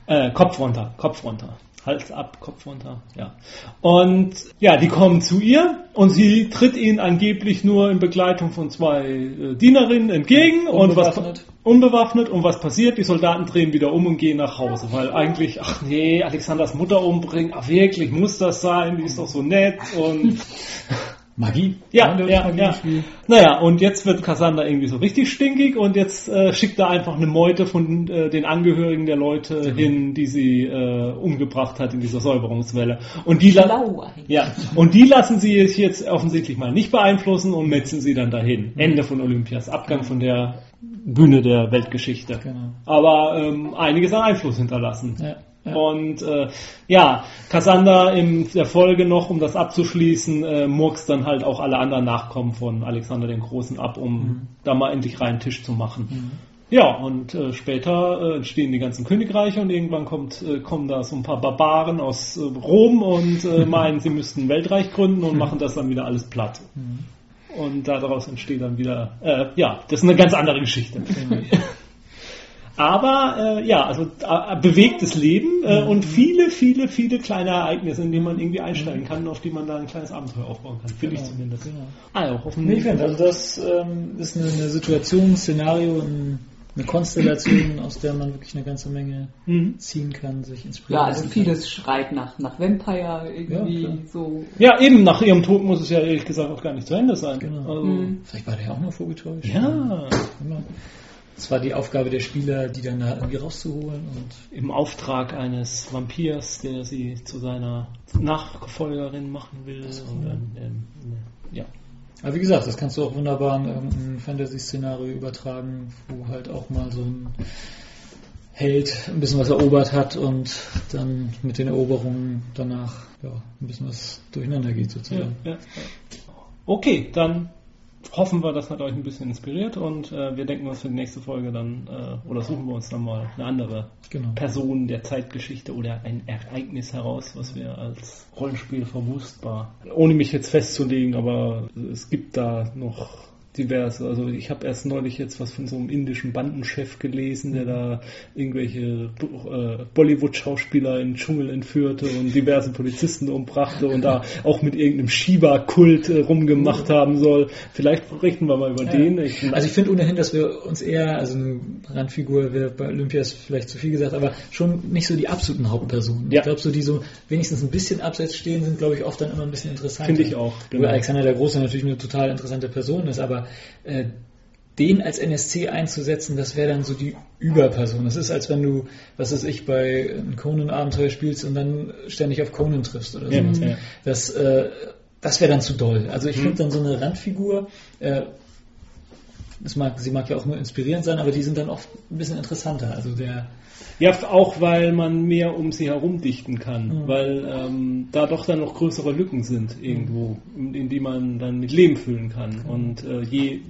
äh, Kopf runter, Kopf runter. Hals ab, Kopf runter, ja. Und ja, die kommen zu ihr und sie tritt ihnen angeblich nur in Begleitung von zwei äh, Dienerinnen entgegen und was Unbewaffnet. unbewaffnet und was passiert? Die Soldaten drehen wieder um und gehen nach Hause, weil eigentlich, ach nee, Alexanders Mutter umbringen, ach wirklich, muss das sein? Die ist doch so nett und Magie. ja, ja, Magie ja. Spiel. Naja, und jetzt wird Cassandra irgendwie so richtig stinkig und jetzt äh, schickt er einfach eine Meute von äh, den Angehörigen der Leute hin, die sie äh, umgebracht hat in dieser Säuberungswelle. Und die, eigentlich. ja, und die lassen sie sich jetzt offensichtlich mal nicht beeinflussen und metzen sie dann dahin. Ende von Olympias, Abgang von der Bühne der Weltgeschichte. Genau. Aber ähm, einiges an Einfluss hinterlassen. Ja, ja. Und äh, ja, Cassandra in der Folge noch, um das abzuschließen, äh, murkst dann halt auch alle anderen Nachkommen von Alexander dem Großen ab, um Mhm. da mal endlich reinen Tisch zu machen. Ja, und äh, später äh, entstehen die ganzen Königreiche und irgendwann kommt, äh, kommen da so ein paar Barbaren aus äh, Rom und äh, meinen, sie müssten ein Weltreich gründen und machen das dann wieder alles platt. Und daraus entsteht dann wieder, äh, ja, das ist eine ganz andere Geschichte. Aber äh, ja, also äh, bewegtes Leben äh, und viele, viele, viele kleine Ereignisse, in die man irgendwie einsteigen kann, auf die man da ein kleines Abenteuer aufbauen kann. Finde ich zumindest. Genau. Ah ja, hoffentlich. ich finde, also das ähm, ist eine, eine Situation, ein Szenario, ein, eine Konstellation, aus der man wirklich eine ganze Menge Mhm. ziehen kann, sich Ja, inspirieren also kann. vieles schreit nach, nach Vampire irgendwie Ja, so. Ja, eben nach ihrem Tod muss es ja ehrlich gesagt auch gar nicht zu Ende sein. Genau. Also, Mhm. Vielleicht war der ja auch noch vorgetäuscht. Ja, Genau. Das war die Aufgabe der Spieler, die dann da irgendwie rauszuholen und im Auftrag eines Vampirs, der sie zu seiner Nachfolgerin machen will. Und dann, ähm, ja. Aber wie gesagt, das kannst du auch wunderbar in irgendein Fantasy-Szenario übertragen, wo halt auch mal so ein Held ein bisschen was erobert hat und dann mit den Eroberungen danach ja, ein bisschen was durcheinander geht sozusagen. ja, ja. Okay, dann hoffen wir, das hat euch ein bisschen inspiriert und äh, wir denken uns für die nächste Folge dann, äh, oder suchen wir uns dann mal eine andere Genau. Person der Zeitgeschichte oder ein Ereignis heraus, was wir als Rollenspiel verwusstbar, ohne mich jetzt festzulegen, aber es gibt da noch diverse, also ich habe erst neulich jetzt was von so einem indischen Bandenchef gelesen, der da irgendwelche äh, Bollywood-Schauspieler in den Dschungel entführte und diverse Polizisten umbrachte und da auch mit irgendeinem Shiva-Kult äh, rumgemacht haben soll. Vielleicht berichten wir mal über Ja. den. Ich, Also ich finde ohnehin, dass wir uns eher, also eine Randfigur wäre bei Olympias vielleicht zu viel gesagt, aber schon nicht so die absoluten Hauptpersonen. Ja. Ich glaube, so die so wenigstens ein bisschen abseits stehen, sind, glaube ich, oft dann immer ein bisschen interessanter. Finde ich auch, genau. Alexander der Große natürlich eine total interessante Person ist, aber äh, den als NSC einzusetzen, das wäre dann so die Überperson. Das ist, als wenn du, was weiß ich, bei einem Conan-Abenteuer spielst und dann ständig auf Conan triffst oder so. Ja, ja. Das, äh, das wäre dann zu doll. Also ich Mhm. finde dann so eine Randfigur, äh, das mag, sie mag ja auch nur inspirierend sein, aber die sind dann oft ein bisschen interessanter. Also der, Ja, auch weil man mehr um sie herum dichten kann, Mhm. weil ähm, da doch dann noch größere Lücken sind irgendwo, in, in die man dann mit Leben füllen kann. Und äh, je,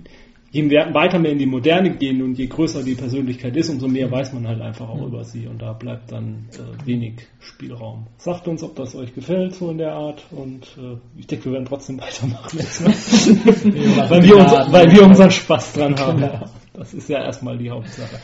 je weiter wir in die Moderne gehen und je größer die Persönlichkeit ist, umso mehr weiß man halt einfach auch über sie und da bleibt dann äh, wenig Spielraum. Sagt uns, ob das euch gefällt, so in der Art und äh, ich denke, wir werden trotzdem weitermachen jetzt, ne? weil, wir unser, weil wir unseren Spaß dran haben. Das ist ja erstmal die Hauptsache.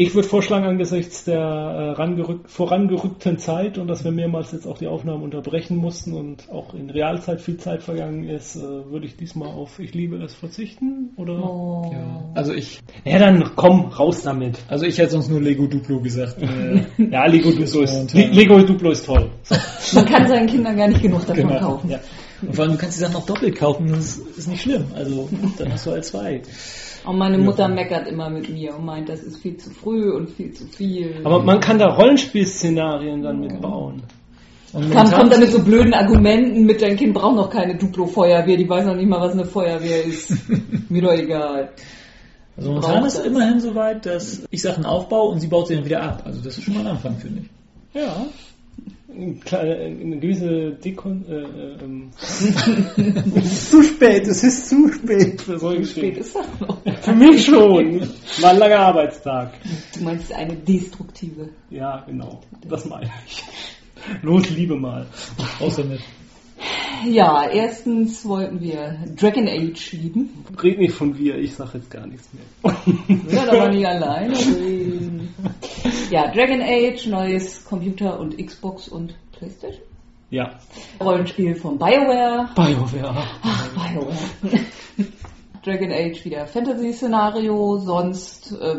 Ich würde vorschlagen, angesichts der äh, rangerück vorangerückten Zeit und dass wir mehrmals jetzt auch die Aufnahmen unterbrechen mussten und auch in Realzeit viel Zeit vergangen ist, äh, würde ich diesmal auf Ich liebe es verzichten? Oder? Oh. ja, also ich, Ja, dann komm, raus damit. also ich hätte sonst nur Lego Duplo gesagt. Äh, Ja, Lego Duplo ist, Le äh, Lego Duplo ist toll. Man kann seinen Kindern gar nicht genug davon Genau, kaufen. Ja. und vor allem, du kannst die Sachen auch doppelt kaufen, das ist nicht schlimm. Also dann hast du halt zwei. Und meine Mutter meckert immer mit mir und meint, das ist viel zu früh und viel zu viel. Aber man kann da Rollenspielszenarien dann mitbauen. Und Kam, kommt da mit so blöden Argumenten mit, dein Kind braucht noch keine Duplo-Feuerwehr, die weiß noch nicht mal, was eine Feuerwehr ist. Mir doch egal. Also momentan braucht ist das. immerhin soweit, dass ich Sachen aufbaue und sie baut sie dann wieder ab. Also das ist schon mal ein Anfang, finde ich. Ja. Eine, kleine, eine gewisse Dekon... Äh, äh, ähm. zu spät, es ist zu spät für solche Spät ist das noch. Für mich schon. War ein langer Arbeitstag. Du meinst eine destruktive. Ja, genau. Das meine ich. Los, liebe mal. Außer mit. Ja, erstens wollten wir Dragon Age lieben. Red nicht von wir, ich sag jetzt gar nichts mehr. Wir werden aber nicht alleine. Ja, Dragon Age, neues Computer und Xbox und Playstation. Ja. Rollenspiel von BioWare. BioWare. Ach, BioWare. Dragon Age wieder Fantasy-Szenario, sonst äh,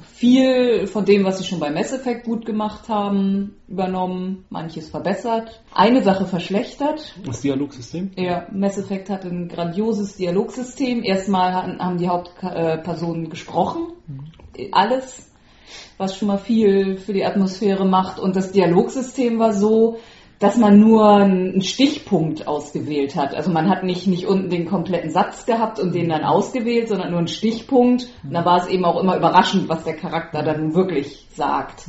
viel von dem, was sie schon bei Mass Effect gut gemacht haben, übernommen, manches verbessert. Eine Sache verschlechtert. Das Dialogsystem? Ja, Mass Effect hat ein grandioses Dialogsystem. Erstmal haben die Hauptpersonen gesprochen. Alles, was schon mal viel für die Atmosphäre macht. Und das Dialogsystem war so, dass man nur einen Stichpunkt ausgewählt hat. Also man hat nicht, nicht unten den kompletten Satz gehabt und den dann ausgewählt, sondern nur einen Stichpunkt. Und da war es eben auch immer überraschend, was der Charakter dann wirklich sagt.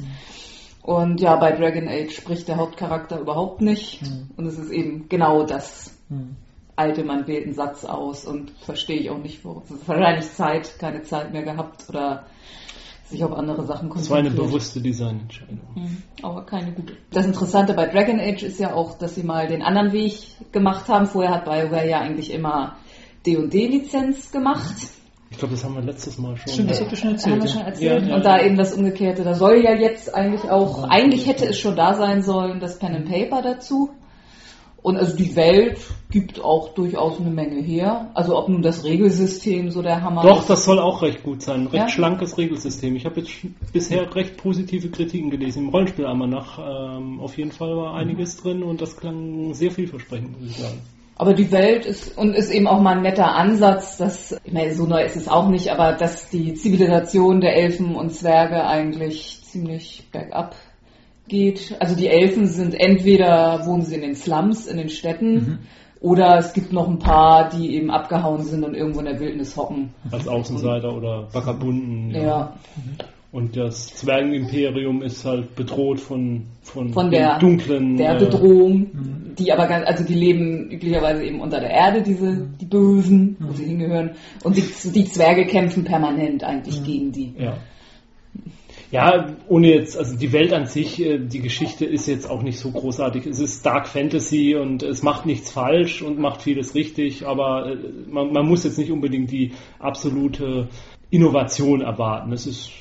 Und ja, bei Dragon Age spricht der Hauptcharakter überhaupt nicht. Und es ist eben genau das alte, man wählt einen Satz aus und verstehe ich auch nicht, wo. Wahrscheinlich Zeit, keine Zeit mehr gehabt oder sich auf andere Sachen Das war eine konzentriert. bewusste Designentscheidung. Mhm, Aber keine gute. Das Interessante bei Dragon Age ist ja auch, dass sie mal den anderen Weg gemacht haben. Vorher hat BioWare ja eigentlich immer D&D-Lizenz gemacht. Ich glaube, das haben wir letztes Mal schon. Stimmt, das habt ihr schon erzählt. Haben wir schon erzählt. Ja, ja. Und da eben das Umgekehrte. Da soll ja jetzt eigentlich auch, eigentlich hätte es schon da sein sollen, das Pen and Paper dazu. Und also die Welt gibt auch durchaus eine Menge her. Also ob nun das Regelsystem so der Hammer Doch, ist. das soll auch recht gut sein. Recht Ja? schlankes Regelsystem. Ich habe jetzt bisher recht positive Kritiken gelesen. Im Rollenspiel einmal nach. Ähm, auf jeden Fall war einiges drin und das klang sehr vielversprechend, muss ich sagen. Aber die Welt ist und ist eben auch mal ein netter Ansatz, dass, ich meine, so neu ist es auch nicht, aber dass die Zivilisation der Elfen und Zwerge eigentlich ziemlich bergab geht. Also die Elfen sind entweder wohnen sie in den Slums, in den Städten, oder es gibt noch ein paar, die eben abgehauen sind und irgendwo in der Wildnis hocken. Als Außenseiter oder Vagabunden. Ja. Und das Zwergenimperium ist halt bedroht von, von, Von der- dunklen. Der äh, Bedrohung, die aber ganz, also die leben üblicherweise eben unter der Erde, diese, die Bösen, wo sie hingehören. Und die, die Zwerge kämpfen permanent eigentlich gegen die. Ja. Ja, ohne jetzt, also die Welt an sich, äh, die Geschichte ist jetzt auch nicht so großartig. Es ist Dark Fantasy und es macht nichts falsch und macht vieles richtig, aber äh, man, man muss jetzt nicht unbedingt die absolute Innovation erwarten. Es ist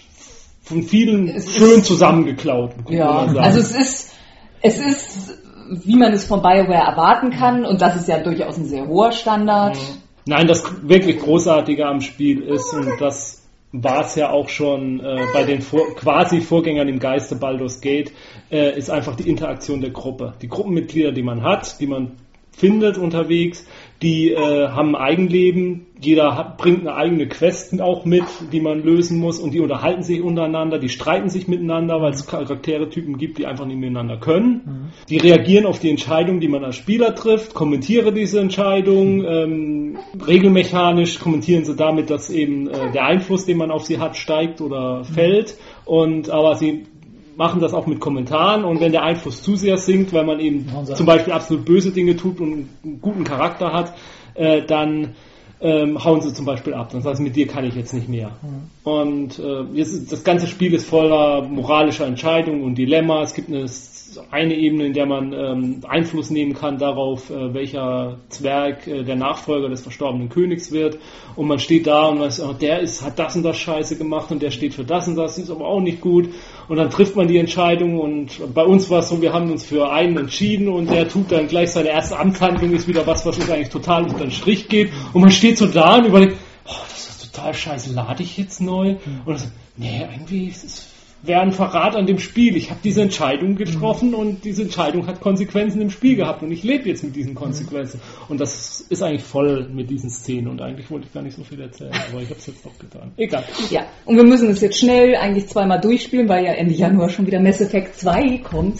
von vielen Es schön ist- zusammengeklaut. Ja, also es ist, es ist, wie man es von BioWare erwarten kann, und das ist ja durchaus ein sehr hoher Standard. Nein, das wirklich Großartige am Spiel ist, und das war es ja auch schon äh, bei den vor, quasi Vorgängern im Geiste Baldur's Gate, äh, ist einfach die Interaktion der Gruppe. Die Gruppenmitglieder, die man hat, die man findet unterwegs, die äh, haben ein Eigenleben, jeder hat, bringt eine eigene Quest auch mit, die man lösen muss. Und die unterhalten sich untereinander, die streiten sich miteinander, weil es Charakteretypen gibt, die einfach nicht miteinander können. Die reagieren auf die Entscheidung, die man als Spieler trifft, kommentiere diese Entscheidung, ähm, regelmechanisch kommentieren sie damit, dass eben äh, der Einfluss, den man auf sie hat, steigt oder fällt. Und aber sie machen das auch mit Kommentaren und wenn der Einfluss zu sehr sinkt, weil man eben sie zum Beispiel absolut böse Dinge tut und einen guten Charakter hat, äh, dann ähm, hauen sie zum Beispiel ab. Dann sagen sie, mit dir kann ich jetzt nicht mehr. Und äh, ist- das ganze Spiel ist voller moralischer Entscheidungen und Dilemma. Es gibt eine, eine Ebene, in der man ähm, Einfluss nehmen kann darauf, äh, welcher Zwerg äh, der Nachfolger des verstorbenen Königs wird. Und man steht da und sagt, oh, der ist, hat das und das Scheiße gemacht und der steht für das und das, ist aber auch nicht gut. Und dann trifft man die Entscheidung und bei uns war es so, wir haben uns für einen entschieden und der tut dann gleich seine erste Amtshandlung, ist wieder was, was uns eigentlich total unter den Strich geht. Und man steht so da und überlegt, total scheiße, lade ich jetzt neu? Und dann so, nee, irgendwie ist es wäre ein Verrat an dem Spiel. Ich habe diese Entscheidung getroffen und diese Entscheidung hat Konsequenzen im Spiel gehabt und ich lebe jetzt mit diesen Konsequenzen. Und das ist eigentlich voll mit diesen Szenen und eigentlich wollte ich gar nicht so viel erzählen, aber ich habe es jetzt doch getan. Egal. Ja, und wir müssen es jetzt schnell eigentlich zweimal durchspielen, weil ja Ende Januar schon wieder Mass Effect 2 kommt.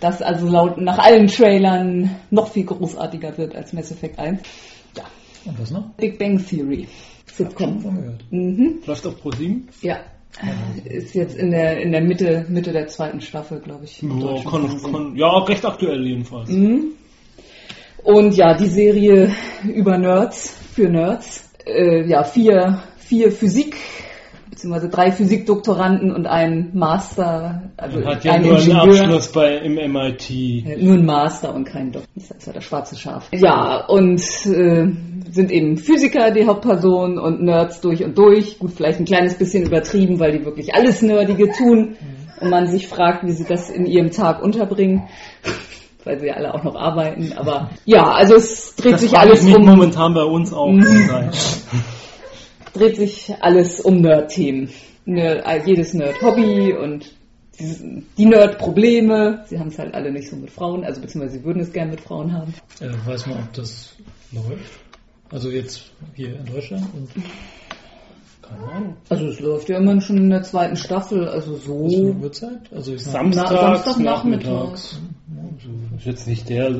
Das also laut nach allen Trailern noch viel großartiger wird als Mass Effect 1. Ja, Und was noch? Big Bang Theory. Sitcom. Mhm. Läuft auf ProSieben? Ja. Ist jetzt in der, in der Mitte, Mitte der zweiten Staffel, glaube ich. Ja, kann, kann, ja, recht aktuell jedenfalls. Mhm. Und ja, die Serie über Nerds, für Nerds. Äh, ja, vier, vier beziehungsweise drei Physikdoktoranden und einen Master, also Man hat ja ein nur einen Ingenieur. Abschluss bei, im MIT. Nur ein Master und kein Doktor. Das ist ja das schwarze Schaf. Ja, und äh, sind eben Physiker, die Hauptperson, und Nerds durch und durch. Gut, vielleicht ein kleines bisschen übertrieben, weil die wirklich alles Nerdige tun. Und man sich fragt, wie sie das in ihrem Tag unterbringen. weil sie ja alle auch noch arbeiten. Aber ja, also es dreht Das sich alles um momentan bei uns auch. Dreht sich alles um Nerd-Themen. Nerd, jedes Nerd-Hobby und die Nerd-Probleme. Sie haben es halt alle nicht so mit Frauen, also beziehungsweise sie würden es gerne mit Frauen haben. Äh, weiß man, ob das läuft? Also jetzt hier in Deutschland und Keine Ahnung. Also es läuft ja immerhin schon in der zweiten Staffel, also so. Uhrzeit? Also Samstags, Samstagnachmittags. nachmittags. Ist jetzt nicht der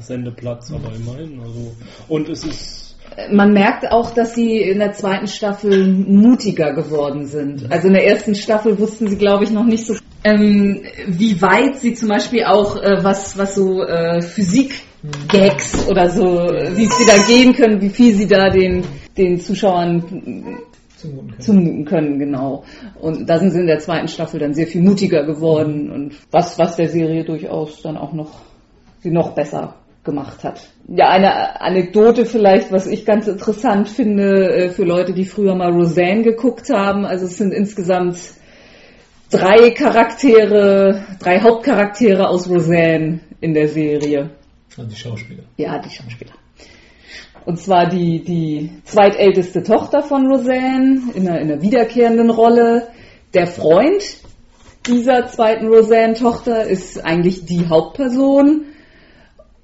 Sendeplatz, aber immerhin. Also. Und es ist Man merkt auch, dass sie in der zweiten Staffel mutiger geworden sind. Also in der ersten Staffel wussten sie, glaube ich, noch nicht so, ähm, wie weit sie zum Beispiel auch äh, was, was so äh, Physik-Gags oder so, wie sie da gehen können, wie viel sie da den, den Zuschauern zumuten können. zumuten können, genau. Und da sind sie in der zweiten Staffel dann sehr viel mutiger geworden und was, was der Serie durchaus dann auch noch, sie noch besser gemacht hat. Ja, eine Anekdote vielleicht, was ich ganz interessant finde äh, für Leute, die früher mal Roseanne geguckt haben. Also es sind insgesamt drei Charaktere, drei Hauptcharaktere aus Roseanne in der Serie. Also die Schauspieler. Ja, die Schauspieler. Und zwar die, die zweitälteste Tochter von Roseanne in einer, in einer wiederkehrenden Rolle. Der Freund dieser zweiten Roseanne-Tochter ist eigentlich die Hauptperson.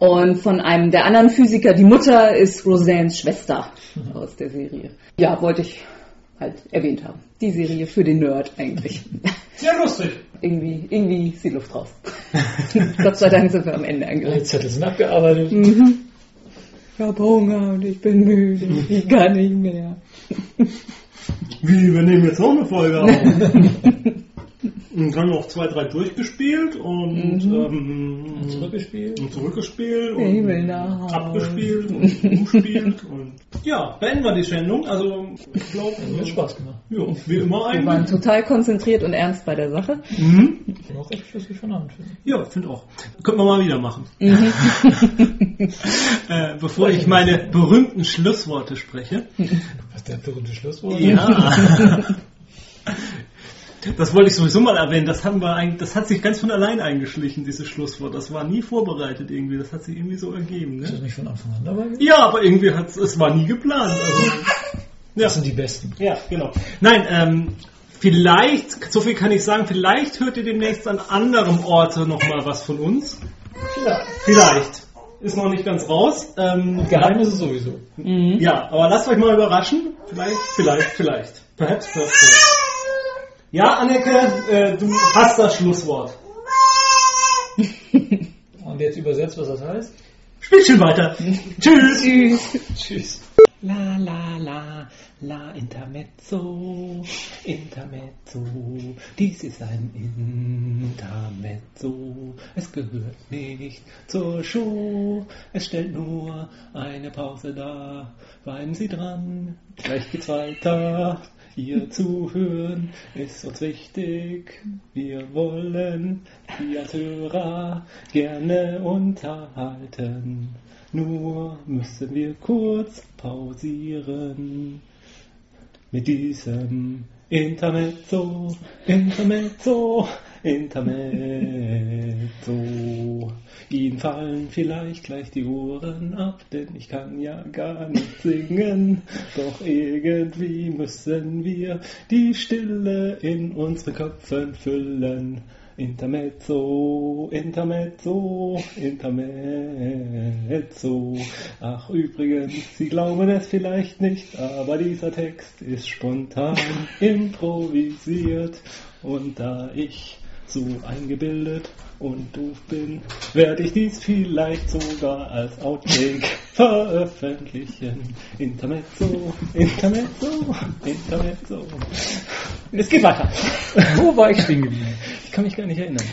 Und von einem der anderen Physiker, die Mutter, ist Roseannes Schwester aus der Serie. Ja, wollte ich halt erwähnt haben. Die Serie für den Nerd eigentlich. sehr lustig. irgendwie, irgendwie ist die Luft raus. Gott sei Dank sind wir am Ende angelangt. Zettel sind abgearbeitet. Mhm. Ich habe Hunger und ich bin müde. Ich kann nicht mehr. Wie, wir nehmen jetzt noch eine Folge auf. Und dann noch zwei, drei durchgespielt und, ähm, Zurückgespielt. und zurückgespielt Ich und will nach Hause. abgespielt und umspielt und ja, beenden wir die Sendung. Also ich glaube, Hat Spaß gemacht. ja, wie immer Wir waren eigentlich. total konzentriert und ernst bei der Sache. Mhm. Ich bin auch recht schlüssig von Abend. Ja, finde auch. Können wir mal wieder machen. Mhm. äh, bevor ich meine berühmten Schlussworte spreche. Was der berühmte Schlusswort? Ja. Das wollte ich sowieso mal erwähnen. Das haben wir eigentlich, das hat sich ganz von allein eingeschlichen, dieses Schlusswort. Das war nie vorbereitet irgendwie. Das hat sich irgendwie so ergeben. Ist das Ne? nicht von Anfang an dabei? gewesen? Ja, aber irgendwie hat es war nie geplant. Also, ja. Das sind die Besten. ja, genau. Nein, ähm, vielleicht, so viel kann ich sagen, vielleicht hört ihr demnächst an anderem Orte noch mal was von uns. Vielleicht. Vielleicht. Ist noch nicht ganz raus. Ähm, Geheim ist es sowieso. Ja, aber lasst euch mal überraschen. Vielleicht, vielleicht, vielleicht. Perhaps, perhaps, perhaps. Ja, Anneke, äh, du hast das Schlusswort. Und jetzt übersetzt, was das heißt? Spielchen weiter. Tschüss. Tschüss. Tschüss. La la la, la Intermezzo, Intermezzo, dies ist ein Intermezzo, es gehört nicht zur Show, es stellt nur eine Pause dar, bleiben Sie dran, gleich geht's weiter. Ihr Zuhören ist uns wichtig. Wir wollen Sie als Hörer gerne unterhalten. Nur müssen wir kurz pausieren. Mit diesem Intermezzo, Intermezzo, Intermezzo. Ihnen fallen vielleicht gleich die Ohren ab, denn ich kann ja gar nicht singen. Doch irgendwie müssen wir die Stille in unseren Köpfen füllen. Intermezzo, Intermezzo, Intermezzo. Ach übrigens, Sie glauben es vielleicht nicht, aber dieser Text ist spontan improvisiert. Und da ich so eingebildet und doof bin, werde ich dies vielleicht sogar als Outtake veröffentlichen. Intermezzo, Intermezzo, Intermezzo. Es geht weiter. Wo war ich stehen geblieben? Ich kann mich gar nicht erinnern.